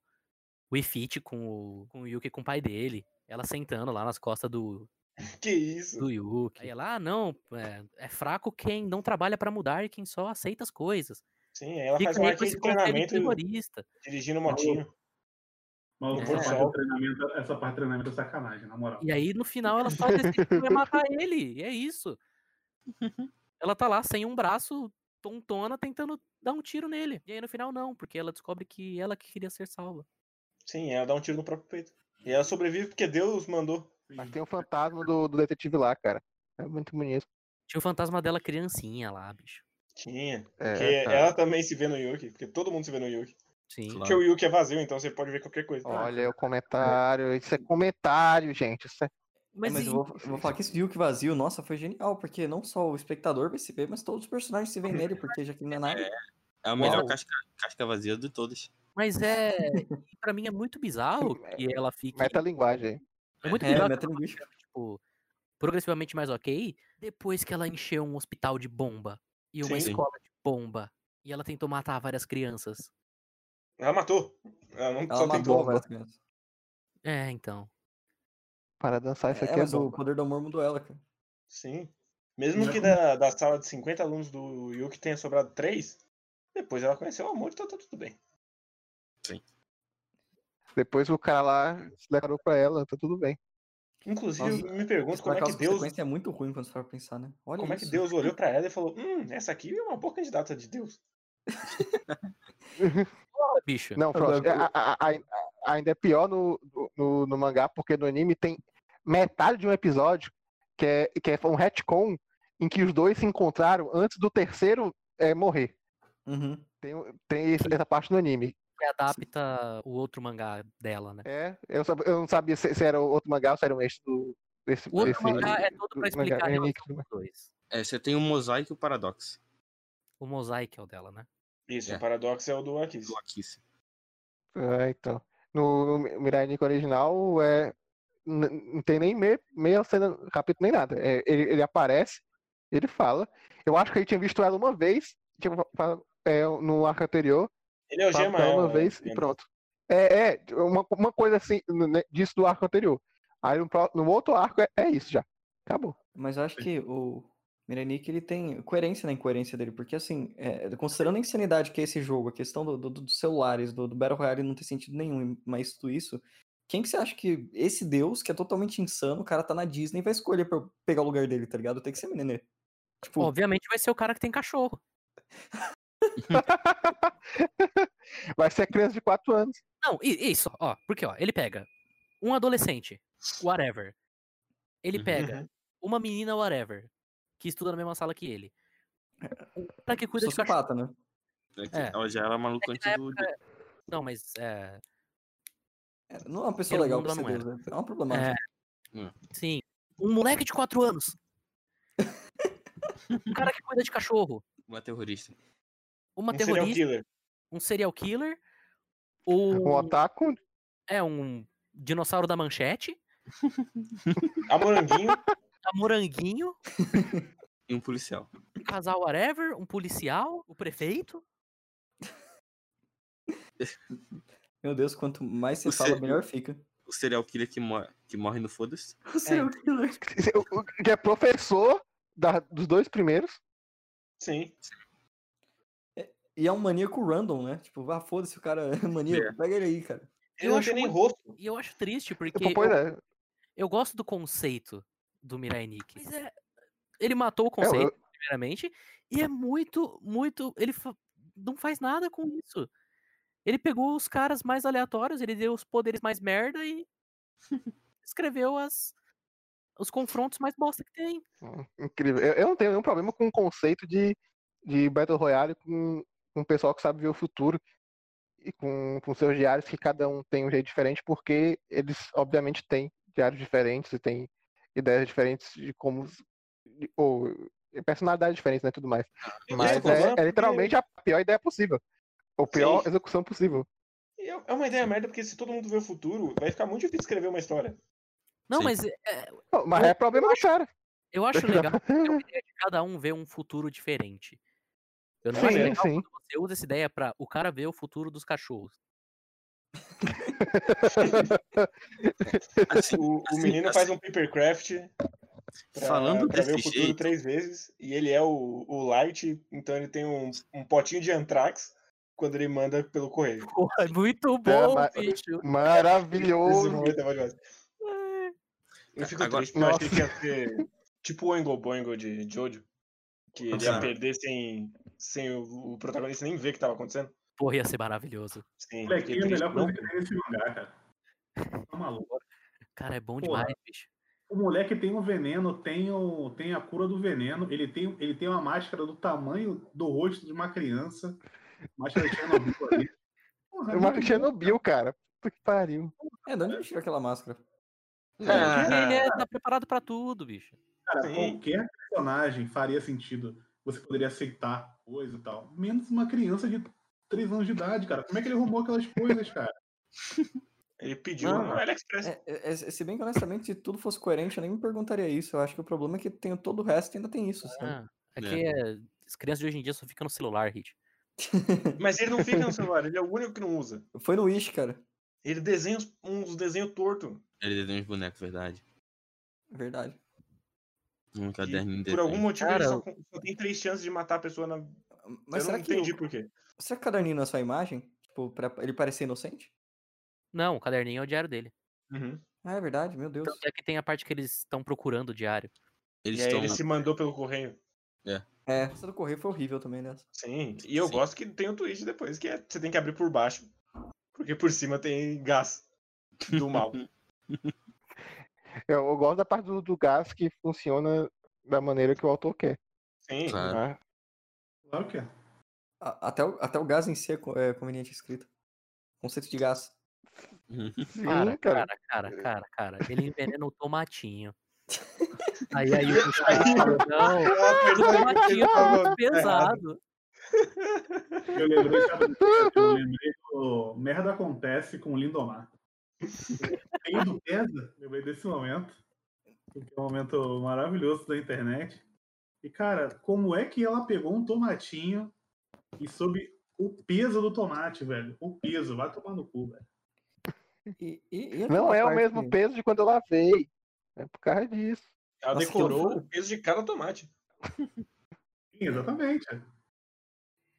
o Ifit com o, com o Yuki com o pai dele. Ela sentando lá nas costas do, Que isso? do Yuki. Aí ela, ah, não, é, é fraco quem não trabalha pra mudar e quem só aceita as coisas. Sim, aí ela Fica faz um esse de treinamento terrorista. dirigindo motinho. Mas No essa parte, treinamento, essa parte do treinamento é sacanagem, na moral. E aí, no final, ela só decide que vai matar ele. E é isso. Ela tá lá sem um braço, tontona, tentando dar um tiro nele. E aí, no final, não, porque ela descobre que ela que queria ser salva. Sim, ela dá um tiro no próprio peito. E ela sobrevive porque Deus mandou. Mas tem o fantasma do, do detetive lá, cara. É muito bonito. Tinha o fantasma dela criancinha lá, bicho. Tinha. É, Porque cara. ela também se vê no Yuki. Porque todo mundo se vê no Yuki. Sim. Porque o Yuki é vazio, então você pode ver qualquer coisa. Olha o comentário. Isso é comentário, gente. Isso é... Mas, Mas, eu, vou, eu vou falar que esse Hulk vazio, nossa, foi genial, porque não só o espectador vai se ver, mas todos os personagens se veem nele, porque já que não é nada. É a melhor casca, casca vazia de todas. Mas é. Pra mim é muito bizarro que ela fique. Metalinguagem. É muito É, bizarro que ela tipo, progressivamente mais ok depois que ela encheu um hospital de bomba e uma Sim. escola de bomba. E ela tentou matar várias crianças. Ela matou. Ela não Ela só matou tentou. várias crianças. É, então. Para dançar, isso É, aqui é, mas bom. o poder do amor mudou ela, cara. Sim. Mesmo que da, da sala de 50 alunos do Yuki tenha sobrado 3, depois ela conheceu o amor, então tá tudo bem. Depois o cara lá se declarou pra ela, tá tudo bem. Inclusive, Nossa, eu me pergunto como é que Deus. é muito ruim quando você for pensar, né? Olha Como é isso. que Deus olhou pra ela e falou: Hum, essa aqui é uma boa candidata de Deus. Bicho. Não, Frost, Agora, a- a- a- a- ainda é pior no, no, no mangá, porque no anime tem metade de um episódio que é, que é um retcon em que os dois se encontraram antes do terceiro é, morrer. Uhum. Tem, tem essa parte no anime. Que adapta o outro mangá dela, né? É, eu, eu não sabia se, se era outro mangá ou se era um extra do, desse, O outro desse mangá é todo pra mangá explicar a relação Enix, dos dois. É, você tem o mosaico e o paradoxo. O mosaico é o dela, né? Isso, É. o paradoxo é o do Akis. Do Akice. É, então. No, no Mirai Nikki original, é, não tem nem meia, meia cena, capítulo nem nada. É, ele, ele aparece, ele fala. Eu acho que ele tinha visto ela uma vez, tinha é, no arco anterior, Ele é o gema uma ela, vez e pronto. É, é uma, uma coisa assim, né, disso do arco anterior. Aí no, no outro arco é, é isso já. Acabou. Mas eu acho que o Miranic, ele tem coerência na incoerência dele, porque assim, é, considerando a insanidade que é esse jogo, a questão do, do- dos celulares, do, do Battle Royale não tem sentido nenhum, mas tudo isso, quem que você acha que esse deus, que é totalmente insano, o cara tá na Disney, vai escolher pra eu pegar o lugar dele, tá ligado? Tem que ser Nenê. Tipo, Obviamente vai ser o cara que tem cachorro. Vai ser criança de 4 anos. Não, isso, ó. Porque, ó, ele pega um adolescente, whatever. Ele Uhum. pega uma menina, whatever, que estuda na mesma sala que ele. Um cara que cuida de cachorro. sociopata, né? É que É. Ela já era maluca É antes do. época- Não, mas é. É, Não é uma pessoa legal pra ser deus, né? É uma problemática. Sim. Um moleque de 4 anos. um cara que cuida de cachorro. Uma terrorista. Uma Um serial terrorista. killer. Um serial killer. Um Um, otaku, é um dinossauro da manchete. A moranguinho. A moranguinho. E um policial. Um casal whatever. Um policial. O prefeito. Meu Deus, quanto mais você O fala, ser- melhor fica. O serial killer que, mor que morre no foda-se. O serial killer. o- o- que é professor da- dos dois primeiros. Sim. E é um maníaco random, né? Tipo, ah, foda-se, o cara é maníaco, pega ele aí, cara. Ele Eu não acho tem nem muito- rosto. E eu acho triste, porque Pois eu, é. eu gosto do conceito do Mirai Nikki. Mas é, ele matou o É, conceito, eu- primeiramente, e é muito, muito. Ele fa- não faz nada com isso. Ele pegou os caras mais aleatórios, ele deu os poderes mais merda e escreveu as, os confrontos mais bosta que tem. Hum, Incrível. Eu, eu não tenho nenhum problema com o conceito de, de Battle Royale com, com o pessoal que sabe ver o futuro e com, com seus diários que cada um tem um jeito diferente, porque eles obviamente têm diários diferentes e têm ideias diferentes de como. de- ou personalidades diferentes, né? Tudo mais. Eu Mas é, é literalmente a pior ideia possível. Ou pior Sim. execução possível. É é uma ideia merda, porque se todo mundo vê o futuro, vai ficar muito difícil escrever uma história. Não, Sim. mas é, Não, Mas é problema do cara. eu acho legal ter uma ideia de cada um ver um futuro diferente. Eu não acho Sim, legal sim. quando você usa essa ideia pra o cara ver o futuro dos cachorros. Assim, O, o assim, menino assim, faz um papercraft pra, Falando pra ver o futuro jeito- três vezes. E ele é o, o Light, então ele tem um, um potinho de Antrax quando ele manda pelo correio. Porra, é muito bom, mas- bicho. Maravilhoso. é. Eu fico Agora- triste porque eu achei que ia ser tipo o Oingo Boingo de Jojo. Que ele ia perder sem, sem o, o protagonista nem ver o que tava acontecendo. Porra, ia ser maravilhoso. Sim, Moleque, fiquei é a melhor coisa que tem nesse mangá, cara. Tá maluco. Cara, é bom Porra. demais, bicho. O moleque tem um veneno, tem, o, tem a cura do veneno, ele tem, ele tem uma máscara do tamanho do rosto de uma criança. Máscara de Chernobyl ali. Porra, é Uma. Chernobyl, cara. Puta que pariu. É, de onde ele tirou aquela máscara? Ele é, tá preparado pra tudo, bicho. Cara, Sim. qualquer personagem faria sentido. Você poderia aceitar coisa e tal. Menos uma criança de 3 anos de idade, cara. Como é que ele arrumou aquelas coisas, cara? Ele pediu Não, no AliExpress. É, é, é, se bem que, honestamente, se tudo fosse coerente, eu nem me perguntaria isso. Eu acho que o problema é que tem todo o resto e ainda tem isso, sabe? Ah, é que é, as crianças de hoje em dia só ficam no celular, Hit. Mas ele não fica no celular, ele é o único que não usa. Foi no Wish, cara. Ele desenha uns, uns desenhos tortos. Ele desenha uns bonecos, verdade. Verdade. Um caderninho por algum motivo Cara, ele só, só tem três chances de matar a pessoa na. Mas eu será não que, entendi o, por quê. será que o caderninho não é só imagem? Tipo, pra ele parecer inocente? Não, o caderninho é o diário dele. Uhum. Ah, é verdade, meu Deus. Tanto é que tem a parte que eles estão procurando o diário. Eles E aí estão. ele se mandou pelo correio. É, essa do correio foi horrível também, né? Sim, e eu Sim. gosto que tem o twist depois, que é você tem que abrir por baixo. Porque por cima tem gás do mal. Eu, eu gosto da parte do, do gás que funciona da maneira que o autor quer. Sim. Claro. né? Claro que é. A- Até o, até o gás em si é, é conveniente escrito. Conceito de gás. Sim, Cara, cara. cara, cara, cara, cara. Ele envenena o tomatinho. Aí aí o falou, não, o tomatinho tá muito pesado. Eu lembrei? Eu lembrei do Merda Acontece com o Lindomar. Tem do Pesa, lembrei desse momento. Que é um momento maravilhoso da internet. E, cara, como é que ela pegou um tomatinho e soube o peso do tomate, velho? O peso, vai tomar no cu, velho. E, e- e Não é o mesmo peso de quando eu lavei. É por causa disso. Ela Nossa, decorou o peso de cada tomate. Sim, exatamente.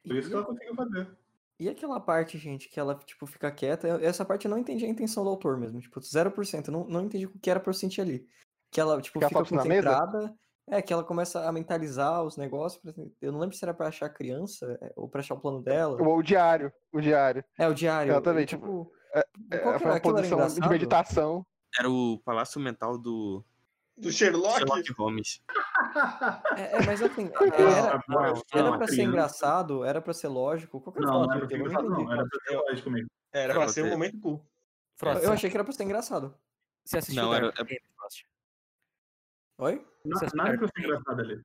Por isso e- que ela conseguiu fazer. E aquela parte, gente, que ela, tipo, fica quieta, essa parte eu não entendi a intenção do autor mesmo, tipo, 0%, eu não, não entendi o que era pra eu sentir ali. Que ela, tipo, Ficar fica concentrada, é, que ela começa a mentalizar os negócios, eu não lembro se era pra achar a criança, é, ou pra achar o plano dela. O, o diário. O diário. É, o diário. Exatamente, tipo, É, qual que foi era? Aquilo era posição de meditação. Era o palácio mental do Do Sherlock? Sherlock Holmes. É, é, mas assim, Ah, era, era pra ser engraçado, era pra ser lógico, qual que era o Não, não era pra ser engraçado, não. Era pra ser lógico mesmo. Era pra pra ser um momento cool. Eu achei que era pra ser engraçado. você assistiu Não, Dark era- é-? Oi? Nada pra assistiu ser engraçado ali.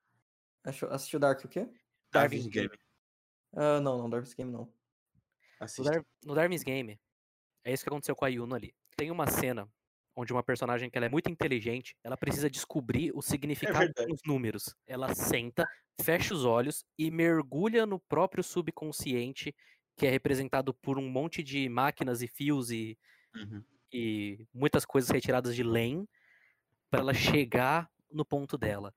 Achou- Assistiu Dark o quê? Darwin's Game. Ah, não, não, Dark's Game não. No. Dar no Darwin's Game, é isso que aconteceu com a Yuno ali. Tem uma cena onde uma personagem que ela é muito inteligente, ela precisa descobrir o significado verdade. dos números. Ela senta, fecha os olhos e mergulha no próprio subconsciente, que é representado por um monte de máquinas e fios e, Uhum. e muitas coisas retiradas de LAN, para ela chegar no ponto dela.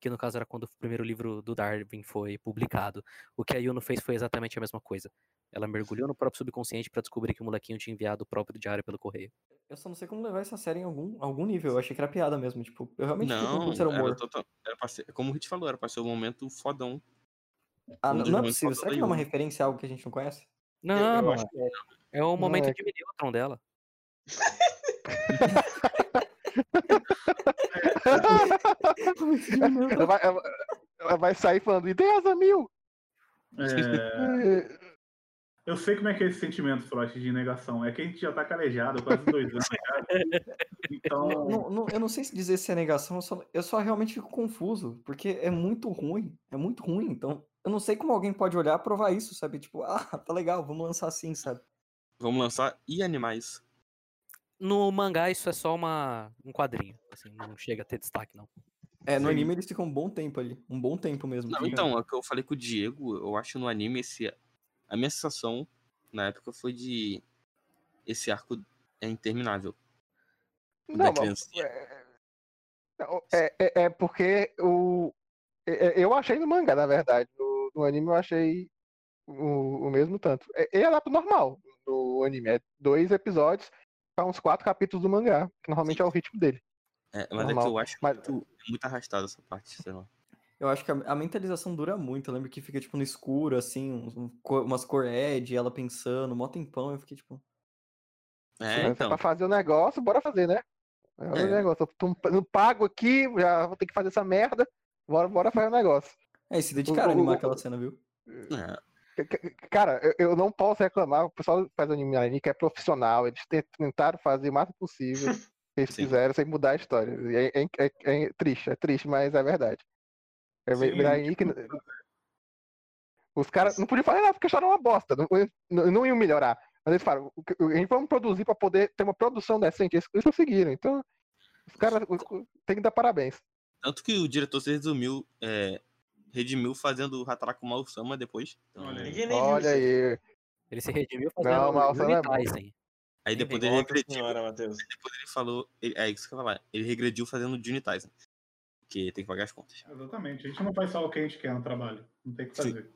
Que no caso era quando o primeiro livro do Darwin foi publicado. O que a Yuno fez foi exatamente a mesma coisa. Ela mergulhou no próprio subconsciente para descobrir que o molequinho tinha enviado o próprio diário pelo correio. Eu só não sei como levar essa série em algum, algum nível. Eu achei que era piada mesmo. Tipo, eu realmente Não, ser humor. era, total, era pra ser, como o Hit falou, era pra ser um momento fodão. Ah, um não, não é possível. Será que não é uma Yuno. referência a algo que a gente não conhece? Não, eu não acho é. É o momento é. de Neutron dela. Ela, vai, ela- ela vai sair falando, ideias a mil! É, Eu sei como é que é esse sentimento, Frost, de negação. É que a gente já tá calejado quase dois anos, cara. Então, Não- não- eu não sei se dizer se é negação, eu só, eu só realmente fico confuso, porque é muito ruim, é muito ruim, então eu não sei como alguém pode olhar e provar isso, sabe? Tipo, ah, tá legal, vamos lançar assim, sabe? Vamos lançar e animais. No mangá, isso é só uma, um quadrinho. Assim, não chega a ter destaque, não. É, no Sim. anime eles ficam um bom tempo ali. Um bom tempo mesmo. Não, fica- então, é o que eu falei com o Diego, eu acho no anime esse. A minha sensação na época foi de. Esse arco é interminável. Não, mas- é, não, é, é, é porque o, é- é- eu achei no mangá, na verdade. No, no anime eu achei o, o mesmo tanto. É, é adapto normal no anime. É dois episódios para uns quatro capítulos do mangá, que normalmente é o ritmo dele. É, mas é que normal. eu acho Mas- muito, muito arrastado essa parte, sei lá. Eu acho que a, a mentalização dura muito. Eu lembro que fica, tipo, no escuro, assim, um cor- umas cor Ed, ela pensando, mó tempão. Eu fiquei, tipo. É, Mas é então. pra fazer o negócio, bora fazer, né? É o É. negócio. Eu não pago aqui, já vou ter que fazer essa merda. Bora, bora fazer o negócio. É, e se dedicaram a o- animar aquela cena, viu? É, Cara, eu, eu não posso reclamar. O pessoal que faz anime que é profissional. Eles te- tentaram fazer o máximo possível. que Eles Sim. fizeram sem mudar a história. E É, é- é- é triste, é triste, mas é verdade. É, Sim, Mirai Nikki- os caras não podiam fazer nada porque a história é uma bosta. Não, não, não iam melhorar. Mas eles falaram, "O que- a gente vamos produzir para poder ter uma produção decente. Eles, eles conseguiram. Então, os caras tem que dar parabéns. Tanto que o diretor se resumiu, é, redimiu fazendo o Hataraku Mal-sama depois. Então, Olha aí. Ninguém nem Olha aí. Ele se redimiu Não, fazendo mas o é. Tyson. Aí depois ele regrediu. senhora, Matheus. Depois ele falou. ele- é isso que eu ia falar. Ele regrediu fazendo o Juni Tyson. Porque tem que pagar as contas. Exatamente. A gente não faz só o que a gente quer no trabalho. Não tem o que Sim. fazer.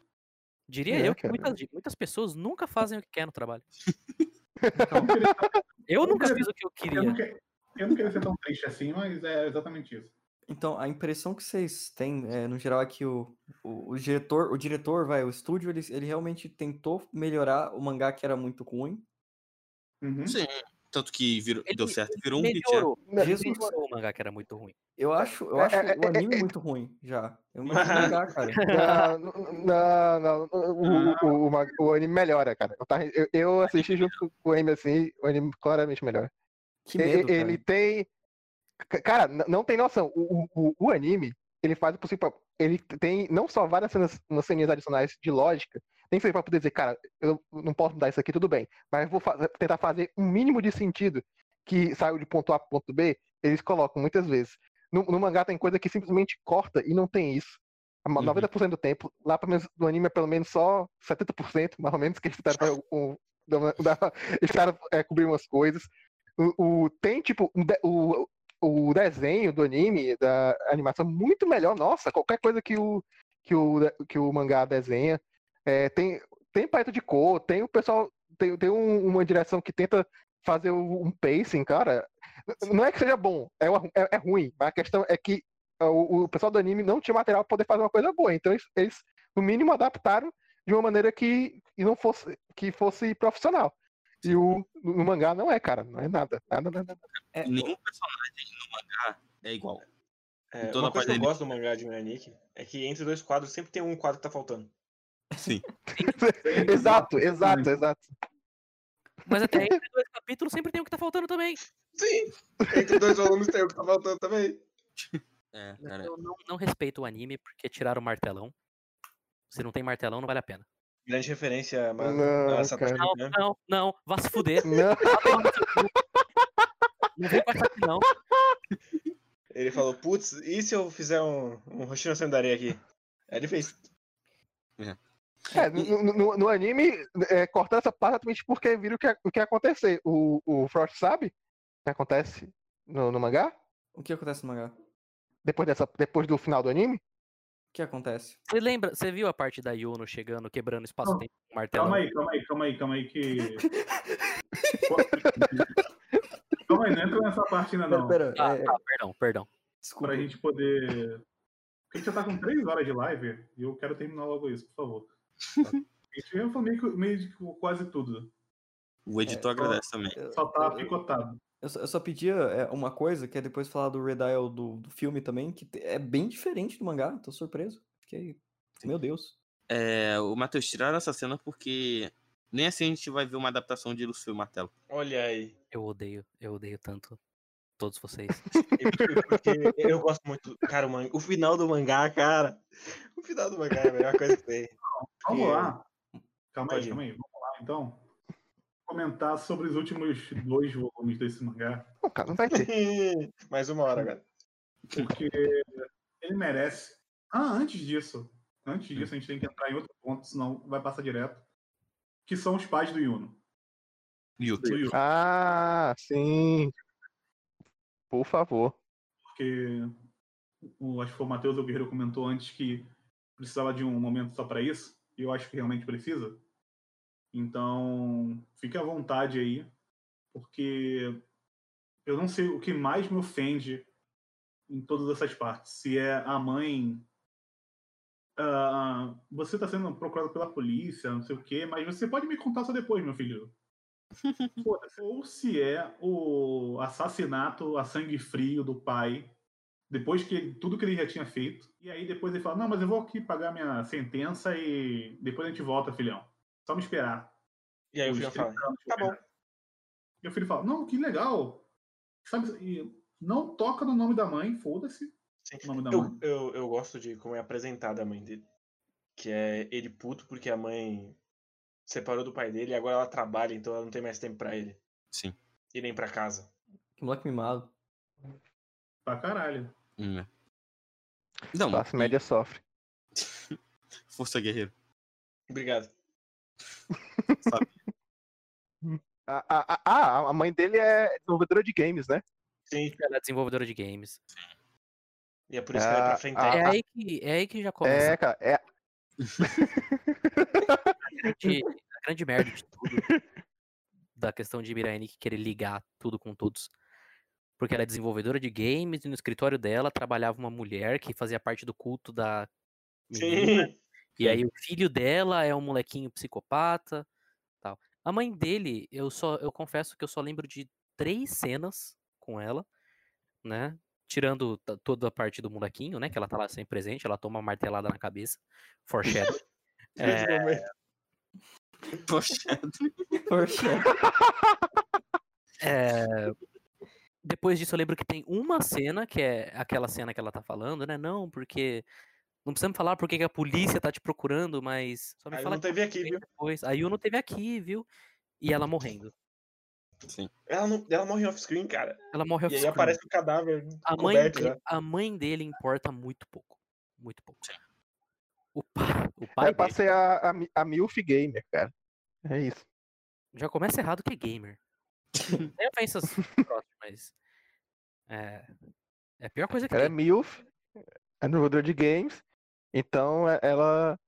Diria É, eu que muitas, muitas pessoas nunca fazem o que quer no trabalho. Então, eu, queria- Eu Eu nunca queria- fiz o que eu eu não queria. que- eu não queria ser tão triste assim, mas é exatamente isso. Então, a impressão que vocês têm, é, no geral, é que o, o, o diretor, o diretor, vai, o estúdio, ele, ele realmente tentou melhorar o mangá que era muito ruim. Uhum. Sim. Tanto que virou, Ele deu certo, virou um hit. Não, Jesus. melhorou o mangá que era muito ruim. Eu acho, eu É, acho é, o é, anime é, muito ruim, já. Eu imagino o mangá, cara. Não, não, não. O, o, o, ma- o anime melhora, cara. Eu, eu- assisti junto com o anime assim, o anime claramente melhora. Que medo, ele cara. tem. ca- Cara, não tem noção. O, o, o- o anime, ele faz o possível. Ele tem não só várias cenas, umas ceninhas adicionais de lógica, tem que ser pra poder dizer, cara, eu não posso mudar isso aqui, tudo bem. Mas vou fa- tentar fazer um mínimo de sentido que saiu de ponto A para ponto B, eles colocam muitas vezes. No, no mangá tem coisa que simplesmente corta e não tem isso. A ma- Uhum. 90% do tempo, lá pelo menos no anime é pelo menos só 70%, mais ou menos, que eles tentaram, um- tentaram é, cobrir umas coisas. O, o- tem, tipo, o, o desenho do anime, da animação, muito melhor. Nossa, qualquer coisa que o, que o, que o mangá desenha. É, tem, tem paleta de cor, tem o pessoal. Tem, tem um- uma direção que tenta fazer um pacing, cara. Não é que seja bom, é, uma- é, é ruim, mas a questão é que o, o pessoal do anime não tinha material para poder fazer uma coisa boa. Então eles, eles, no mínimo, adaptaram de uma maneira que, que não fosse, que fosse profissional. E o no mangá não é, cara, não é nada. Nada, nada. É, E nenhum personagem no mangá é igual. É, uma coisa que eu gosto do mangá de Miraniki é que entre dois quadros sempre tem um quadro que tá faltando. Sim. exato, exato, exato. Mas até entre dois capítulos sempre tem o que tá faltando também. Sim! Entre dois volumes tem o que tá faltando também. É, cara. Eu não, não respeito o anime porque tiraram o martelão. Se não tem martelão, não vale a pena. Grande referência, mano. Não, Nossa, cara. Não, não, não, vá se fuder. Não, Não vem com essa aqui, não. Ele falou, putz, e se eu fizer um, um Hoshino Sendare aqui? Aí ele fez. é, no, no- no anime, é, cortando essa parte exatamente porque viram o que, o que ia acontecer. O, o Frost sabe o que acontece no, no mangá? O que acontece no mangá? O Depois, dessa, depois do final do anime? que acontece? Você lembra, você viu a parte da Yuno chegando, quebrando espaço-tempo com o martelão? Calma aí, calma aí, calma aí, calma aí que. calma aí, não entra nessa parte ainda não. Pera, Ah, é, tá, perdão, perdão. desculpa. Pra gente poder. Porque a gente já tá com 3 horas de live e eu quero terminar logo isso, por favor. Já falou meio que, meio quase tudo. O editor agradece também. Eu- Só tá eu- picotado. Eu só, eu só pedia é, uma coisa, que é depois falar do Red Isle do, do filme também, que é bem diferente do mangá, tô surpreso. Fiquei. Meu Deus. É, o Matheus tiraram essa cena porque nem assim a gente vai ver uma adaptação de Lucio Martelo. Olha aí. Eu odeio, eu odeio tanto todos vocês. E Porque eu gosto muito. Cara, o, man- o final do mangá, cara. O final do mangá é a melhor coisa que tem. Vamos lá. Calma aí, calma aí. Vamos lá, então. comentar sobre os últimos dois volumes desse mangá. Não, cara, não vai ter. Mais uma hora agora. Porque ele merece. Ah, antes disso. Antes disso, a gente tem que entrar em outro ponto, senão vai passar direto. Que são os pais do Yuno. Do Yuno. Ah, sim. Por favor. Porque o, acho que foi o Matheus Guerreiro comentou antes que precisava de um momento só para isso. E eu acho que realmente precisa. Então, fique à vontade aí. Porque eu não sei o que mais me ofende em todas essas partes. Se é a mãe. ah, você está sendo procurado pela polícia, não sei o quê, mas você pode me contar só depois, meu filho. Ou se é o assassinato a sangue frio do pai, depois que ele- tudo que ele já tinha feito. E aí depois ele fala: Não, mas eu vou aqui pagar minha sentença e depois a gente volta, filhão. Só me esperar. E aí o filho fala, 30 anos tá bom. e o filho fala, não, que legal. Sabe, e não toca no nome da mãe, foda-se. Nome da Eu, mãe. eu, eu gosto de como é apresentada a mãe dele. Que é ele puto porque a mãe separou do pai dele e agora ela trabalha, então ela não tem mais tempo pra ele. Sim. E nem pra casa. Que moleque mimado. Pra caralho. Hum, é. Não, Classe média sofre. força guerreiro. Obrigado. Sabe? Ah, ah, ah, ah, a mãe dele é desenvolvedora de games, né? Sim. Ela é desenvolvedora de games. E é por isso que ela é pra frente. ah, É aí que, é aí que já começa É, cara, é. a, grande, a grande merda de tudo. Da questão de Mirai querer ligar tudo com todos. Porque ela é desenvolvedora de games e no escritório dela trabalhava uma mulher que fazia parte do culto da menina. Sim. E aí o filho dela é um molequinho psicopata, tal. A mãe dele, eu só eu confesso que eu só lembro de três cenas com ela, né? Tirando toda a parte do molequinho, né? Que ela tá lá sempre presente, ela toma uma martelada na cabeça. Foreshadow. É. Poxa. é, Depois disso, eu lembro que tem uma cena, que é aquela cena que ela tá falando, né? Não, porque. Não precisa me falar porque que a polícia tá te procurando, mas. Só me Aí fala não teve aqui, viu? Depois. A Yu não teve aqui, viu? E ela morrendo. Sim. Ela, não, ela morre off-screen, cara. Ela morre E aí off-screen. aparece o cadáver A mãe, dele, a mãe dele importa muito pouco. Muito pouco. O pai, o pai É pra dele a, a, a MILF Gamer, cara. É isso. já começa errado que é gamer. Sem ofensas próximas, mas. É, é a pior coisa que Ela é tem. MILF, é desenvolvedora de games, então é- ela.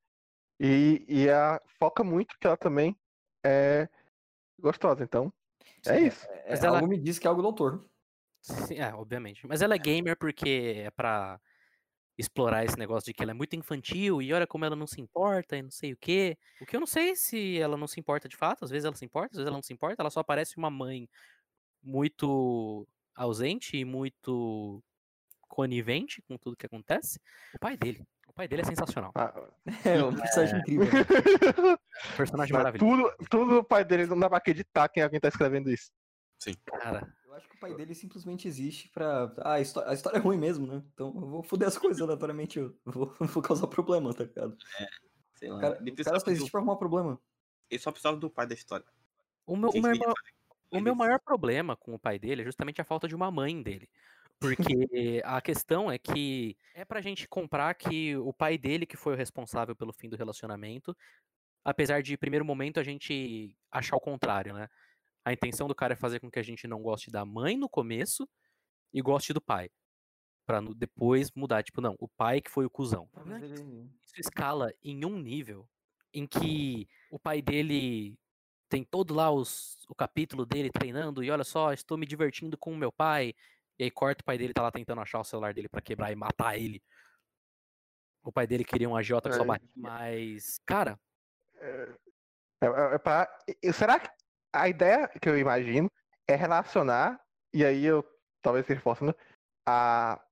E, e a, foca muito que ela também é gostosa, então. É Sim, isso. É, Mas algo ela- me diz que é algo do autor. Sim, é, obviamente. Mas ela é gamer porque é pra explorar esse negócio de que ela é muito infantil e olha como ela não se importa e não sei o quê. O que eu não sei se ela não se importa de fato, às vezes ela se importa, às vezes ela não se importa, ela só parece uma mãe muito ausente e muito conivente com tudo que acontece. O pai dele, o pai dele é sensacional. Ah, É, um personagem incrível. Personagem mas maravilhoso. tudo, tudo o pai dele não dá pra acreditar quem alguém tá escrevendo isso. Cara, Eu acho que o pai dele simplesmente existe pra. Ah, a histó- a história é ruim mesmo, né? Então eu vou foder as coisas aleatoriamente. Eu vou, vou causar problema, tá ligado? Sei lá. O cara, ele, o cara só existe do- pra arrumar problema. ele só precisava do pai da história. o meu, o meu irmão- O meu maior problema com o pai dele é justamente a falta de uma mãe dele. Porque a questão é que é pra gente comprar que o pai dele que foi o responsável pelo fim do relacionamento, apesar de, primeiro momento, a gente achar o contrário, né? A intenção do cara é fazer com que a gente não goste da mãe no começo e goste do pai. Pra no- depois mudar, tipo, não, o pai que foi o cuzão. É isso escala em um nível em que o pai dele tem todo lá os, o capítulo dele treinando e olha só, estou me divertindo com o meu pai. E aí corta o pai dele tá lá tentando achar o celular dele pra quebrar e matar ele. O pai dele queria um agiota que só É. batia. Mas, cara, É, é- é pra- Será que a ideia que eu imagino é relacionar, e aí eu talvez reforçando, a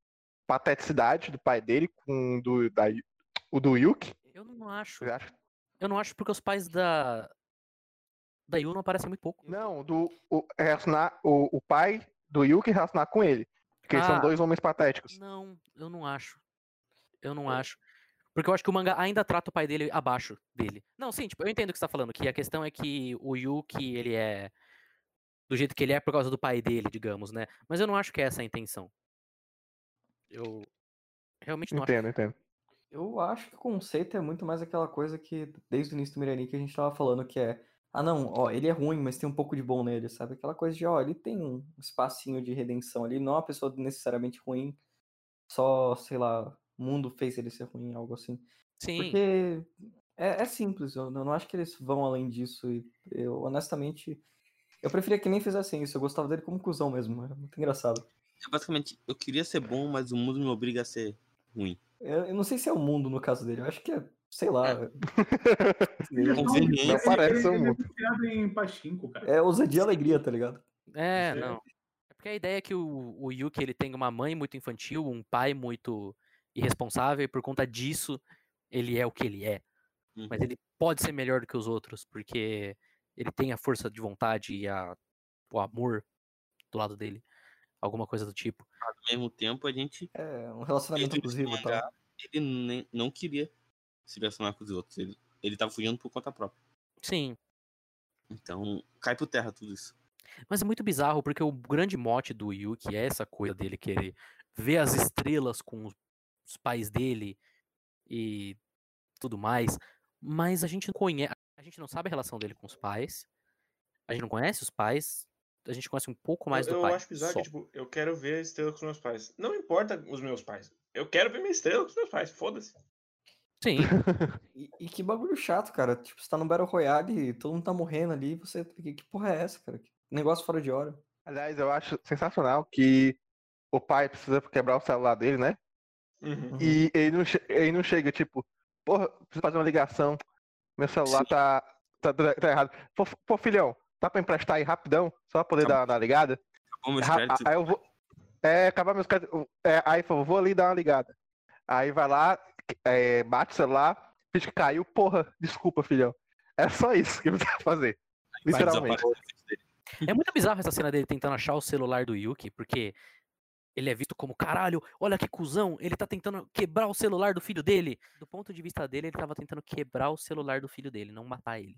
pateticidade do pai dele com do, da, o do Yuki? eu não acho. Eu acho- Eu não acho porque os pais da. Da Yu não aparecem muito pouco. Não, do o, relacionar o, o pai do Yuki relacionar com ele. Porque eles Ah. são dois homens patéticos. Não, eu não acho. Eu não acho. Porque eu acho que o mangá ainda trata o pai dele abaixo dele. Não, sim, tipo, eu entendo o que você tá falando, que a questão é que o Yuki, ele é do jeito que ele é por causa do pai dele, digamos, né? Mas eu não acho que é essa a intenção. Eu realmente não Entendo, entendo. Eu acho que o conceito é muito mais aquela coisa que, desde o início do Mirani, que a gente tava falando, que é, ah não, ó, ele é ruim, mas tem um pouco de bom nele, sabe? Aquela coisa de, ó, ele tem um espacinho de redenção ali, não é uma pessoa necessariamente ruim, só, sei lá, mundo fez ele ser ruim, algo assim. Sim. Porque é, é simples, eu não não acho que eles vão além disso, e eu, honestamente, eu preferia que nem fizessem isso, eu gostava dele como cuzão mesmo, é muito engraçado. É basicamente, eu queria ser bom, mas o mundo me obriga a ser ruim. Eu, eu não sei se é o mundo no caso dele, eu acho que é, sei lá, É conveniente. Não parece um ele, ele mundo. é em Pachinko, cara. é ousadia e alegria, tá ligado? É, não. É porque a ideia é que o, o Yuki ele tem uma mãe muito infantil, um pai muito irresponsável, e por conta disso ele é o que ele é. Mas Uhum. ele pode ser melhor do que os outros, porque ele tem a força de vontade e a, o amor do lado dele. Alguma coisa do tipo. Ao mesmo tempo, a gente. É, um relacionamento abusivo e tal. Ele nem, não queria se relacionar com os outros. Ele, ele tava fugindo por conta própria. Sim. Então, cai por terra tudo isso. Mas é muito bizarro, porque o grande mote do Yuki é essa coisa dele querer ver as estrelas com os os pais dele e tudo mais. Mas a gente não conhece. A gente não sabe a relação dele com os pais. A gente não conhece os pais. A gente conhece um pouco mais eu, do eu pai. acho bizarro só. que, tipo, eu quero ver a estrela com os meus pais. Não importa os meus pais. Eu quero ver minha estrela com os meus pais. Foda-se. Sim. E, e que bagulho chato, cara. Tipo, você tá no Battle Royale e todo mundo tá morrendo ali, e você. Que, que porra é essa, cara? Que negócio fora de hora. Aliás, eu acho sensacional que o pai precisa quebrar o celular dele, né? Uhum. E ele não, ele não chega, tipo, porra, preciso fazer uma ligação. Meu celular tá, tá, tá errado. Pô, pô, filhão, dá pra emprestar aí rapidão? Só pra poder Tá dar uma ligada? Acabou meus Ra- créditos. Aí eu vou. É, acabar meus créditos. É, aí falou, vou ali dar uma ligada. Aí vai lá, é, bate o celular, finge que caiu, porra, desculpa, filhão. É só isso que precisa fazer. Literalmente. É muito bizarro essa cena dele tentando achar o celular do Yuki, porque ele é visto como caralho, olha que cuzão, ele tá tentando quebrar o celular do filho dele. Do ponto de vista dele, ele tava tentando quebrar o celular do filho dele, não matar ele.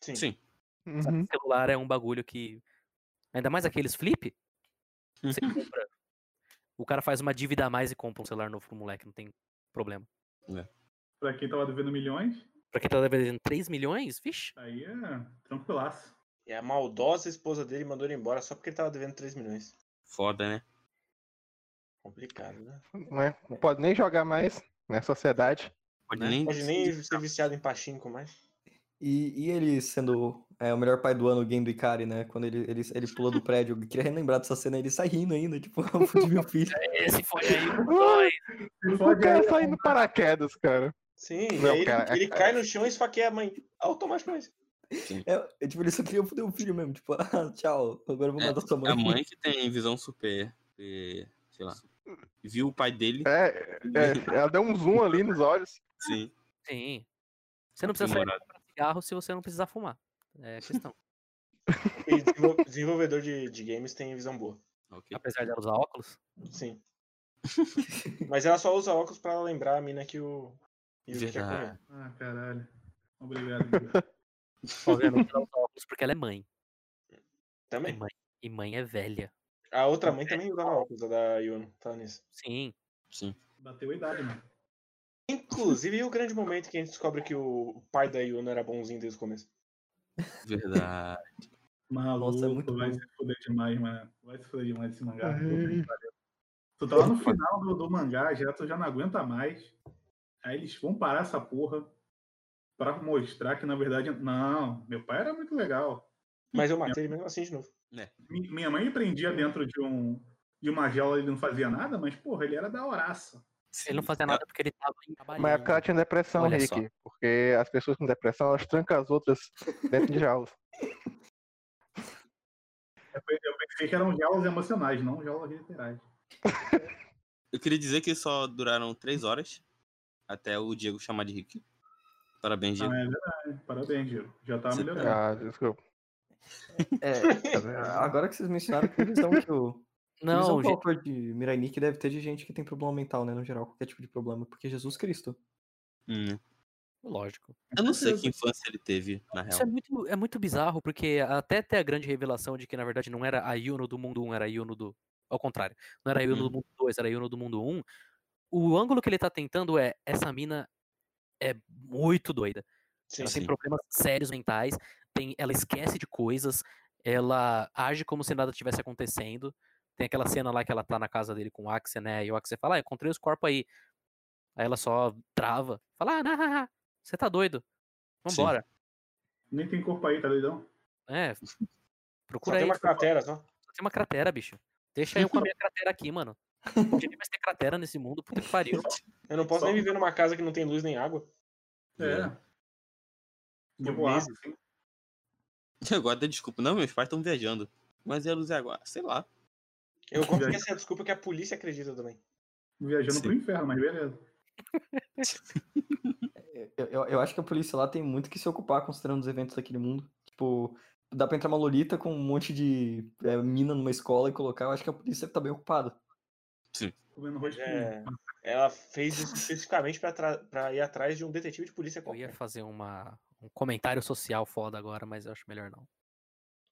Sim. Sim. Uhum. celular é um bagulho que. Ainda mais aqueles flip. Você compra. O cara faz uma dívida a mais e compra um celular novo pro moleque, não tem problema. Pra quem tava devendo milhões, Pra quem tá devendo 3 milhões, vixe. aí é tranquilaço. E a maldosa esposa dele mandou ele embora só porque ele tava devendo 3 milhões. Foda, né? Complicado, né? Né? Não pode nem jogar mais na sociedade. Pode Né? nem. Pode nem ser viciado em pachinko mais. E, e ele sendo é, o melhor pai do ano, o game do Ikari, né? Quando ele, ele, ele pula do prédio, eu queria relembrar dessa cena, ele sai rindo ainda, tipo, eu fudi meu filho. Esse foi aí o dois. O cara aí, saindo paraquedas, cara. Sim, Não, aí ele- cara, ele, é- cai no chão e esfaqueia a mãe. Automaticamente. É, é, tipo, ele só queria foder o filho mesmo, tipo, ah, tchau, agora eu vou É, matar sua mãe. A mãe que tem visão super. eh, sei lá. Viu o pai dele. É, é, ela deu um zoom ali nos olhos. Sim. Sim. Você não precisa sair Demorado. pra cigarro se você não precisar fumar. É a questão. E desenvol- desenvolvedor de, de games tem visão boa. Ok. Apesar dela usar óculos. Sim. Mas ela só usa óculos pra lembrar a mina que o. E que quer Verdade. comer. Ah, caralho. Obrigado. Obviamente ela usa óculos porque ela é mãe. E Também. mãe, e mãe é velha. A outra mãe também usava óculos, a da Yuno. Fala nisso. Sim. Sim. Bateu a idade, mano. Inclusive, e o grande momento que a gente descobre que o pai da Yuno era bonzinho desde o começo. Verdade. Maluco, Nossa, é muito vai bom. se fuder demais, mano. Vai se fuder demais esse mangá. Pariu. Tu tá lá no final do, do mangá, já, tu já não aguenta mais. Aí eles vão parar essa porra pra mostrar que, na verdade, não, meu pai era muito legal. Mas eu matei ele mesmo assim de novo. Mi- Minha mãe prendia dentro de um de uma jaula e ele não fazia nada, mas, porra, ele era da horaça. Ele não fazia nada porque ele tava trabalhando. Mas é porque ela tinha depressão, Olha Rick. só. Porque as pessoas com depressão, elas trancam as outras dentro de jaulas. Eu pe- eu pensei que eram jaulas emocionais, não jaulas literais. Eu queria dizer que só duraram três horas até o Diego chamar de Rick. Parabéns, Diego. Ah, é verdade. Parabéns, Diego. Já tá Você- melhorando. Ah, desculpa. É, agora que vocês mencionaram, que visão que o. que visão Não, que o gente, autor de Mirai Nikki deve ter de gente que tem problema mental, né, no geral, qualquer tipo de problema, porque Jesus Cristo. Hum. Lógico. Eu não sei que infância ele teve, na Isso é real. muito, é muito bizarro, porque até ter a grande revelação de que, na verdade, não era a Yuno do mundo 1, era a Yuno do. Ao contrário. Não era a Yuno Uhum. do mundo 2, era a Yuno do mundo 1. O ângulo que ele tá tentando é: essa mina é muito doida. Sim, ela tem sim. problemas sérios mentais, tem, ela esquece de coisas, ela age como se nada tivesse acontecendo. Tem aquela cena lá que ela tá na casa dele com o Axel, né? E o Axel fala, ah, encontrei os corpos aí. Aí ela só trava. Fala, ah, não, não, não, você tá doido. Vambora. Nem tem corpo aí, tá doidão? É. Só Procura tem aí. uma cratera, só. Só tem uma cratera, bicho. Deixa eu com a minha cratera aqui, mano. Onde vai ter cratera nesse mundo? Puta que pariu. Eu não posso Só nem viver numa casa que não tem luz nem água. É. Boa, meses. assim. Agora dá desculpa. Não, meus pais estão viajando. Mas é a luz é agora. Sei lá. Eu gosto que essa é a desculpa que a polícia acredita também. Viajando Sim. pro inferno, mas beleza. Eu, eu, eu acho que a polícia lá tem muito que se ocupar considerando os eventos daquele mundo. Tipo, dá pra entrar uma lolita com um monte de é, mina numa escola e colocar. Eu acho que a polícia tá bem ocupada. Rosquinha. É, ela fez isso especificamente pra, pra ir atrás de um detetive de polícia Eu ia qualquer. fazer uma, um comentário social foda agora, mas eu acho melhor não.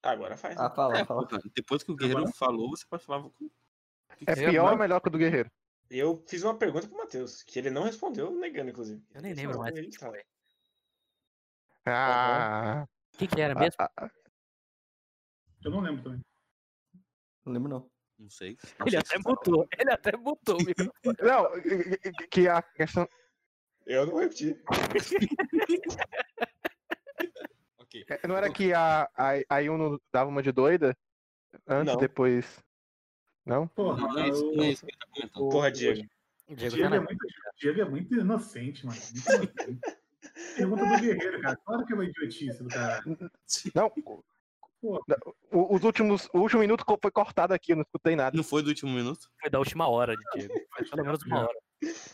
Agora faz. né? Ah, fala, É, fala. depois que o Guerreiro Agora- falou, você pode falar. com- É pior ou melhor que o do Guerreiro? Eu fiz uma pergunta pro Matheus, que ele não respondeu, negando, inclusive. Eu nem lembro não, mais ele. Ah, O que, que era mesmo? ah, ah, Eu não lembro também. Não lembro, não. Não sei. Ele até mutou, ele até mutou o microfone. não, que- que- que a questão. Eu não repeti. Ok. é, Não era que a, a, a Yuno dava uma de doida? Antes, Não. depois. Não? Porra, Não, não é isso, não é isso que ele tá comentando. Porra, Diego. O Diego Diego, tá é muito, Diego é muito inocente, mano. Muito inocente. Pergunta do guerreiro, cara. Claro que é uma idiotice do cara. Não. Pô. Os últimos. O último minuto foi cortado aqui, eu não escutei nada. Não foi do último minuto? Foi da última hora de Diego. Foi pelo menos uma hora.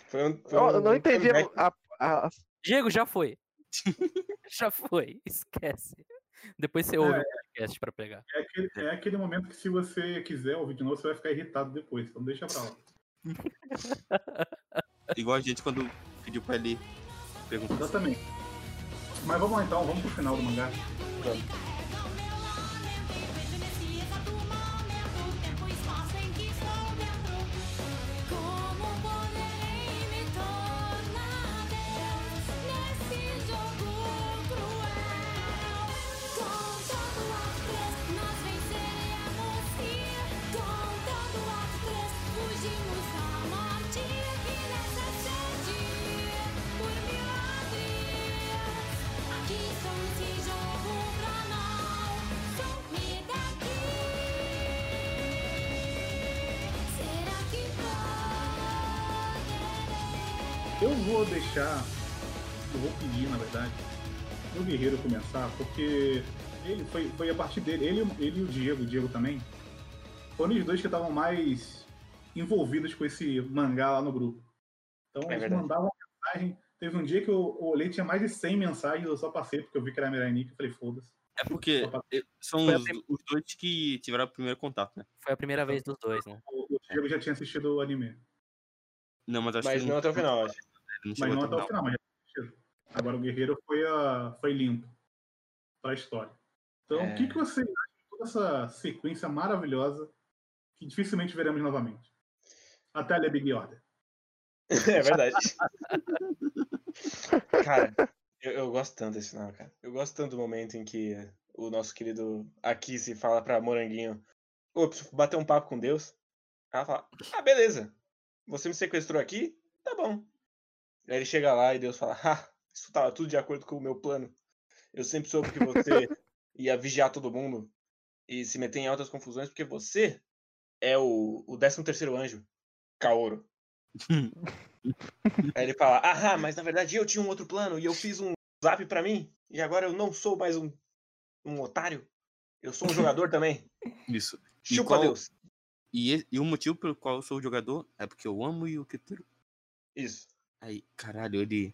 Foi um, foi Eu, eu um não entendi a- a- Diego, já foi. já foi. Esquece. Depois você ouve É. o podcast pra pegar. É aquele, é aquele momento que se você quiser ouvir de novo, você vai ficar irritado depois. Então deixa pra lá. Igual a gente quando pediu pra ele perguntar. Exatamente. Mas vamos lá então, vamos pro final do mangá. Vejo vou deixar. Eu vou pedir, na verdade, o Guerreiro começar, porque ele foi, foi a partir dele, ele, ele e o Diego, o Diego também, foram os dois que estavam mais envolvidos com esse mangá lá no grupo. Então É eles verdade. mandavam mensagem. Teve um dia que eu eu olhei, tinha mais de 100 mensagens, eu só passei porque eu vi que era Mirai Nick, eu falei, foda-se. É porque são a os, os dois que tiveram o primeiro contato, né? Foi a primeira vez dos dois, né? O, o Diego já tinha assistido o anime. Não, mas acho Mas que não até o final, acho. Não Mas não até o final, mas assistido. Agora o Guerreiro foi, a, foi limpo para a história. Então, É. o que, que você acha de toda essa sequência maravilhosa que dificilmente veremos novamente? Até a Big Order. É verdade. cara, eu, eu gosto tanto desse final, cara. Eu gosto tanto do momento em que o nosso querido Aki se fala pra Moranguinho: Ô, eu preciso bater um papo com Deus. Ela fala: Ah, beleza. Você me sequestrou aqui? Tá bom. Aí ele chega lá e Deus fala: Ah, isso tava tudo de acordo com o meu plano. Eu sempre soube que você ia vigiar todo mundo e se meter em altas confusões porque você é o, o 13 terceiro anjo, Kaoro. Aí ele fala, ah, mas na verdade eu tinha um outro plano e eu fiz um zap pra mim e agora eu não sou mais um, um otário. Eu sou um jogador também. Isso. Chupa qual- Deus. E, e- o motivo pelo qual eu sou jogador é porque eu amo o Yukiteru. Isso. Aí, caralho, ele.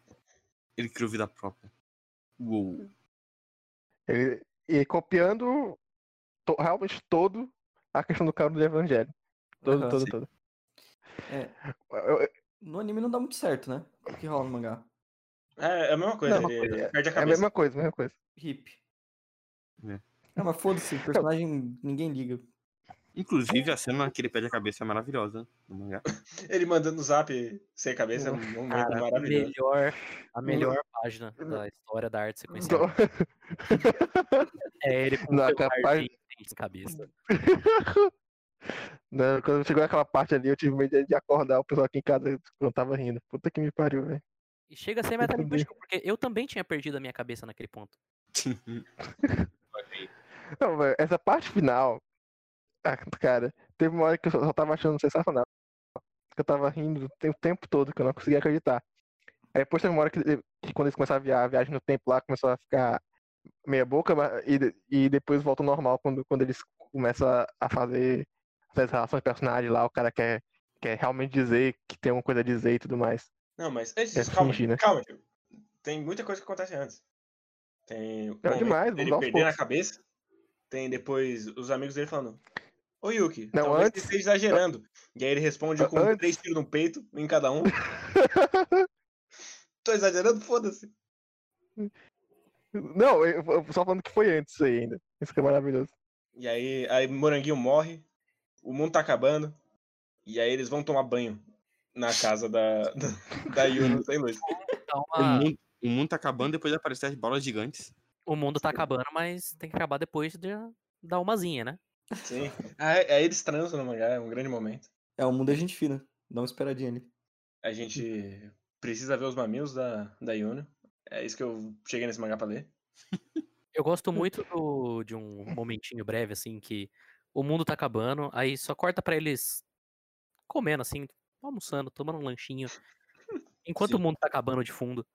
Ele criou vida própria. Uou. ele- e copiando to- realmente todo a questão do cara do Evangelho. Todo, Aham, todo, sim. todo. É, Eu- eu- no anime não dá muito certo, né? O que rola no mangá. É, é a mesma coisa, Não, ele é- perde a É a cabeça. mesma coisa, mesma coisa. Hip. É. Não, mas foda-se, personagem ninguém liga. Inclusive, a cena que ele perde a cabeça é maravilhosa no mangá. Ele mandando no zap sem cabeça é um momento Cara, a maravilhoso. melhor, a melhor página da história da arte sequencial. É ele com Não, o sem sem cabeça. Não, quando chegou aquela parte ali, eu tive medo de acordar o pessoal aqui em casa quando tava rindo. Puta que me pariu, velho. E chega a ser metalinguístico, porque eu também tinha perdido a minha cabeça naquele ponto. Não, velho, essa parte final, ah, cara, teve uma hora que eu só tava achando sensacional. Eu tava rindo o te- o tempo todo, que eu não conseguia acreditar. Aí depois teve uma hora que, que quando eles começaram a viajar, a viagem no tempo lá, começou a ficar meia boca, e, e depois volta ao normal quando, quando eles começam a- a fazer essas relações de personagem lá, o cara quer, quer realmente dizer que tem alguma coisa a dizer e tudo mais. Não, mas antes É disso, calma, fingir, né? calma, tio. Tem muita coisa que acontece antes. Tem o É demais, dele vamos aos perdendo a poucos. cabeça. Tem depois os amigos dele falando: Ô Yuki, Não, talvez antes- você esteja exagerando. E aí ele responde com Antes- três tiros no peito, um em cada um. Tô exagerando? Foda-se. Não, eu, eu só falando que foi antes isso aí ainda. Isso que é maravilhoso. E aí, aí Moranguinho morre, o mundo tá acabando, e aí eles vão tomar banho na casa da, da, da Yuno sem luz. Então, O mundo, o mundo tá acabando depois de aparecer as bolas gigantes. o mundo tá acabando, mas tem que acabar depois de dar umazinha, né? Sim. Aí, aí eles transam no mangá, é um grande momento. É, o mundo é gente fina. Dá uma esperadinha ali. A gente precisa ver os mamilos da, da Yuno. É isso que eu cheguei nesse mangá pra ler. Eu gosto muito do- de um momentinho breve, assim, que o mundo tá acabando, aí só corta pra eles comendo, assim, almoçando, tomando um lanchinho, enquanto o Sim. mundo tá acabando de fundo.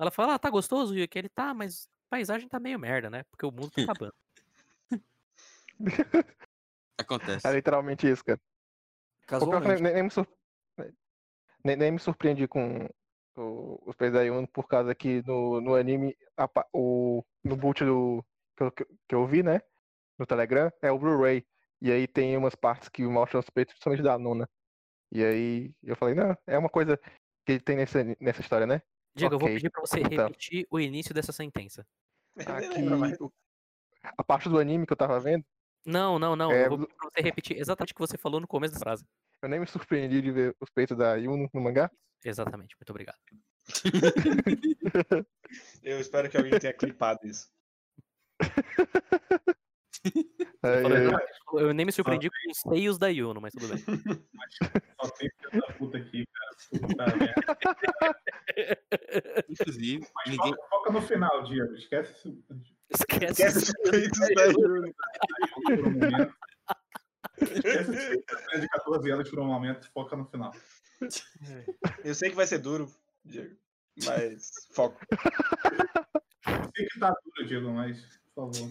Ela fala, ah, tá gostoso? E ele tá, mas a paisagem tá meio merda, né? Porque o mundo tá acabando. Acontece. É literalmente isso, cara. Casualmente. nem, nem me sur- nem, nem me surpreendi com o- os pés da Yuno por causa que no, no anime, a o, no boot do, que, eu, que eu vi, né? No Telegram, é o Blu-ray. E aí tem umas partes que mostram os peitos, principalmente da Nuna. E aí eu falei, não, é uma coisa que tem nessa, nessa história, né? Diego, eu vou pedir pra você então. repetir o início dessa sentença. Aqui, a parte do anime que eu tava vendo, Não, não, não. É, eu vou você repetir exatamente o que você falou no começo da frase. eu nem me surpreendi de ver os peitos da Yuno no mangá. Exatamente, muito obrigado. Eu espero que alguém tenha clipado isso. Aí, aí, exatamente. Eu nem me surpreendi com os seios da Yuno, mas tudo bem. Só tem filho da puta aqui, cara. Merda. Inclusive, Mas ninguém. foca, foca no final, Diego. Esquece isso Esquece. Esquece os peitos da Yuno. por um momento. Esquece isso de 14 anos por um momento. Foca no final. Eu sei que vai ser duro, Diego. Mas foco. Sei que tá duro, Diego, mas, por favor.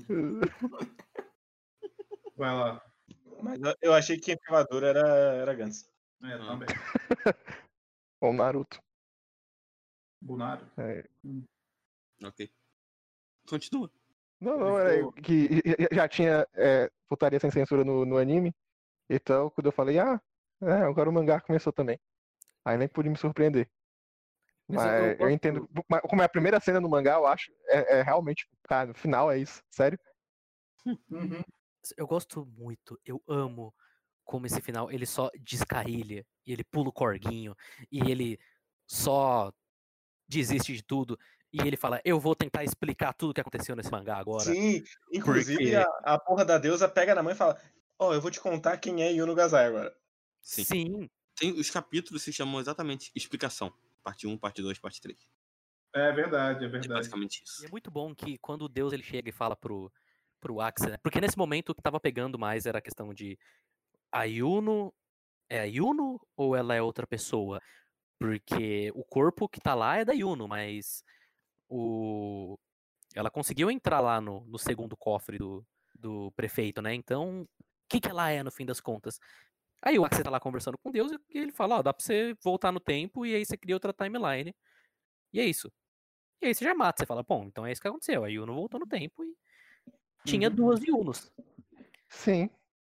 Vai lá. Mas eu- eu achei que quem ficava duro era, era Gans. É, também. o Naruto. Bunaro. É. Ok. Continua. Não, não, era que já- tinha é, putaria sem censura no, no anime. Então, quando eu falei, ah, é, agora o mangá começou também. Aí nem pude me surpreender. Mas Mas eu- eu entendo. Como é a primeira cena no mangá, eu acho, é, é realmente, cara, no final é isso. Sério? Uhum. Eu gosto muito, eu amo como esse final ele só descarrilha e ele pula o corguinho e ele só desiste de tudo e ele fala: Eu vou tentar explicar tudo o que aconteceu nesse mangá agora. Sim, inclusive Porque- a, a porra da deusa pega na mãe e fala: Ó, eu vou te contar quem é Yuno Gazai agora. Sim. Sim, Tem, os capítulos se chamam exatamente explicação. Parte 1, parte 2, parte 3. É verdade, é É verdade. basicamente e isso. é muito bom que quando o Deus ele chega e fala pro, pro Axel, né? Porque nesse momento o que tava pegando mais era a questão de a Yuno é a Yuno ou ela é outra pessoa? Porque o corpo que tá lá é da Yuno, mas o ela conseguiu entrar lá no, no segundo cofre do, do prefeito, né? Então, o que, que ela é no fim das contas? Aí o Axel tá lá conversando com Deus e ele fala, ó, dá pra você voltar no tempo e aí você cria outra timeline. E é isso. E aí você já mata, você fala, bom, então é isso que aconteceu. A Yuno voltou no tempo e tinha Uhum. duas Yunos. Sim.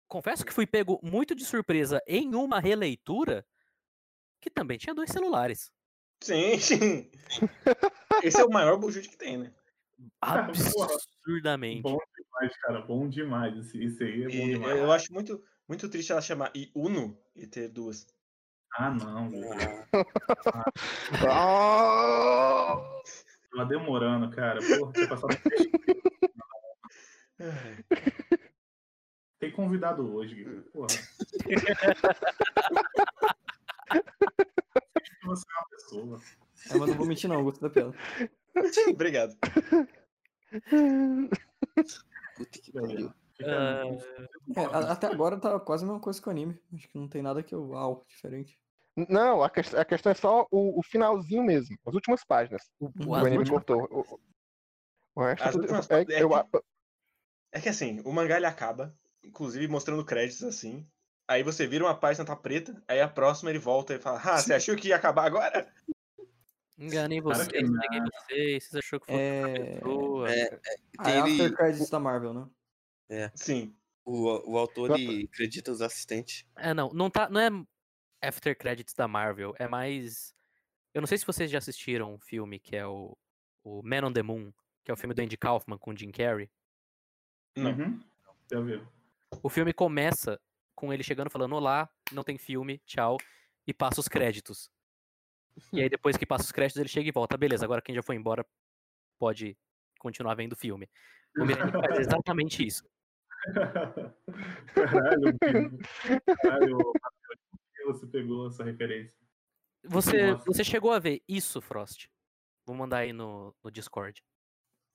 Confesso que fui pego muito de surpresa em uma releitura que também tinha dois celulares. Sim, sim. Esse é o maior bullshit que tem, né? Absurdamente. Bom demais, cara. Bom demais. Esse, esse aí é bom E demais. eu acho muito, muito triste ela chamar I- Uno e ter duas. Ah, não. velho. Ah! Tava demorando, cara. Porra, tinha passado Tem convidado hoje, Guilherme. Porra. Você é uma pessoa. É, mas não vou mentir, não, eu gosto da piada. Obrigado. Puta que pariu. Fica- É, até agora tá quase a mesma coisa que o anime. Acho que não tem nada que eu. Uau, diferente. Não, a, ques- a questão é só o, o finalzinho mesmo, as últimas páginas. O, que o- anime últimas- cortou. O, o resto As é é- é eu, que- É que assim, o mangá ele acaba, inclusive mostrando créditos assim. Aí você vira uma página tá preta, aí a próxima ele volta e fala: Ah, você achou que ia acabar agora? Enganei vocês, enganei vocês, vocês achou que outra É. pessoa. É, Ah, é Tem ele- After Credits da Marvel, né? Sim. o, o autor ele acredita os assistentes. É, não, não tá, não é after credits da Marvel, é mais Eu não sei se vocês já assistiram um filme que é o, o Man on the Moon, que é o filme do Andy Kaufman com o Jim Carrey. Não. Uhum. Já viu? O filme começa com ele chegando falando olá, não tem filme, tchau, e passa os créditos. E aí depois que passa os créditos ele chega e volta, beleza, agora quem já foi embora pode continuar vendo o filme. O Miranha faz exatamente isso. Caralho, você pegou essa referência? Você, Nossa. você chegou a ver isso, Frost? Vou mandar aí no, no Discord.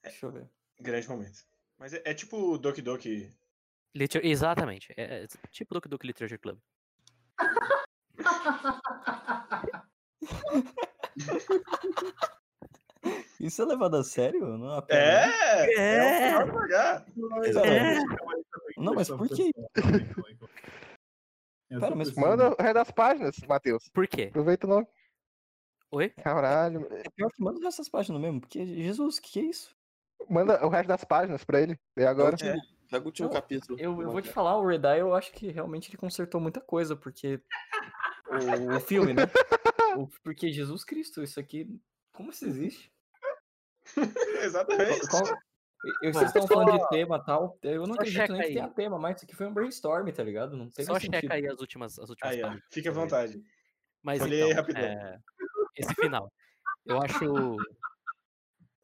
Deixa eu ver. Grande momento. Mas é, é tipo o Doki Doki. Liter- Exatamente. É, é tipo do Duke Literature Club. Isso é levado a sério? Não é? É! É. É o. É. Não, mas por quê? Pera, mas Manda o resto das páginas, Matheus. Por quê? Aproveita o nome. Oi? Caralho. É pior que manda essas páginas mesmo, porque, Jesus, que que é isso? Manda o resto das páginas pra ele. E agora? O último, pega o último Não, capítulo. Eu, eu vou te falar, o Red Eye, eu acho que realmente ele consertou muita coisa, porque. O, o filme, né? O- porque Jesus Cristo, isso aqui. Como isso existe? Exatamente. Qual- eu- vocês estão falando de tema e tal. Eu não só acredito nem que aí. tenha tema, mas isso aqui foi um brainstorm, tá ligado? Não teve Só sentido. checa aí as últimas, as últimas Aí, páginas. Fique à ver. vontade. Mas Olhei então, rapidão. é, esse final. Eu acho.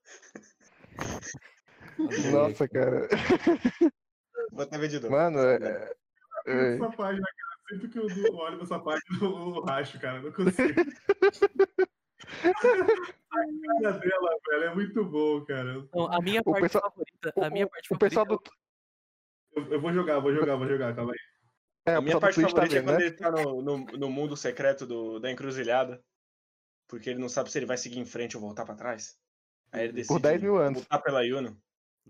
Nossa, cara. Vou até ver de novo. Mano, é. é- Essa página, cara, sempre que eu olho nessa página, eu racho, cara. Não consigo. A cara dela, velho, é muito bom, cara. Então, a minha O parte pessoal- favorita. o- A minha o- parte o pessoal favorita do. Eu, eu vou jogar, vou jogar, vou jogar, calma aí. É, A o minha pessoal parte tá favorita é quando né? ele tá no, no, no mundo secreto do, da encruzilhada. Porque ele não sabe se ele vai seguir em frente ou voltar pra trás. Aí ele decide Por 10 mil anos. lutar pela Yuno.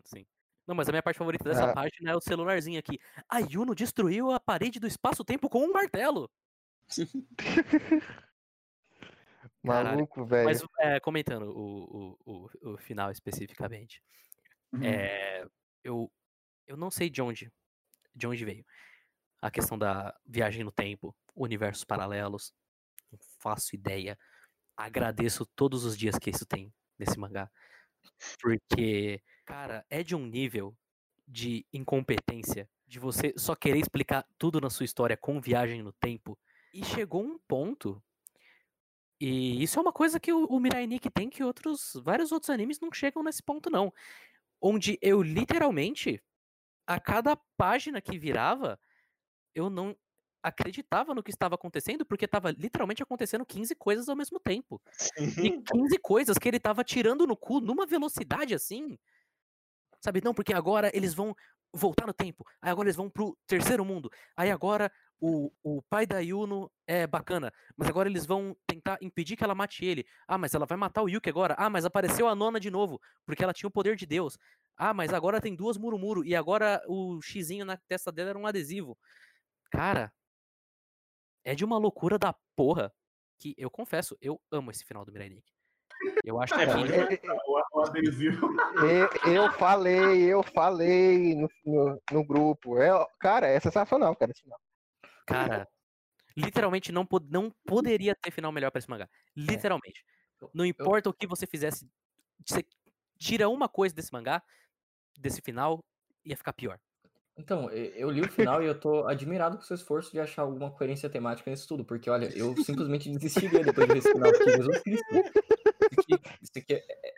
Sim. Não, mas a minha parte favorita dessa Ah. página é o celularzinho aqui. A Yuno destruiu a parede do espaço-tempo com um martelo. Maluco, velho. Mas é, comentando o, o, o, o final especificamente. Uhum. É, eu, eu não sei de onde, de onde veio a questão da viagem no tempo, universos paralelos. Não faço ideia. Agradeço todos os dias que isso tem nesse mangá. Porque, cara, é de um nível de incompetência, de você só querer explicar tudo na sua história com viagem no tempo. E chegou um ponto. E isso é uma coisa que o, o Mirai Nikki tem que outros, vários outros animes não chegam nesse ponto, não. Onde eu literalmente, a cada página que virava, eu não acreditava no que estava acontecendo, porque estava literalmente acontecendo 15 coisas ao mesmo tempo. E 15 coisas que ele tava tirando no cu numa velocidade assim. Sabe, não, porque agora eles vão voltar no tempo. Aí agora eles vão pro terceiro mundo. Aí agora o, o pai da Yuno é bacana. Mas agora eles vão tentar impedir que ela mate ele. Ah, mas ela vai matar o Yuki agora. Ah, mas apareceu a nona de novo. Porque ela tinha o poder de Deus. Ah, mas agora tem duas Murumuru. E agora o xizinho na testa dela era um adesivo. Cara, é de uma loucura da porra. Que eu confesso, eu amo esse final do Mirai Nikki. Eu acho que É, ele- porque- É, é, O, adesivo. Eu, eu falei, eu falei no, no, no grupo. É, cara, é sensacional, cara. esse final. Cara, literalmente não, pod- não poderia ter final melhor pra esse mangá. Literalmente. Não importa o que você fizesse, você tira uma coisa desse mangá, desse final, ia ficar pior. Então, eu li o final e eu tô admirado com o seu esforço de achar alguma coerência temática nisso tudo, porque olha, eu simplesmente desistiria depois de ver esse final, porque Jesus Cristo. Isso aqui, isso aqui é, é-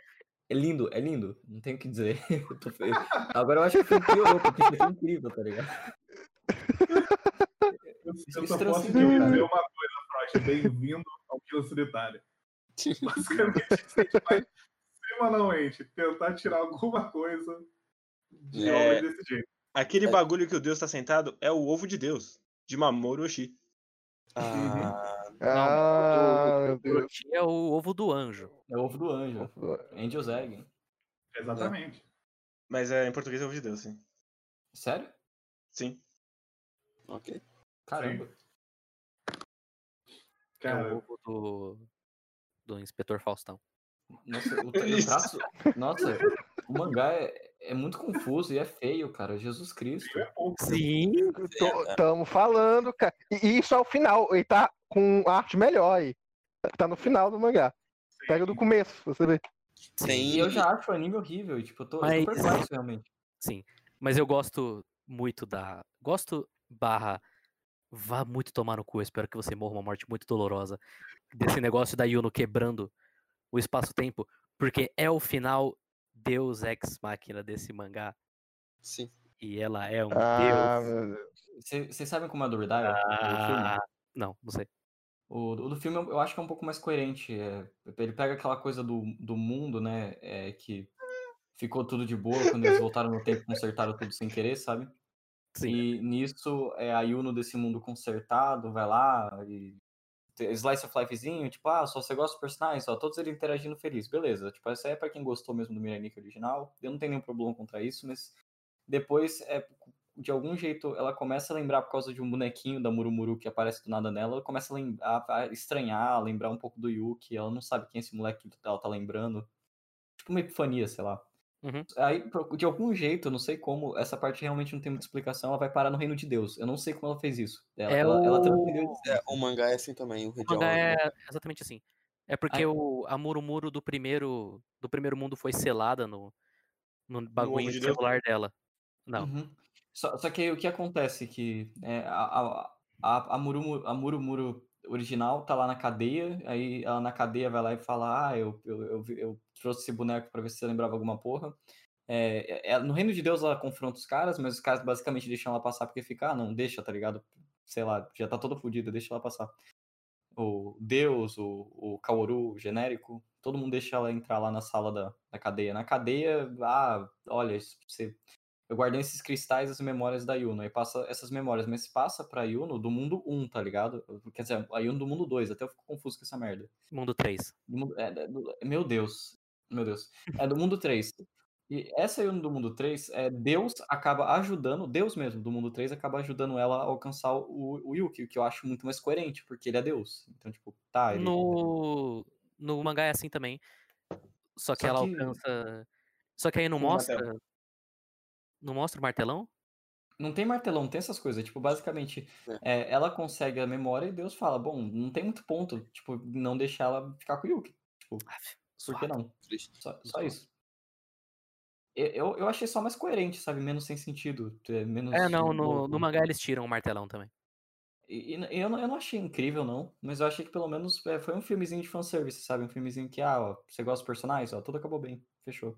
é lindo, é lindo, não tenho o que dizer. Eu tô Agora eu acho que piorou, porque isso aqui é incrível, tá ligado? Eu, eu me só posso transcendeu, dizer uma coisa, Frost. Bem-vindo ao Quilo Solitário. Basicamente, a gente vai semanalmente tentar tirar alguma coisa de É. obra desse jeito. Aquele bagulho que o Deus tá sentado é o ovo de Deus, de Mamoru Oshii. Ah, Ah, meu Deus. Orochi é o ovo do anjo. É o ovo do anjo. Angel's Egg. Exatamente. Mas é, em português é ovo de Deus, sim. Sério? Sim. ok. Caramba. É Cara, o ovo do, do Inspetor Faustão. Nossa, o, o traço. Nossa, o mangá é, é muito confuso e é feio, cara. Jesus Cristo. é. Sim. Estamos falando, cara. E e isso é o final. Ele tá com arte melhor aí. Tá no final do mangá. Pega do começo, pra você ver. E Tem. eu já acho o anime horrível. E, tipo, eu tô, eu tô Mas- perplexo, realmente. Sim. Mas eu gosto muito da. Gosto barra. Vá muito tomar no cu. eu Espero que você morra uma morte muito dolorosa. Desse negócio da Yuno quebrando o espaço-tempo. Porque é o final Deus Ex Machina desse mangá. Sim. E ela é um Ah, Deus. Vocês sabem como é do do filme? Ah, não, não sei. O, do filme eu acho que é um pouco mais coerente. é, ele pega aquela coisa do, do mundo, né? é, que ficou tudo de boa quando eles voltaram no tempo e consertaram tudo sem querer, sabe? Sim. E nisso, é, a Yuno desse mundo consertado vai lá e. Slice of Lifezinho, tipo, ah, só você gosta dos personagens, ó, todos eles interagindo feliz, beleza. Tipo, essa aí é pra quem gostou mesmo do Miranique original. Eu não tenho nenhum problema contra isso, mas depois, é, de algum jeito, ela começa a lembrar, por causa de um bonequinho da Murumuru que aparece do nada nela, ela começa a, lem- a- estranhar, a lembrar um pouco do Yuki, ela não sabe quem é esse moleque que ela tá lembrando. Tipo uma epifania, sei lá. Uhum. Aí, de algum jeito, não sei como, essa parte realmente não tem muita explicação, ela vai parar no reino de Deus. Eu não sei como ela fez isso. Ela, É ela, ela o- transcendeu É, o mangá é assim também. O O mangá é exatamente assim. É porque Aí- o, a Murumuru do primeiro, do primeiro mundo foi selada no, no bagulho de Deus? celular dela. Não. Uhum. Só, só que aí o que acontece que é, a, a, a, Murumuru, a Murumuru original tá lá na cadeia, aí ela na cadeia vai lá e fala, ah, eu, eu, eu, eu trouxe esse boneco pra ver se você lembrava alguma porra. É, é- no Reino de Deus ela confronta os caras, mas os caras basicamente deixam ela passar porque fica, ah, não, deixa, tá ligado? Sei lá, já tá toda fodida, deixa ela passar. O Deus, o, o Kaoru, o genérico, todo mundo deixa ela entrar lá na sala da, da cadeia. Na cadeia, ah, olha, você eu guardei esses cristais as memórias da Yuno. Aí passa essas memórias, mas passa pra Yuno do mundo 1, tá ligado? Quer dizer, a Yuno do mundo 2, até eu fico confuso com essa merda. Mundo 3. Do é, é, do- meu Deus. Meu Deus. É do mundo 3. E essa Yuno do mundo 3, é, Deus acaba ajudando, Deus mesmo do mundo 3 acaba ajudando ela a alcançar o, o Yuki, o que eu acho muito mais coerente, porque ele é Deus. Então, tipo, tá, ele. No, no mangá é assim também. Só que Só ela que- alcança. Só que aí não o mostra. Não mostra o martelão? Não tem martelão, não tem essas coisas. Tipo, basicamente, é, ela consegue a memória e Deus fala, bom, não tem muito ponto, tipo, não deixar ela ficar com o Yuki. Tipo, por que não? Só, só isso. Eu, eu, achei só mais coerente, sabe? Menos sem sentido. é, Menos É, não, no, no mangá eles tiram o martelão também. E, e eu, não, eu não achei incrível, não. Mas eu achei que pelo menos é, foi um filmezinho de fanservice, sabe? Um filmezinho que, ah, ó, você gosta dos personagens? Ó, tudo acabou bem. Fechou.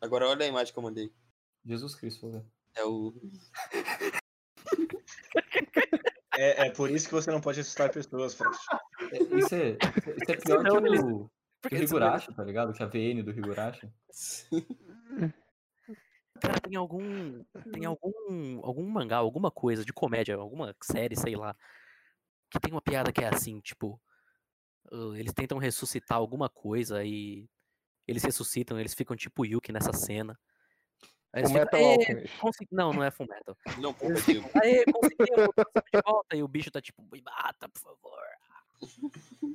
Agora olha a imagem que eu mandei. Jesus Cristo, ver. É o. É, é por isso que você não pode assustar pessoas, Frost. É, Isso é, isso é pior Senão que o, que o Higurashi, tá ligado? Que a VN do Higurashi. Cara, tem algum. Tem algum. algum mangá, alguma coisa de comédia, alguma série, sei lá. Que tem uma piada que é assim, tipo. ah, eles tentam ressuscitar alguma coisa e. Eles ressuscitam, eles ficam tipo Yuki nessa cena. Aí eles ficam, consegui-" Não, não é. Não, Eles ficam, Aê, conseguimos, trouxemos de volta. E o bicho tá tipo, me mata, por favor.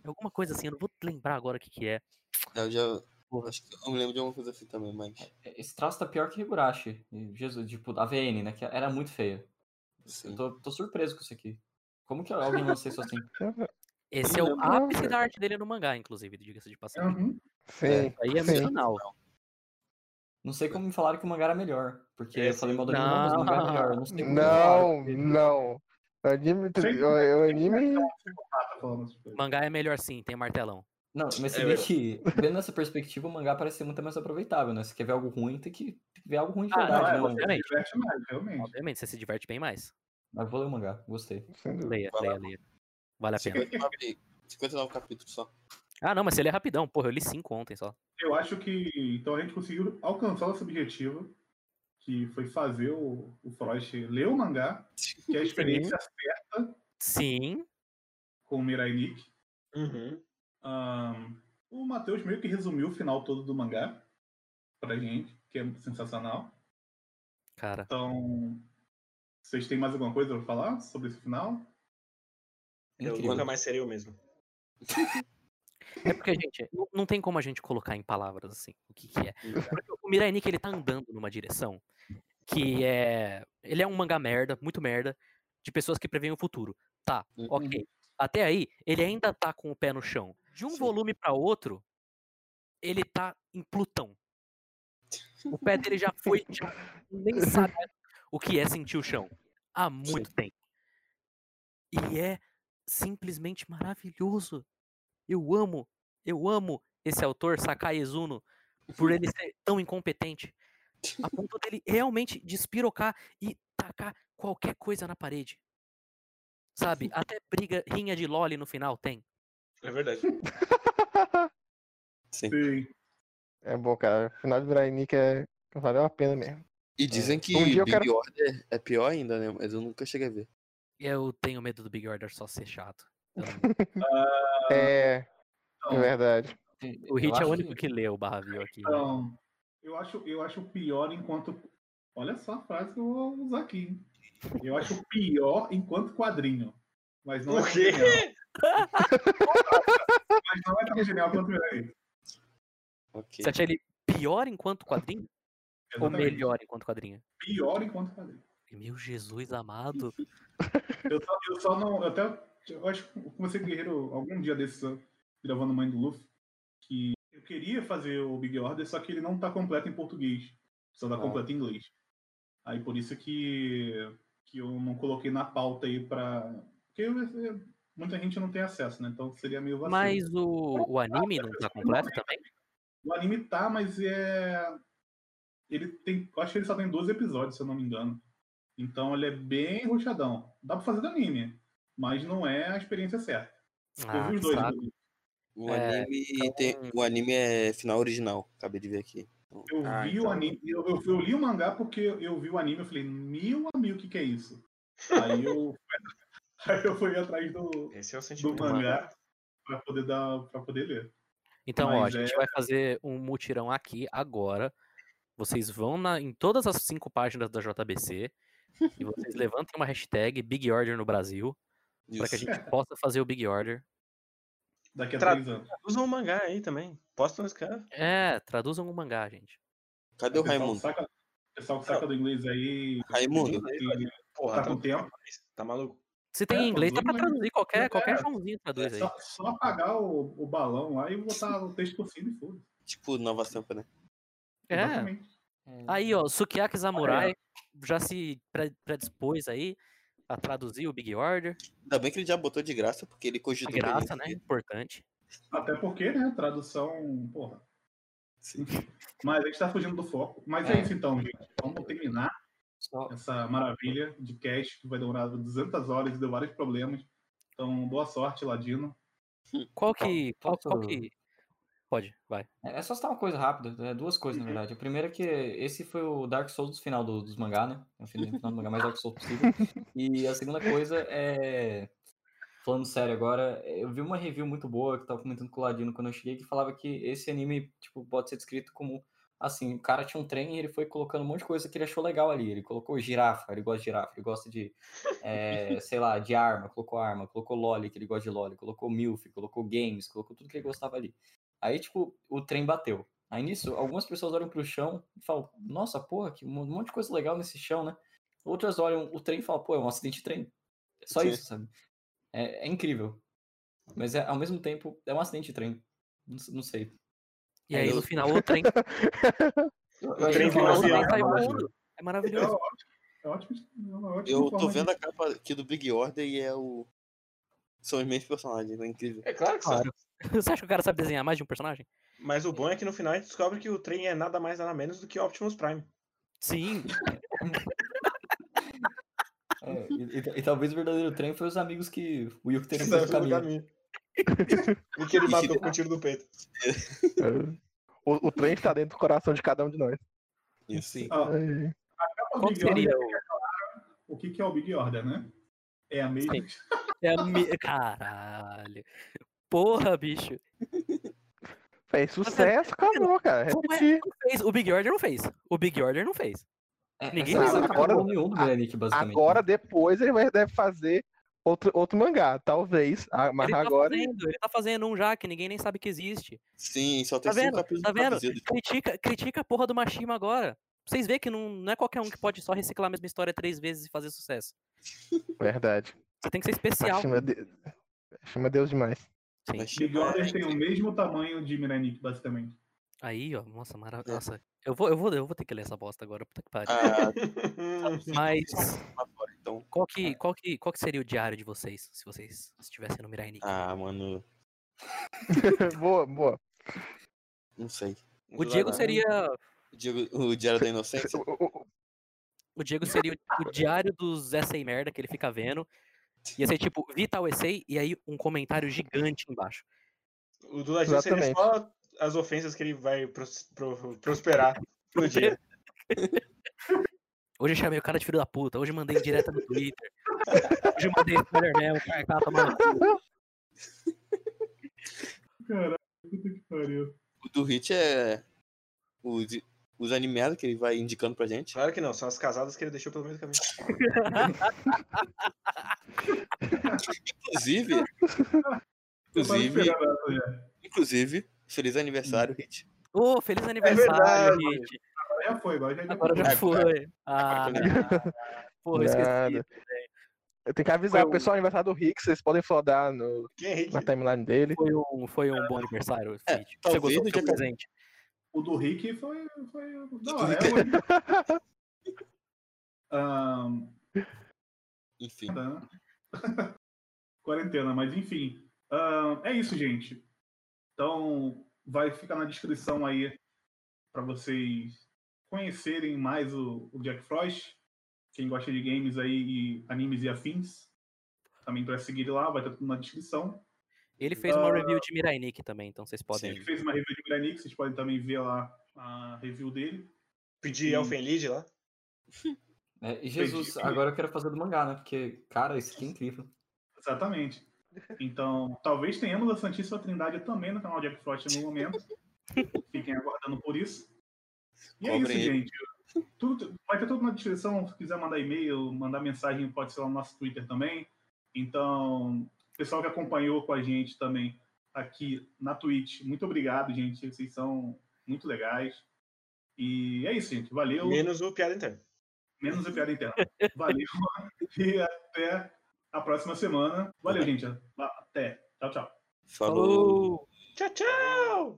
É Alguma coisa assim, eu não vou lembrar agora o que que é. Eu já. Porra. Acho que eu me lembro de alguma coisa assim também, mas. Esse traço tá pior que Higurashi. Jesus, tipo, a VN, né? Que era muito feia. Sim. Eu tô, tô surpreso com isso aqui. Como que alguém lança isso assim? Esse é o Não, ápice da arte dele no mangá, inclusive, diga-se de passagem. Uhum. Sim, Isso aí é sim. emocional. Não sei como me falaram que o mangá era melhor. Porque É, eu falei mal do anime, não, mas o mangá é melhor. Eu não sei como Não, não. O anime, o, o anime Tá coisas. Mangá é melhor sim, tem martelão. Não, mas você É vê que, vendo essa perspectiva, o mangá parece ser muito mais aproveitável, né? Se quer ver algo ruim, tem que, tem que ver algo ruim de Ah, verdade, não, é, né? você- obviamente. Se diverte mais, realmente. Obviamente, você se diverte bem mais. Mas vou ler o mangá, gostei. Leia, leia, leia. Vale a pena. 59, 59 capítulos só. Ah, não, mas se ele é rapidão. Porra, eu li cinco ontem só. Eu acho que então a gente conseguiu alcançar esse objetivo, que foi fazer o, o Frost ler o mangá, que é a experiência certa Sim. com o Mirai Nikki. Uhum. Ahn, o Matheus meio que resumiu o final todo do mangá pra gente, que é sensacional. Cara, Então, vocês têm mais alguma coisa pra falar sobre esse final? Eu Incrível. nunca mais seria o mesmo. é porque, gente, não, não tem como a gente colocar em palavras assim o que, que é. Porque o Mirai Nikki, ele tá andando numa direção que é. Ele é um mangá merda, muito merda, de pessoas que preveem o futuro. Tá, Uhum. ok. Até aí, ele ainda tá com o pé no chão. De um Sim. volume pra outro, ele tá em Plutão. O pé dele já foi. Já nem sabe o que é sentir o chão. Há muito tempo. E é simplesmente maravilhoso. Eu amo, eu amo esse autor, Sakai Ezuno, por ele ser tão incompetente. A ponto dele realmente despirocar e tacar qualquer coisa na parede. Sabe? Até briga, rinha de loli no final tem. É verdade. Sim. Sim. É bom, cara. O final de Mirai Nikki é... valeu a pena mesmo. E dizem que Um dia Big quero- Order é pior ainda, né? Mas eu nunca cheguei a ver. Eu tenho medo do Big Order só ser chato. Não- É, é Então, verdade. O Eu Hit é o único que- que leu o Barra View aqui. né? então, eu acho, eu acho pior enquanto. Olha só a frase que eu vou usar aqui. hein? Eu acho pior enquanto quadrinho. Mas não é Por tão quê? genial. Mas não é tão genial quanto ele. Ok. Você acha ele pior enquanto quadrinho? Ou Exatamente. melhor enquanto quadrinho? Pior enquanto quadrinho. Meu Jesus amado. Eu só, eu só não. Eu até. Eu acho que eu comecei com o Guerreiro algum dia desses, gravando Mãe do Luffy. Que eu queria fazer o Big Order, só que ele não tá completo em português. Só tá Ah. completo em inglês. Aí por isso que, que eu não coloquei na pauta aí pra. Porque eu- muita gente não tem acesso, né? Então seria meio vacilo. Mas o, o anime não tá completo também? O anime tá, mas é. Ele tem. Eu acho que ele só tem 12 episódios, se eu não me engano. Então ele é bem ruchadão. Dá pra fazer do anime, mas não é a experiência certa. eu Ah, vi os que dois. O É, anime tem. O anime é final original. Acabei de ver aqui. Eu Ah, vi então- o anime. Eu, eu, eu li o mangá porque eu vi o anime e falei, meu amigo, o que, que é isso? Aí eu, aí eu fui atrás do, Esse é o do mangá pra poder dar. para poder ler. Então, ó, a Mas gente é- vai fazer um mutirão aqui agora. Vocês vão na, em todas as cinco páginas da JBC e vocês levantem uma hashtag Big Order no Brasil para que a gente possa fazer o Big Order. Daqui a Tra- três anos. Usa um mangá aí também. Posta nos caras. É, traduzam um mangá, gente. Cadê o Raimundo? Saca, pessoal que saca do inglês aí. Raimundo. que Porra, tá tá, com tempo. tá maluco? Se tem É, inglês, dá pra traduz, traduzir qualquer, É, qualquer Joãozinho É traduz aí. só, só apagar o, o balão lá e botar o texto por cima e foda. Tipo, Nova Sampa, né? É, Exatamente. aí ó, Sukiyaki Samurai já se pre- predispôs aí a traduzir o Big Order. Ainda bem que ele já botou de graça, porque ele De cogitou. graça, pra né? Importante. Até porque, né, tradução, porra. Mas a gente tá fugindo do foco. Mas é, É. isso então, gente. Vamos terminar Só- essa maravilha de cast que vai demorar 200 horas e deu vários problemas. Então, boa sorte, Ladino. Qual que. Qual, qual que. Pode, vai. É só citar uma coisa rápida, é duas coisas, na verdade. A primeira é que esse foi o Dark Souls final do- dos mangá, né? É o final do mangá mais Dark Souls possível. E a segunda coisa é. Falando sério agora, eu vi uma review muito boa que tava comentando com o Ladino quando eu cheguei, que falava que esse anime, tipo, pode ser descrito como assim, o cara tinha um trem e ele foi colocando um monte de coisa que ele achou legal ali. Ele colocou girafa, ele gosta de girafa, ele gosta de, é, sei lá, de arma, colocou arma, colocou loli, que ele gosta de loli, colocou milf, colocou games, colocou tudo que ele gostava ali. Aí, tipo, o trem bateu. Aí nisso, algumas pessoas olham pro chão e falam, nossa, porra, que um monte de coisa legal nesse chão, né? Outras olham o trem e falam, pô, é um acidente de trem. É só Sim. isso, sabe? É, é incrível. Mas é, ao mesmo tempo, é um acidente de trem. Não, não sei. E É, aí no final o trem, O trem o saiu piada. voando. É É maravilhoso. ótimo. É ótimo. é uma ótima Eu tô de- vendo a capa aqui do Big Order e é o. São os mesmos personagens, é incrível. É claro que sim. Claro. Você acha que o cara sabe desenhar mais de um personagem? Mas o bom é que no final a gente descobre que o trem é nada mais nada menos do que o Optimus Prime. Sim. É, e, e- e talvez o verdadeiro trem foi os amigos que o Saiu feito pelo caminho. caminho. E que ele matou com um tiro no peito. O, o trem está dentro do coração de cada um de nós. Isso. Sim. Ó, Ai, a capa Qual Big seria Order, o que, que é o Big Order, né? É a mesma. É a me... Caralho. Porra, bicho. Fez sucesso, acabou, cara. É- Repetir. fez. O Big Order não fez. O Big Order não fez. É, Ninguém capa Agora- é 1 do Bionic, basicamente. Agora, depois, ele vai, deve fazer outro, outro mangá, talvez. Ah, Mas ele tá agora. fazendo, ele tá fazendo um já que ninguém nem sabe que existe. Sim, só tem Tá cinco vendo? capítulos Tá vendo? Critica, critica a porra do Mashima agora. Vocês veem que não, não é qualquer um que pode só reciclar a mesma história três vezes e fazer sucesso. Verdade. Você tem que ser especial. Chama, de... Chama Deus demais. Sim. Big Order tem o mesmo tamanho de Miranic, basicamente. Aí, ó, nossa, maravilha. É. Nossa, eu vou, eu, vou, eu vou ter que ler essa bosta agora, puta que pariu. Ah, Mas então. qual que, qual, que, qual que seria o diário de vocês, se vocês estivessem no Mirai Nikki? Ah, mano, boa, boa. não sei. o Diego seria. O, Diego, o Diário da Inocência? O- o- Diego seria o, diário dos essay merda que ele fica vendo. Ia ser tipo, Vital Essay e aí um comentário gigante embaixo. O do Ladinho seria só as ofensas que ele vai pros- pro- prosperar no dia. Hoje eu chamei o cara de filho da puta, hoje eu mandei direto no Twitter. Hoje eu mandei Spider-Man, o cara tá tomando. Caralho, puta que pariu. O do Hit é os, os animados que ele vai indicando pra gente. Claro que não, são as casadas que ele deixou pelo meio do caminho. Inclusive, inclusive, inclusive, feliz aniversário, Hit. Ô, feliz aniversário, verdade. gente. Agora já foi, agora já Agora já É, foi. Ah, não. Porra, eu esqueci. Eu tenho que avisar Foi o pessoal aniversário do Rick, vocês podem flodar no, é na timeline dele. Foi um, foi um bom aniversário, É. Você gostou do presente? O do Rick foi. foi... Não, é o. Ahn, Enfim. né? Quarentena, mas enfim. Ahn, é isso, gente. Então, vai ficar na descrição aí para vocês conhecerem mais o, o Jack Frost. Quem gosta de games aí, e animes e afins. Também para seguir lá, vai estar tudo na descrição. Ele fez uma Ah. review de Mirai Nikki também, então vocês podem. Ele fez uma review de Granix, vocês podem também ver lá a review dele. Pedir Sim. Elfen Lied lá. É, e Jesus, Entendi. agora eu quero fazer do mangá, né? Porque, cara, isso aqui é incrível. Exatamente. Então, talvez tenhamos a Santíssima Trindade também no canal Jack Frost no momento. Fiquem aguardando por isso. E é isso, ele. gente. Tudo, vai ter tudo na descrição. Se quiser mandar e-mail, mandar mensagem, pode ser lá no nosso Twitter também. Então, pessoal que acompanhou com a gente também aqui na Twitch, muito obrigado, gente. Vocês são muito legais. E é isso, gente. Valeu. Menos o Piada Interna. Menos a piada interna. Valeu. E até a próxima semana. Valeu, gente. Até. Tchau, tchau. Falou. Tchau, tchau!